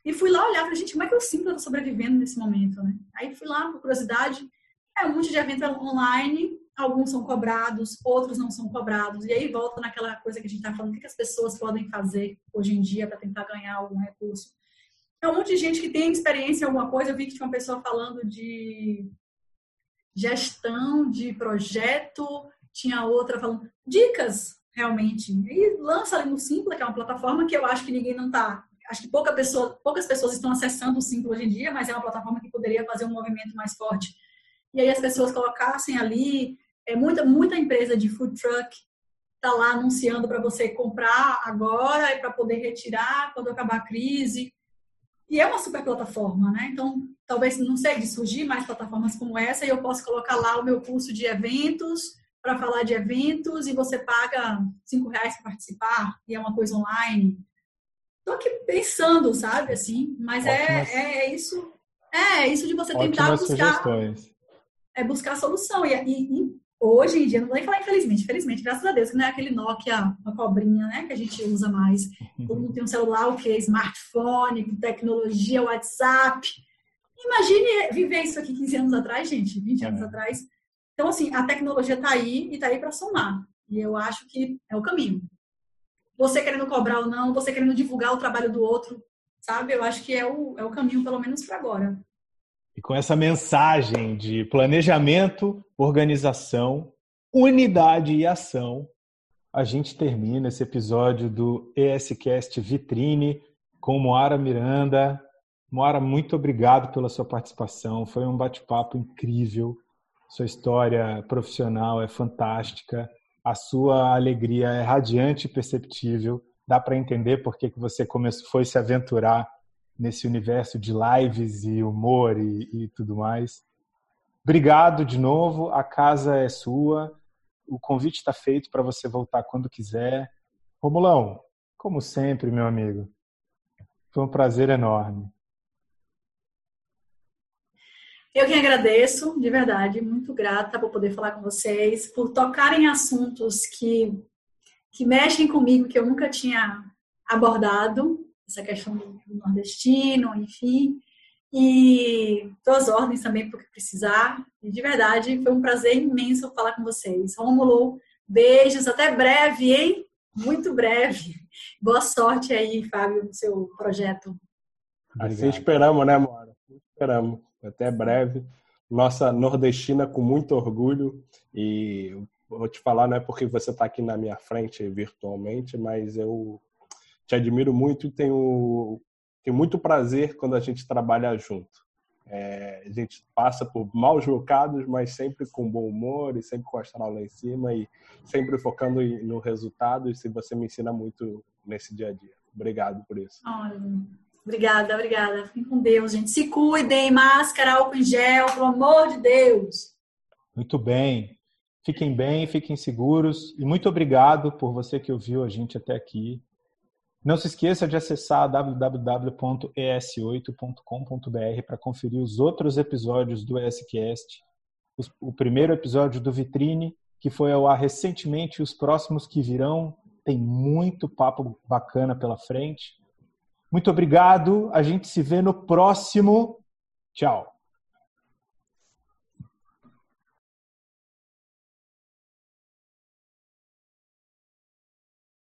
E fui lá olhar, falei, gente, como é que o Simpla está sobrevivendo nesse momento, né? Aí fui lá, por curiosidade, é um monte de evento online, alguns são cobrados, outros não são cobrados. E aí volta naquela coisa que a gente está falando, o que as pessoas podem fazer hoje em dia para tentar ganhar algum recurso. É um monte de gente que tem experiência em alguma coisa. Eu vi que tinha uma pessoa falando de gestão de projeto, tinha outra falando dicas, realmente. E lança ali no Simpla, que é uma plataforma que eu acho que ninguém não está acho que pouca pessoa, poucas pessoas estão acessando o Simpla hoje em dia, mas é uma plataforma que poderia fazer um movimento mais forte. E aí as pessoas colocassem ali, é, muita, muita empresa de food truck está lá anunciando para você comprar agora e para poder retirar quando acabar a crise. E é uma super plataforma, né? Então, talvez, não sei, de surgir mais plataformas como essa e eu posso colocar lá o meu curso de eventos para falar de eventos e você paga cinco reais para participar e é uma coisa online. Tô aqui pensando, sabe, assim, mas é, é, é, isso. É, é isso de você tentar buscar. Sugestões. É buscar solução. E, e, e, hoje em dia, não vou nem falar infelizmente, felizmente, graças a Deus, que não é aquele Nokia, uma cobrinha, né, que a gente usa mais. Todo mundo tem um celular, o que? Smartphone, tecnologia, WhatsApp. Imagine viver isso aqui 15 anos atrás, gente, 20 anos é. atrás. Então, assim, a tecnologia está aí e está aí para somar. E eu acho que é o caminho você querendo cobrar ou não, você querendo divulgar o trabalho do outro, sabe? Eu acho que é o, é o caminho, pelo menos para agora. E com essa mensagem de planejamento, organização, unidade e ação, a gente termina esse episódio do ESCast Vitrine com Moara Miranda. Moara, muito obrigado pela sua participação. Foi um bate-papo incrível. Sua história profissional é fantástica a sua alegria é radiante e perceptível. Dá para entender por que, que você começou, foi se aventurar nesse universo de lives e humor e, e tudo mais. Obrigado de novo. A casa é sua. O convite está feito para você voltar quando quiser. Romulão, como sempre, meu amigo, foi um prazer enorme. Eu que agradeço, de verdade, muito grata por poder falar com vocês, por tocarem assuntos que, que mexem comigo, que eu nunca tinha abordado, essa questão do nordestino, enfim. E duas ordens também porque precisar. E de verdade, foi um prazer imenso falar com vocês. Rômulo, beijos, até breve, hein? Muito breve. Boa sorte aí, Fábio, no seu projeto. Assim esperamos, né, Mora? Esperamos até breve. Nossa nordestina com muito orgulho e vou te falar, não é porque você está aqui na minha frente virtualmente, mas eu te admiro muito e tenho, tenho muito prazer quando a gente trabalha junto. É, a gente passa por maus bocados, mas sempre com bom humor e sempre com a astral lá em cima e sempre focando no resultado. E se você me ensina muito nesse dia a dia. Obrigado por isso. Olha, Obrigada, obrigada. Fiquem com Deus, gente. Se cuidem, máscara, álcool em gel, pelo amor de Deus. Muito bem. Fiquem bem, fiquem seguros e muito obrigado por você que ouviu a gente até aqui. Não se esqueça de acessar www.es8.com.br para conferir os outros episódios do ESCast. O primeiro episódio do Vitrine, que foi ao ar recentemente, e os próximos que virão. Tem muito papo bacana pela frente. Muito obrigado. A gente se vê no próximo. Tchau.